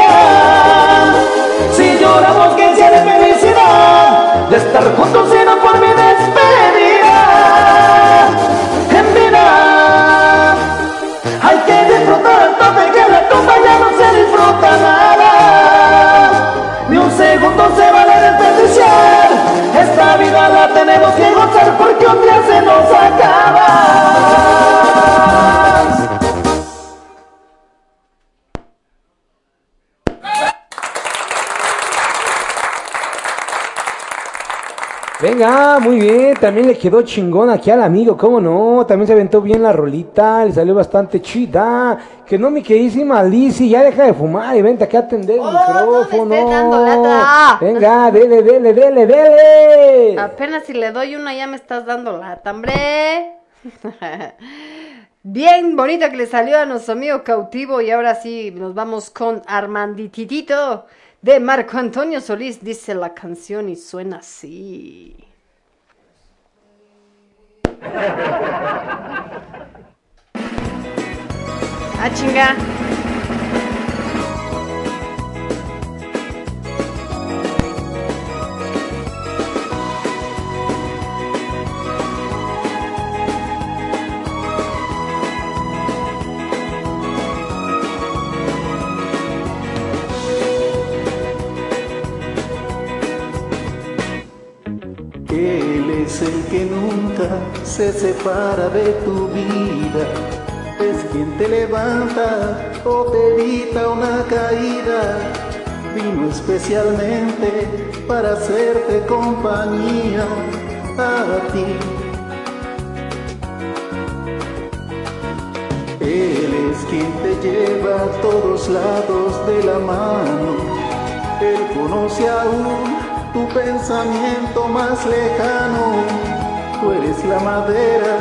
S2: También le quedó chingón aquí al amigo, ¿cómo no? También se aventó bien la rolita, le salió bastante chida. Que no, mi queridísima Lizzy, ya deja de fumar y vente aquí a atender el micrófono.
S1: dando lata.
S2: Venga, dele, dele, dele, dele.
S1: Apenas si le doy una ya me estás dando lata, hombre. (laughs) Bien bonito que le salió a nuestro amigo cautivo y ahora sí nos vamos con Armandititito de Marco Antonio Solís. Dice la canción y suena así. Ah, chinga.
S12: Él es el que nunca se separa de tu vida. Es quien te levanta o te evita una caída. Vino especialmente para hacerte compañía a ti. Él es quien te lleva a todos lados de la mano. Él conoce aún tu pensamiento más lejano. Tú eres la madera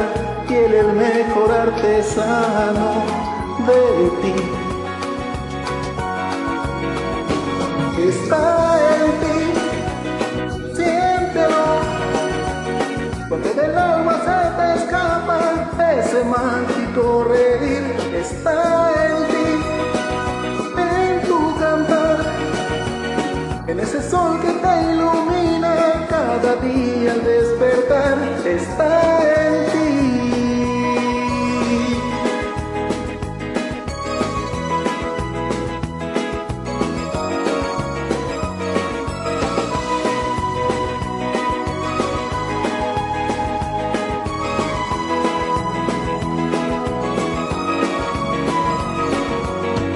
S12: y el mejor artesano de ti. está en ti, siéntelo. Cuando del alma se te escapa ese mágico reír, está en ti, en tu cantar, en ese sol que te cada día al despertar, está en ti.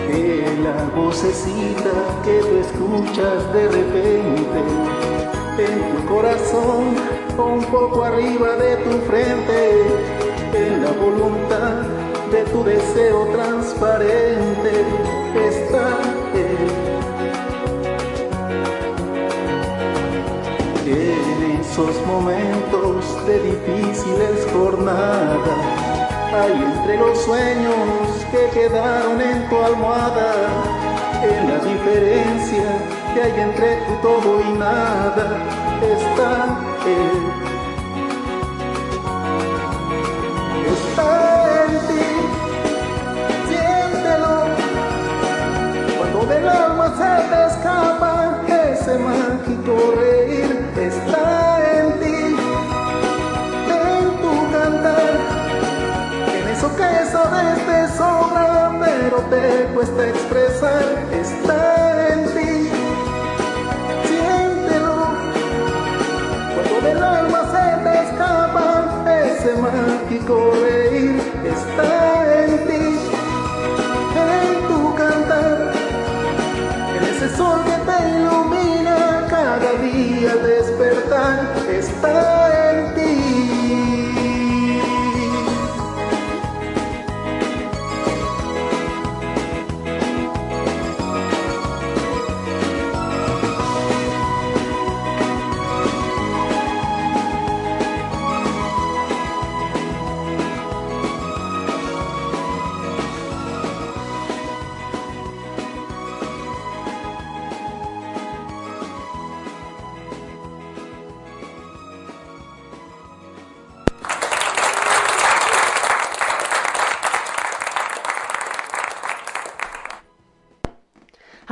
S12: que la vocecita que tú escuchas de repente un poco arriba de tu frente, en la voluntad de tu deseo transparente está él. En esos momentos de difíciles jornadas, hay entre los sueños que quedaron en tu almohada, en la diferencia que hay entre tu todo y nada, está él. Está en ti, siéntelo, cuando del alma se te escapa ese mágico reír, está en ti, en tu cantar. En eso que sabes te sobra, pero te cuesta expresar, mágico reír, está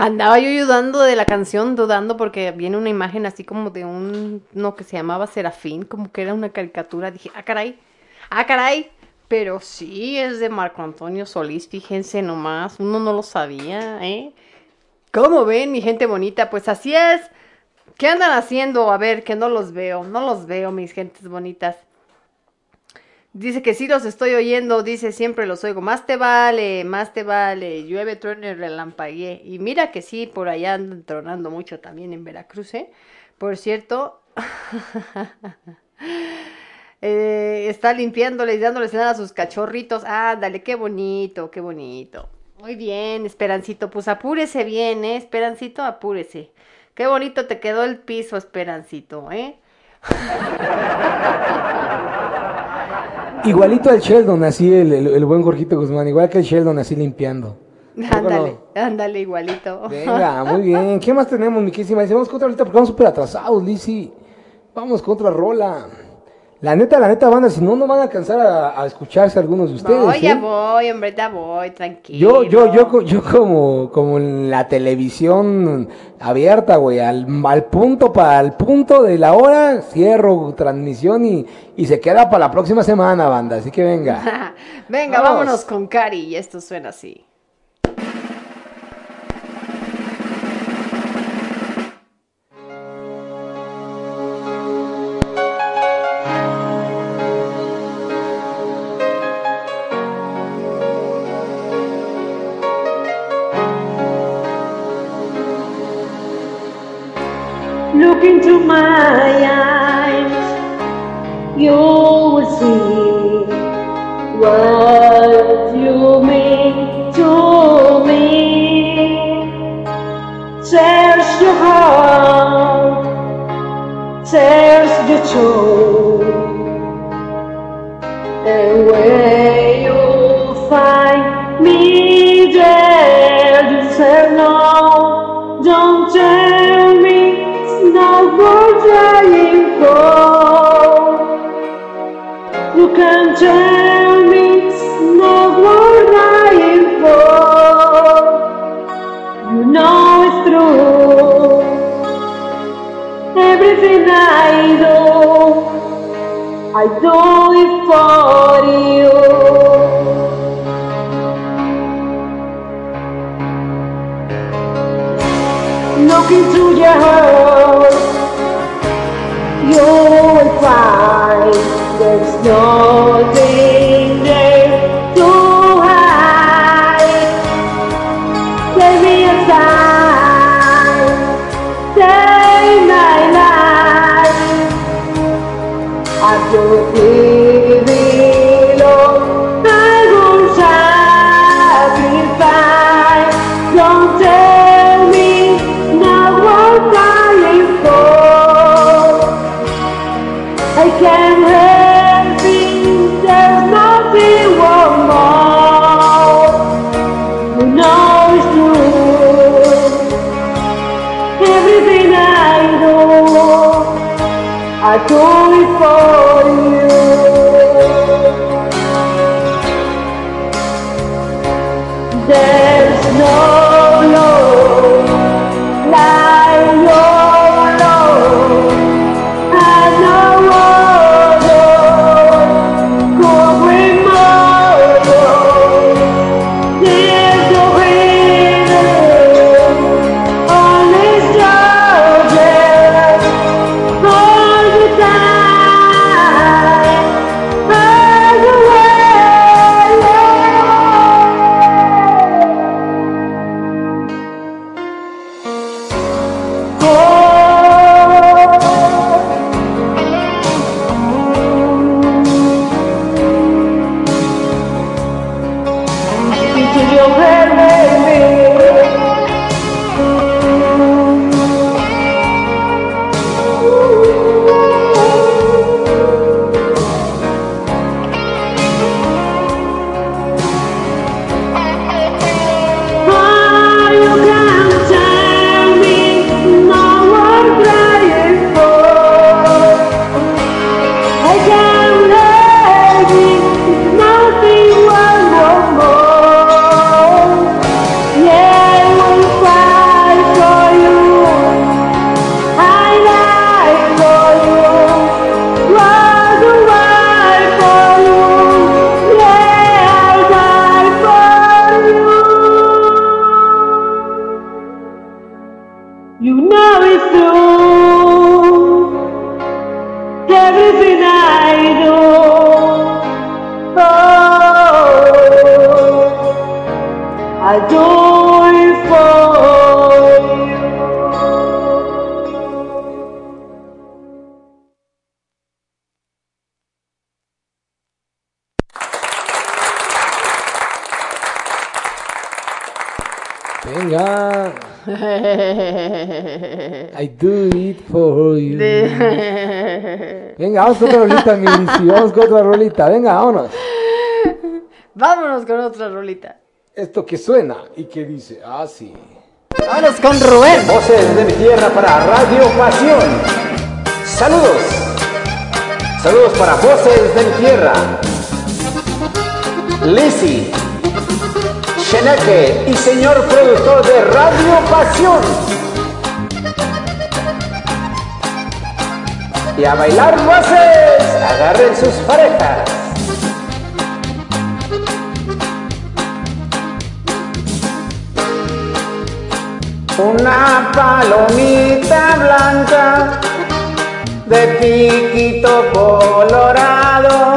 S1: Andaba yo dudando de la canción, dudando porque viene una imagen así como de un, no que se llamaba Serafín, como que era una caricatura. Dije, ah, caray, ah, caray. Pero sí, es de Marco Antonio Solís, fíjense nomás, uno no lo sabía, ¿eh? ¿Cómo ven, mi gente bonita? Pues así es. ¿Qué andan haciendo? A ver, que no los veo, no los veo, mis gentes bonitas. Dice que sí los estoy oyendo, dice siempre los oigo. Más te vale, más te vale. Llueve, trueno y relampaguee. Y mira que sí, por allá andan tronando mucho también en Veracruz, ¿eh? Por cierto, (laughs) eh, está limpiándoles y dándoles nada a sus cachorritos. Ándale, qué bonito, qué bonito. Muy bien, Esperancito, pues apúrese bien, ¿eh? Esperancito, apúrese. Qué bonito te quedó el piso, Esperancito, ¿eh? (laughs)
S2: Igualito al Sheldon, así el, el- el buen Jorgito Guzmán, igual que el Sheldon, así limpiando. (laughs)
S1: Ándale, ándale, igualito.
S2: Venga, (laughs) muy bien. ¿Qué más tenemos, mi querísima? Dice, Vamos contra ahorita porque vamos súper atrasados, Lizzy. Vamos contra Rola. La neta, la neta, banda, si no, no van a alcanzar a, a escucharse algunos de ustedes.
S1: Voy, ya
S2: ¿eh?
S1: voy, hombre, ya voy, tranquilo.
S2: Yo, yo, yo, yo como, como en la televisión abierta, güey, al, al punto, para el punto de la hora, cierro transmisión y, y se queda para la próxima semana, banda. Así que venga. (laughs)
S1: Venga,
S2: Vamos.
S1: vámonos con Cari y esto suena así.
S9: yeah.
S2: to vamos con otra rolita, Vamos con otra rolita. Venga, vámonos.
S1: Vámonos con otra rolita.
S2: Esto que suena y que dice así.
S1: Vámonos con Rubén.
S21: Voces de mi tierra para Radio Pasión. Saludos. Saludos para Voces de mi tierra. Lizzy, Sheneque y señor productor de Radio Pasión. Y a bailar voces, agarren sus parejas. Una palomita blanca de piquito colorado.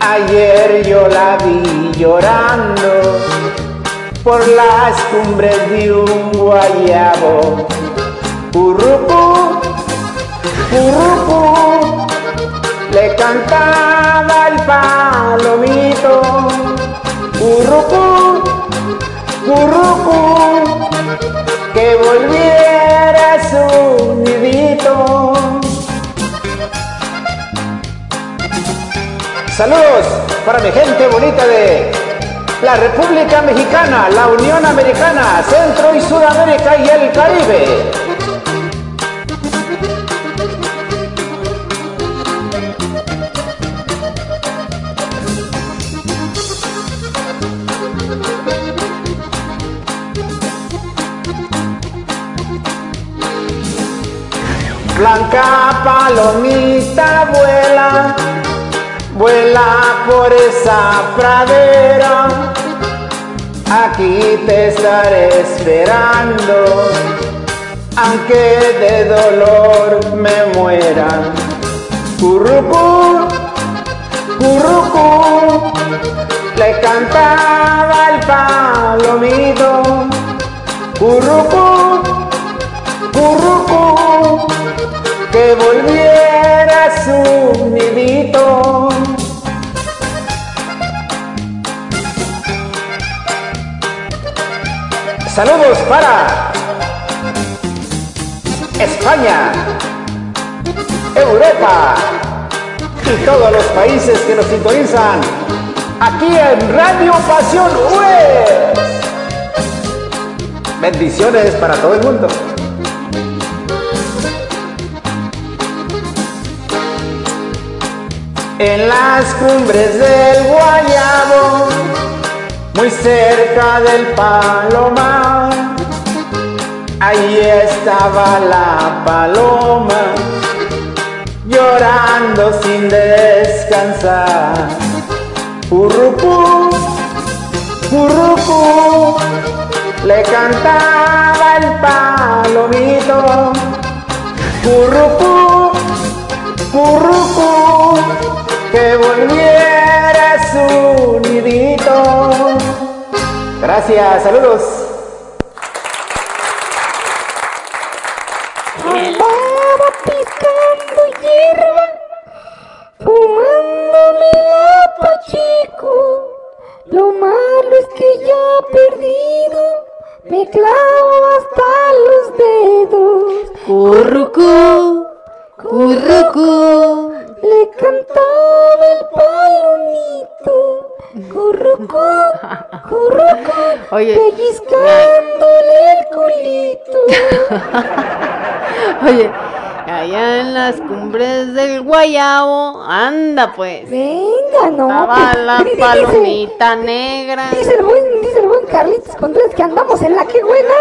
S21: Ayer yo la vi llorando por las cumbres de un guayabo. Currucú, currucú, le cantaba el palomito. Currucú, currucú, que volviera su nidito. Saludos para mi gente bonita de la República Mexicana, la Unión Americana, Centro y Sudamérica y el Caribe. Blanca palomita vuela, vuela por esa pradera. Aquí te estaré esperando, aunque de dolor me muera. Currucú, currucú, le cantaba el palomito. Currucú, que volviera a su nidito. Saludos para España, Europa y todos los países que nos sintonizan aquí en Radio Pasión Web. Bendiciones para todo el mundo. En las cumbres del Guayabo, muy cerca del Palomar, ahí estaba la paloma, llorando sin descansar. Purrucú, purrucú, le cantaba el palomito. Purrucú, purrucú, que volviera su nidito. Gracias, saludos.
S1: Anda pues.
S3: Venga, no.
S1: Estaba
S3: pues,
S1: la
S3: dice-
S1: palomita negra.
S3: Dice el buen, dice el buen Carlitos Contreras que andamos en la que buena.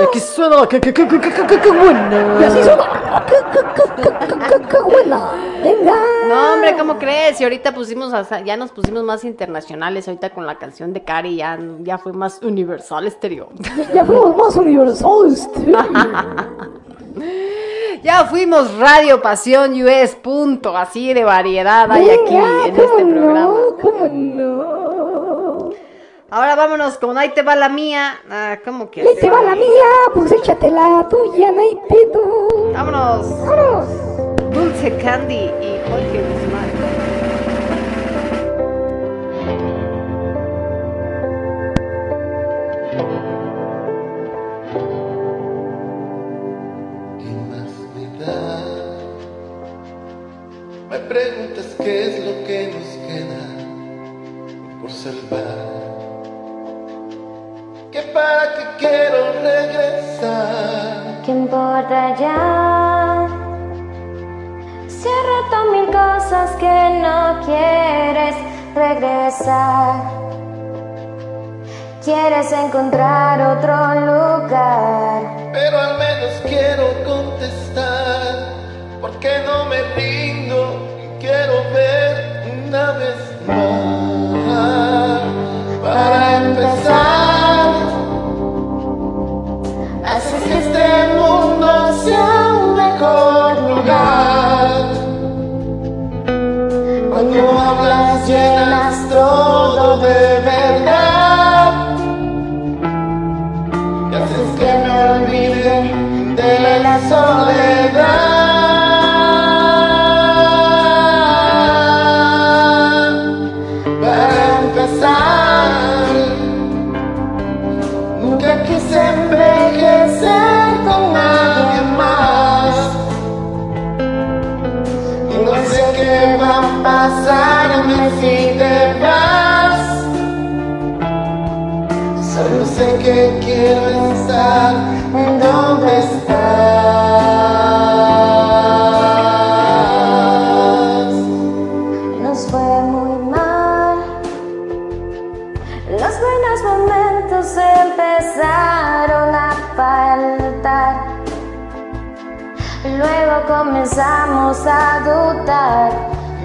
S1: Y aquí suena que que que que que que que buena.
S3: Y así suena. Que, que, que, que, que, que, que buena. Venga.
S1: No, hombre, ¿cómo crees? Y ahorita pusimos, hasta- ya nos pusimos más internacionales, ahorita con la canción de Cari ya, ya fue más universal exterior.
S3: Ya fuimos más universales.
S1: Ya fuimos Radio Pasión US, punto, así de variedad hay aquí en este
S3: ¿cómo
S1: programa.
S3: no? ¿Cómo no?
S1: Ahora vámonos con Ahí te va la mía. Ah, ¿cómo que?
S3: Ahí te va la mía, pues échate la tuya, no hay pedo.
S1: Vámonos.
S3: Vámonos.
S1: Dulce Candy y Jorge
S22: preguntas qué es lo que nos queda por salvar. Que para qué quiero regresar.
S23: ¿Qué importa ya? Si he roto mil cosas que no quieres regresar. Quieres encontrar otro lugar.
S22: Pero al menos quiero contestar. Porque no me rindo quiero ver una vez más. Para empezar, haces que este mundo sea un mejor lugar. Cuando hablas llenas todo de verdad. Y haces que me olvide de la soledad.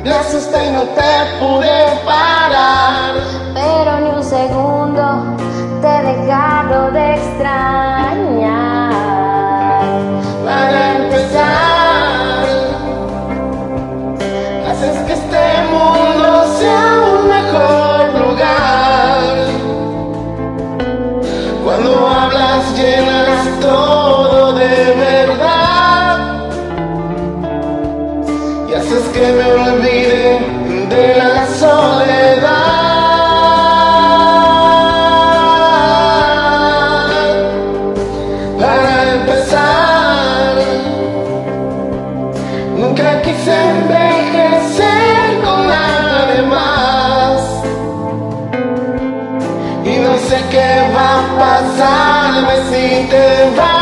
S22: Me asusté y no te pude parar.
S8: Pero ni un segundo
S22: que me olvide de la soledad. Para empezar, nunca quise envejecer con nadie más. Y no sé qué va a pasarme si te vas.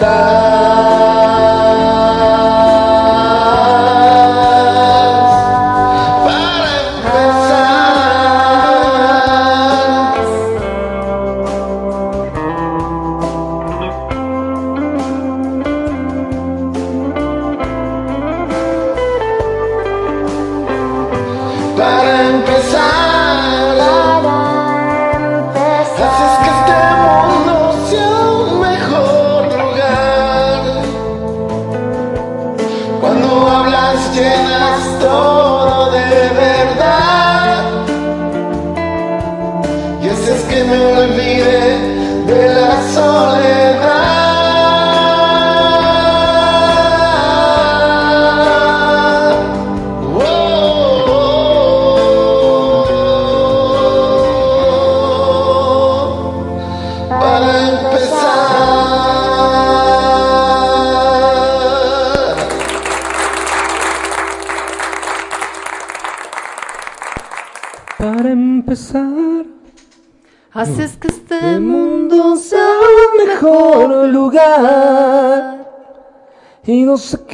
S22: Donde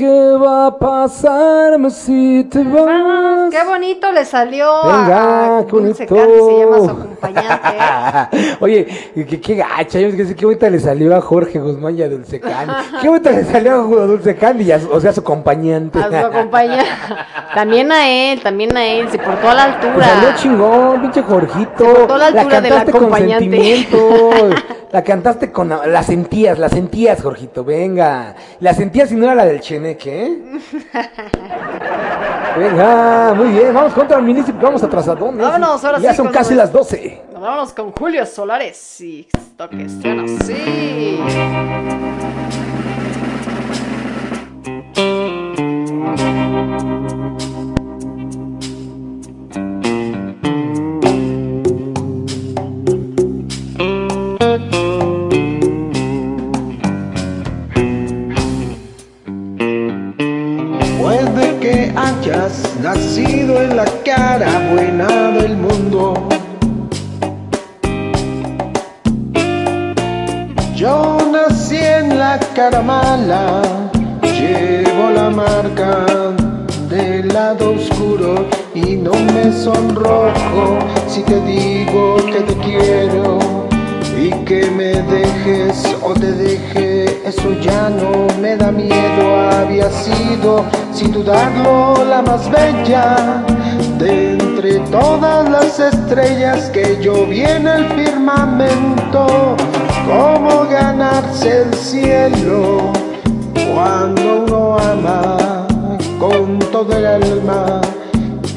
S2: qué va a pasarme si te vas.
S1: Qué bonito le salió
S2: Venga,
S1: a
S2: qué
S1: Dulce
S2: bonito.
S1: Candy, se llama su acompañante. (laughs)
S2: Oye, qué, qué gacha, yo qué, qué bonita le salió a Jorge Guzmán y a Dulce Candy. (laughs) Qué bonita le salió a Dulce Candy, y a su- o sea, a su acompañante.
S1: A su acompañante. (laughs) También a él, también a él, se portó a la
S2: Le
S1: altura.
S2: salió chingón, pinche Jorgito.
S1: portó a la altura del
S2: cantaste con
S1: acompañante.
S2: La cantaste con. La sentías, la sentías, Jorgito, venga. La sentías y no era la del Cheneque, ¿eh? (laughs) Venga, muy bien. Vamos contra el ministro, vamos atrasadones.
S1: Vámonos, ahora
S2: Ya
S1: sí,
S2: son
S1: con
S2: casi las 12.
S1: Vámonos con Julio Solares y esto que suena así.
S24: Hayas nacido en la cara buena del mundo. Yo nací en la cara mala, llevo la marca del lado oscuro y no me sonrojo si te digo que te quiero y que me dejes o te deje, eso ya no me da miedo. Había sido, sin dudarlo, la más bella de entre todas las estrellas que yo en el firmamento. Cómo ganarse el cielo cuando uno ama con todo el alma.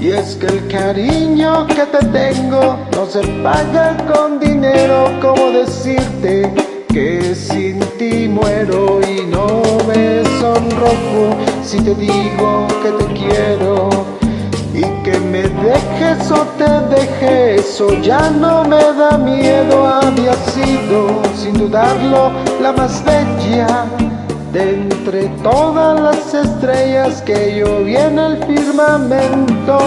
S24: Y es que el cariño que te tengo no se paga con dinero, como decirte que sin ti muero y no me sonrojo si te digo que te quiero y que me dejes o te deje, eso ya no me da miedo, había sido sin dudarlo la más bella de entre todas las estrellas que yo en el firmamento.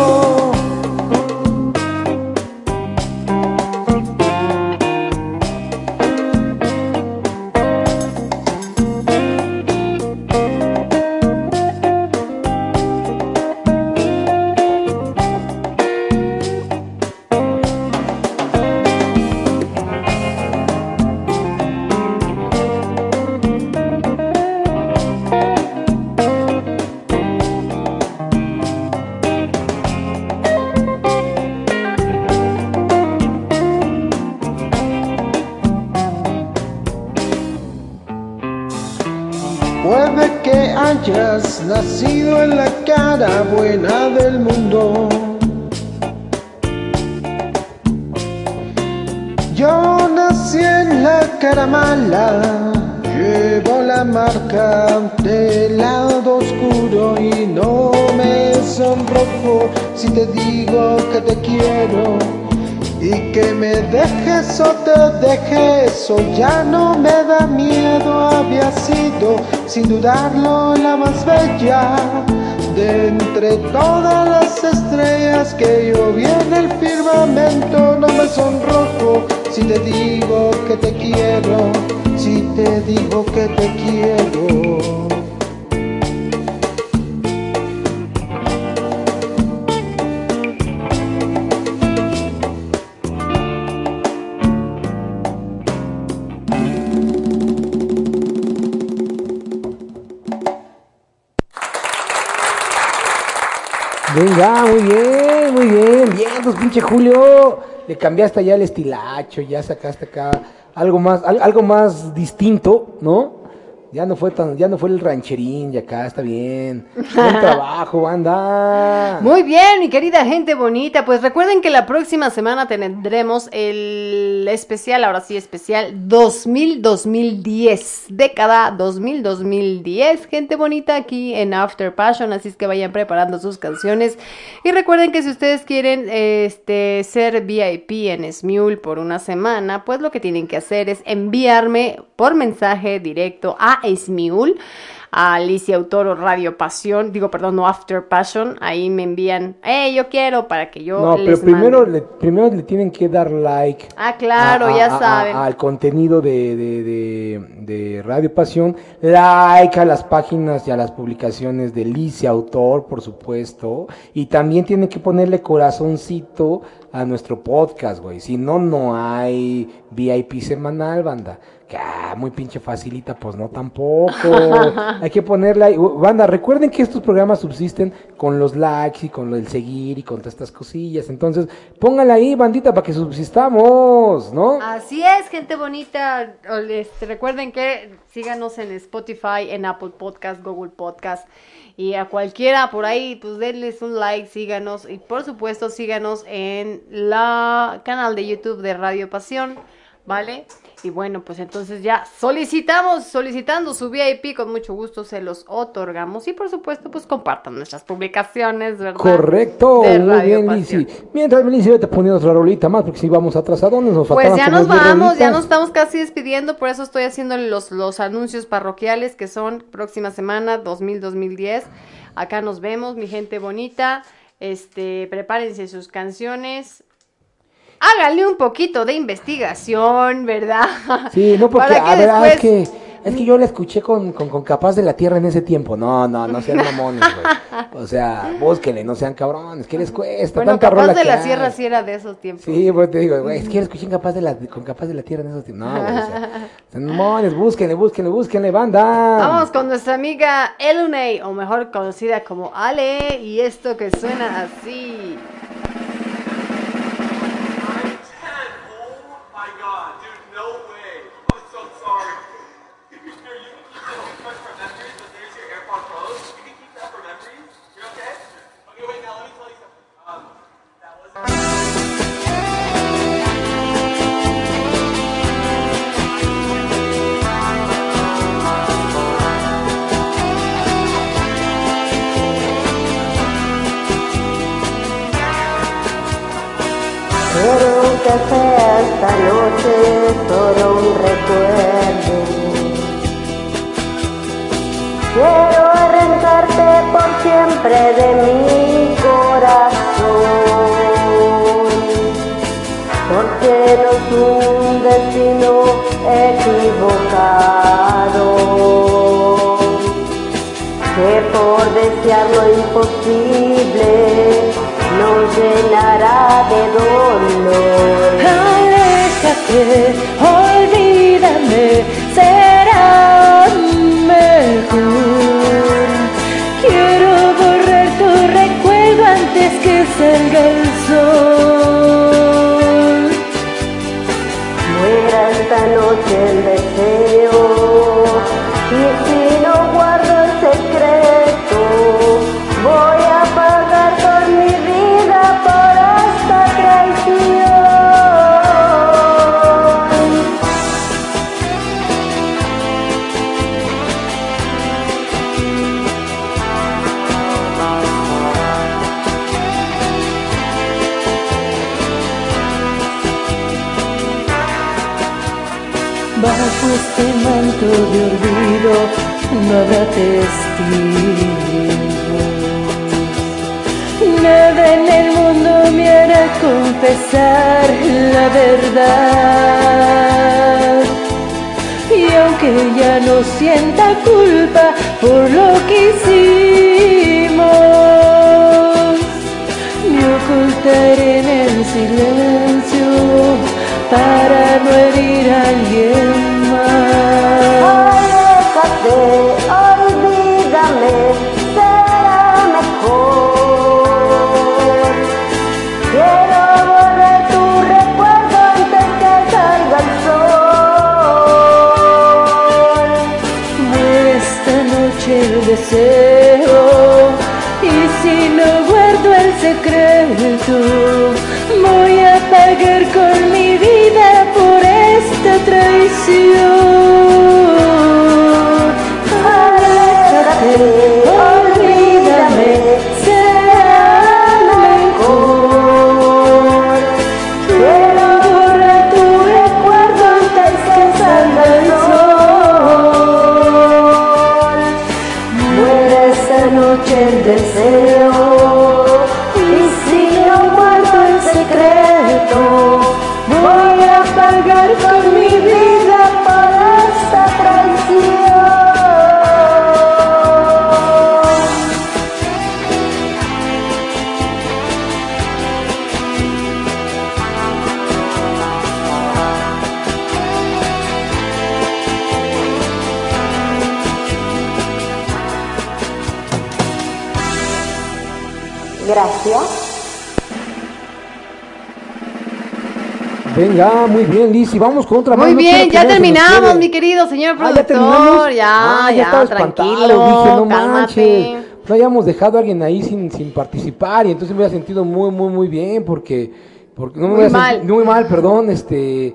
S24: Nacido en la cara buena del mundo. Yo nací en la cara mala, llevo la marca del lado oscuro y no me sonrojo si te digo que te quiero. Y que me dejes o te dejes, o ya no me da miedo, había sido sin dudarlo la más bella de entre todas las estrellas que yo en el firmamento. No me sonrojo si te digo que te quiero, si te digo que te quiero.
S2: Venga, muy bien, muy bien. Bien, pues pinche Julio. Le cambiaste ya el estilacho, ya sacaste acá algo más, al- algo más distinto, ¿no? Ya no fue tan, ya no fue el rancherín, y acá está bien. (laughs) Buen trabajo, banda.
S1: Muy bien, mi querida gente bonita. Pues recuerden que la próxima semana tendremos el especial, ahora sí especial 2000-2010, década 2000-2010, gente bonita aquí en After Passion, así es que vayan preparando sus canciones y recuerden que si ustedes quieren este ser VIP en Smule por una semana, pues lo que tienen que hacer es enviarme por mensaje directo a Smule a Alicia Autoro Radio Pasión, digo, perdón, no After Passion, ahí me envían, hey, yo quiero para que yo
S2: No,
S1: les
S2: pero primero
S1: mande.
S2: le, primero le tienen que dar like.
S1: Ah, claro,
S2: a-
S1: ya
S2: a- a-
S1: saben.
S2: al contenido de, de- de- de Radio Pasión, like a las páginas y a las publicaciones de Licia Autor, por supuesto, y también tienen que ponerle corazoncito a nuestro podcast, güey. Si no, no hay VIP semanal, banda. Que ah, muy pinche facilita, pues no tampoco. (laughs) hay que ponerle ahí. Banda, recuerden que estos programas subsisten con los likes y con el seguir y con todas estas cosillas. Entonces, pónganla ahí, bandita, para que subsistamos, ¿no?
S1: Así es, gente bonita. Este, recuerden que síganos en Spotify, en Apple Podcast, Google Podcast y a cualquiera por ahí, pues denles un like, síganos y por supuesto síganos en la canal de YouTube de Radio Pasión, ¿vale? Y bueno, pues entonces ya solicitamos, solicitando su VIP, con mucho gusto se los otorgamos y por supuesto pues compartan nuestras publicaciones, ¿verdad?
S2: Correcto,
S1: De
S2: muy bien. Lizzy. Mientras, Lizzy, vete poniendo otra rolita más, porque si vamos atrasados, nos
S1: Pues ya nos vamos, ya nos estamos casi despidiendo, por eso estoy haciendo los, los anuncios parroquiales que son próxima semana 2000-2010. Acá nos vemos, mi gente bonita. Este, prepárense sus canciones. Háganle un poquito de investigación, ¿verdad?
S2: Sí, no, porque, a ver, ah, es que, es que yo la escuché con, con, con Capaz de la Tierra en ese tiempo. No, no, no sean (laughs) mamones, güey. O sea, búsquenle, no sean cabrones, ¿qué les cuesta?
S1: Bueno,
S2: Tanta
S1: capaz de la
S2: hay.
S1: sierra sí era de esos tiempos.
S2: Sí, pues te digo, güey, es que la escuché Capaz de la, con Capaz de la Tierra en esos tiempos. No, güey, o sea, (laughs) sean mamones, búsquenle, búsquenle, búsquenle, banda.
S1: Vamos con nuestra amiga Elunay, o mejor conocida como Ale, y esto que suena así.
S8: Esta noche solo un recuerdo. Quiero arrancarte por siempre de mi corazón. Porque no es un destino equivocado. Que por desear lo imposible nos llenará de dolor.
S9: Aléjate, olvídame, será bajo este manto de olvido no habrá testigos. Nada en el mundo me hará confesar la verdad. Y aunque ya no sienta culpa por lo que hicimos, me ocultaré en el silencio para no herir a
S2: Venga, muy bien, Liz. Y vamos con otra más.
S1: Muy bien, ya terminamos, mi querido señor
S2: Ah, ¿ya
S1: productor.
S2: terminamos?
S1: ya,
S2: Ah,
S1: ya,
S2: espantado,
S1: tranquilo.
S2: Dije, no
S1: cálmate.
S2: manches. No hayamos dejado a alguien ahí sin, sin participar. Y entonces me había sentido muy, muy, muy bien. Porque. porque no me
S1: Muy mal.
S2: senti- muy mal, perdón. Este.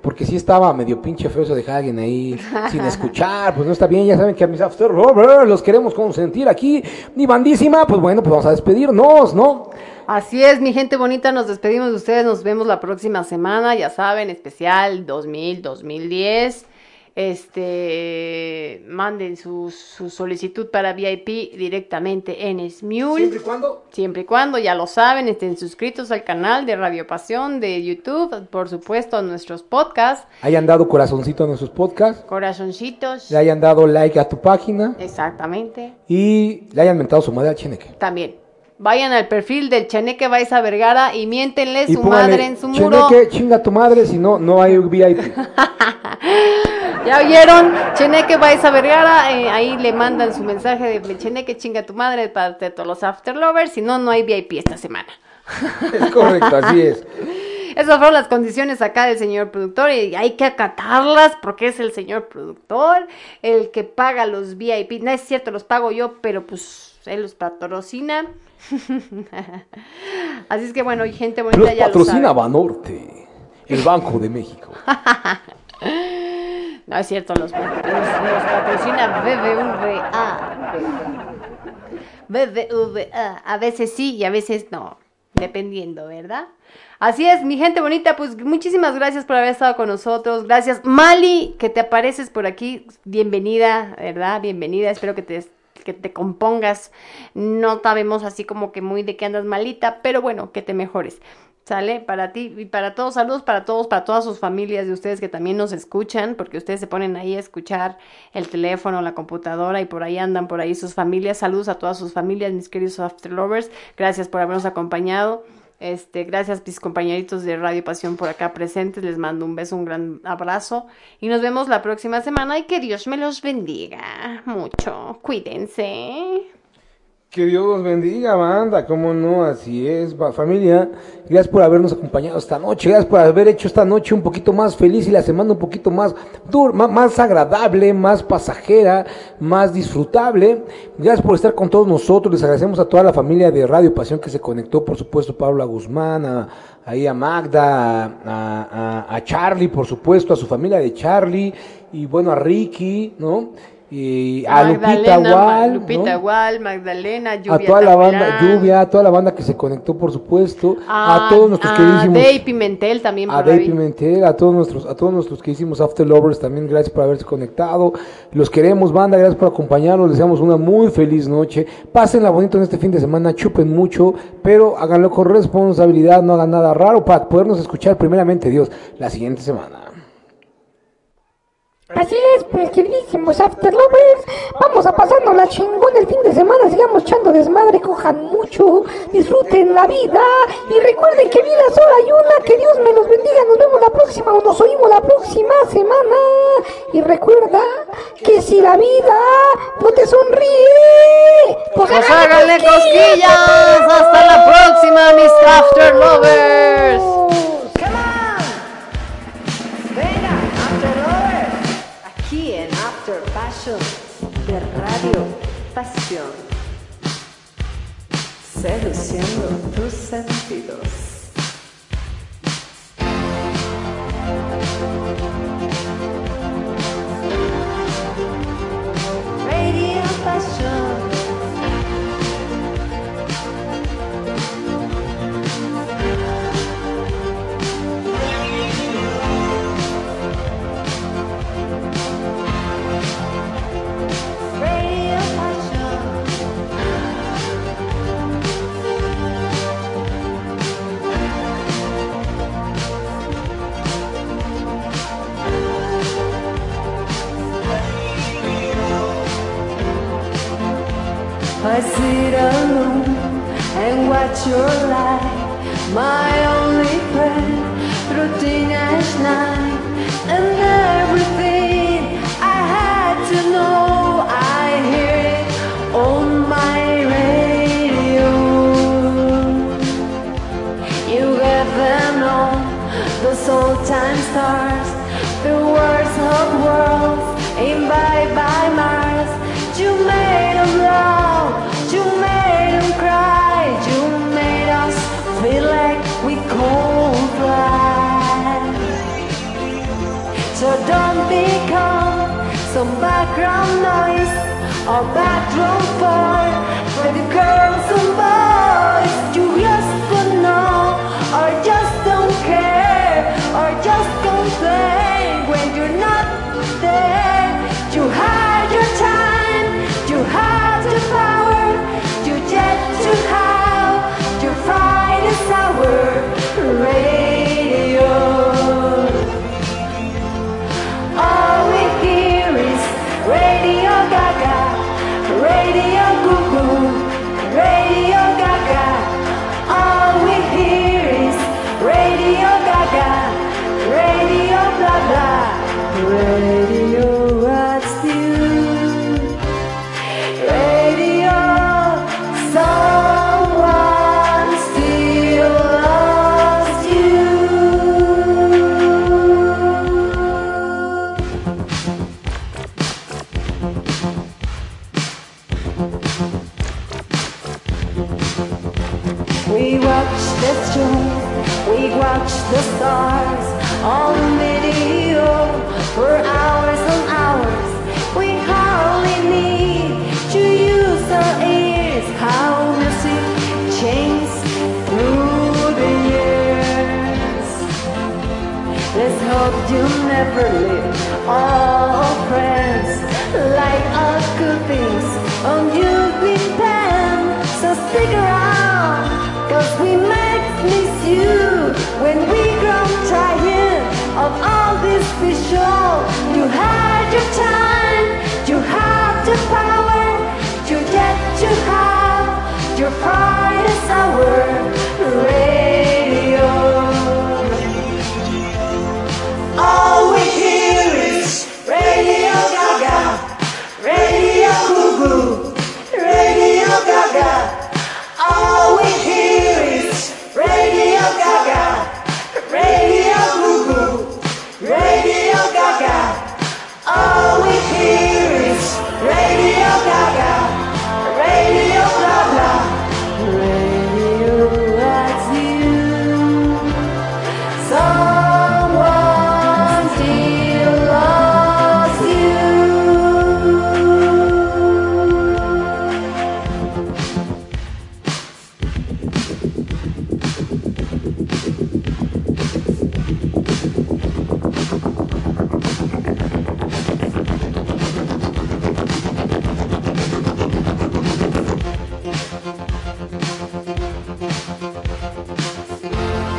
S2: Porque sí estaba medio pinche feo eso de dejar a alguien ahí sin (laughs) escuchar, pues no está bien, ya saben que a mis after los queremos consentir aquí, ni bandísima, pues bueno, pues vamos a despedirnos, ¿no?
S1: Así es, mi gente bonita, nos despedimos de ustedes, nos vemos la próxima semana, ya saben, especial 2000, 2010. Este, manden su, su solicitud para VIP directamente en Smule.
S2: Siempre y cuando.
S1: Siempre y cuando, ya lo saben, estén suscritos al canal de Radio Pasión de YouTube, por supuesto a nuestros podcasts,
S2: Hayan dado corazoncito a nuestros podcasts,
S1: corazoncitos.
S2: le hayan dado like a tu página
S1: Exactamente.
S2: y le hayan mentado su madre al Cheneque.
S1: También. Vayan al perfil del Cheneque Baiza Vergara y miéntenle
S2: Y
S1: su
S2: póngale,
S1: madre en su muro.
S2: Cheneque, chinga tu madre, si no, no hay VIP. (laughs)
S1: ¿Ya oyeron? Cheneque Baiza Vergara, eh, ahí le mandan su mensaje de Cheneque chinga tu madre para de todos los after lovers, si no, no hay VIP esta semana.
S2: es correcto, así es. (laughs)
S1: Esas fueron las condiciones acá del señor productor y hay que acatarlas porque es el señor productor el que paga los VIP. No es cierto, los pago yo, pero pues él los patrocina. (laughs) Así es que bueno, y gente bonita
S2: Los
S1: ya
S2: patrocina. Banorte, el Banco de México. (laughs)
S1: No es cierto, los, los, los patrocina BBVA. BBVA. A veces sí y a veces no. Dependiendo, ¿verdad? Así es, mi gente bonita, pues muchísimas gracias por haber estado con nosotros. Gracias, Mali, que te apareces por aquí. Bienvenida, ¿verdad? Bienvenida. Espero que te, que te compongas. No sabemos así como que muy de que andas malita, pero bueno, que te mejores. ¿Sale? Para ti y para todos, saludos para todos, para todas sus familias de ustedes que también nos escuchan, porque ustedes se ponen ahí a escuchar el teléfono, la computadora y por ahí andan por ahí sus familias. Saludos a todas sus familias, mis queridos After Lovers. Gracias por habernos acompañado. Este, gracias mis compañeritos de Radio Pasión por acá presentes. Les mando un beso, un gran abrazo y nos vemos la próxima semana y que Dios me los bendiga mucho. Cuídense.
S2: Que Dios los bendiga, banda, cómo no, así es, familia. Gracias por habernos acompañado esta noche, gracias por haber hecho esta noche un poquito más feliz y la semana un poquito más dur, más, agradable, más pasajera, más disfrutable. Gracias por estar con todos nosotros, les agradecemos a toda la familia de Radio Pasión que se conectó, por supuesto, Paula Guzmán, ahí a Magda, a Charlie, por supuesto, a su familia de Charlie, y bueno, a Ricky, ¿no? Y, a Lupita
S1: Magdalena,
S2: Wall,
S1: Lupita
S2: ¿no?
S1: Wall, Magdalena, Lluvia
S2: a toda la banda, Lluvia, a toda la banda que se conectó, por supuesto, a,
S1: a,
S2: todos nuestros
S1: a
S2: queridísimos,
S1: Dave Pimentel también
S2: a
S1: ahí.
S2: Pimentel, a todos nuestros, a todos nuestros que hicimos After Lovers, también gracias por haberse conectado, los queremos banda, gracias por acompañarnos, les deseamos una muy feliz noche, pásenla bonito en este fin de semana, chupen mucho, pero háganlo con responsabilidad, no hagan nada raro para podernos escuchar primeramente Dios la siguiente semana.
S3: Así es, pues queridísimos After Lovers, vamos a pasarnos la chingón el fin de semana, sigamos echando desmadre, cojan mucho, disfruten la vida y recuerden que vida sola hay una, que Dios me los bendiga, nos vemos la próxima o nos oímos la próxima semana y recuerda que si la vida no te sonríe, pues,
S1: Pues háganle cosquillas. Hasta la próxima, mis After Lovers.
S9: De Radio Pasión, seduciendo tus sentidos. Radio Pasión. Your light, my only friend through teenage night, and everything I had to know, I hear it on my radio. You get them all, those old time stars, the words of worlds, don't become some background noise or background boy for the girls and boys. You just don't know or just don't care or just complain when you're not there. never live. All friends like all good things on you depend. So stick around, cause we might miss you when we grow tired of all this visual. You had your time, you have the power, you get to have your finest hour.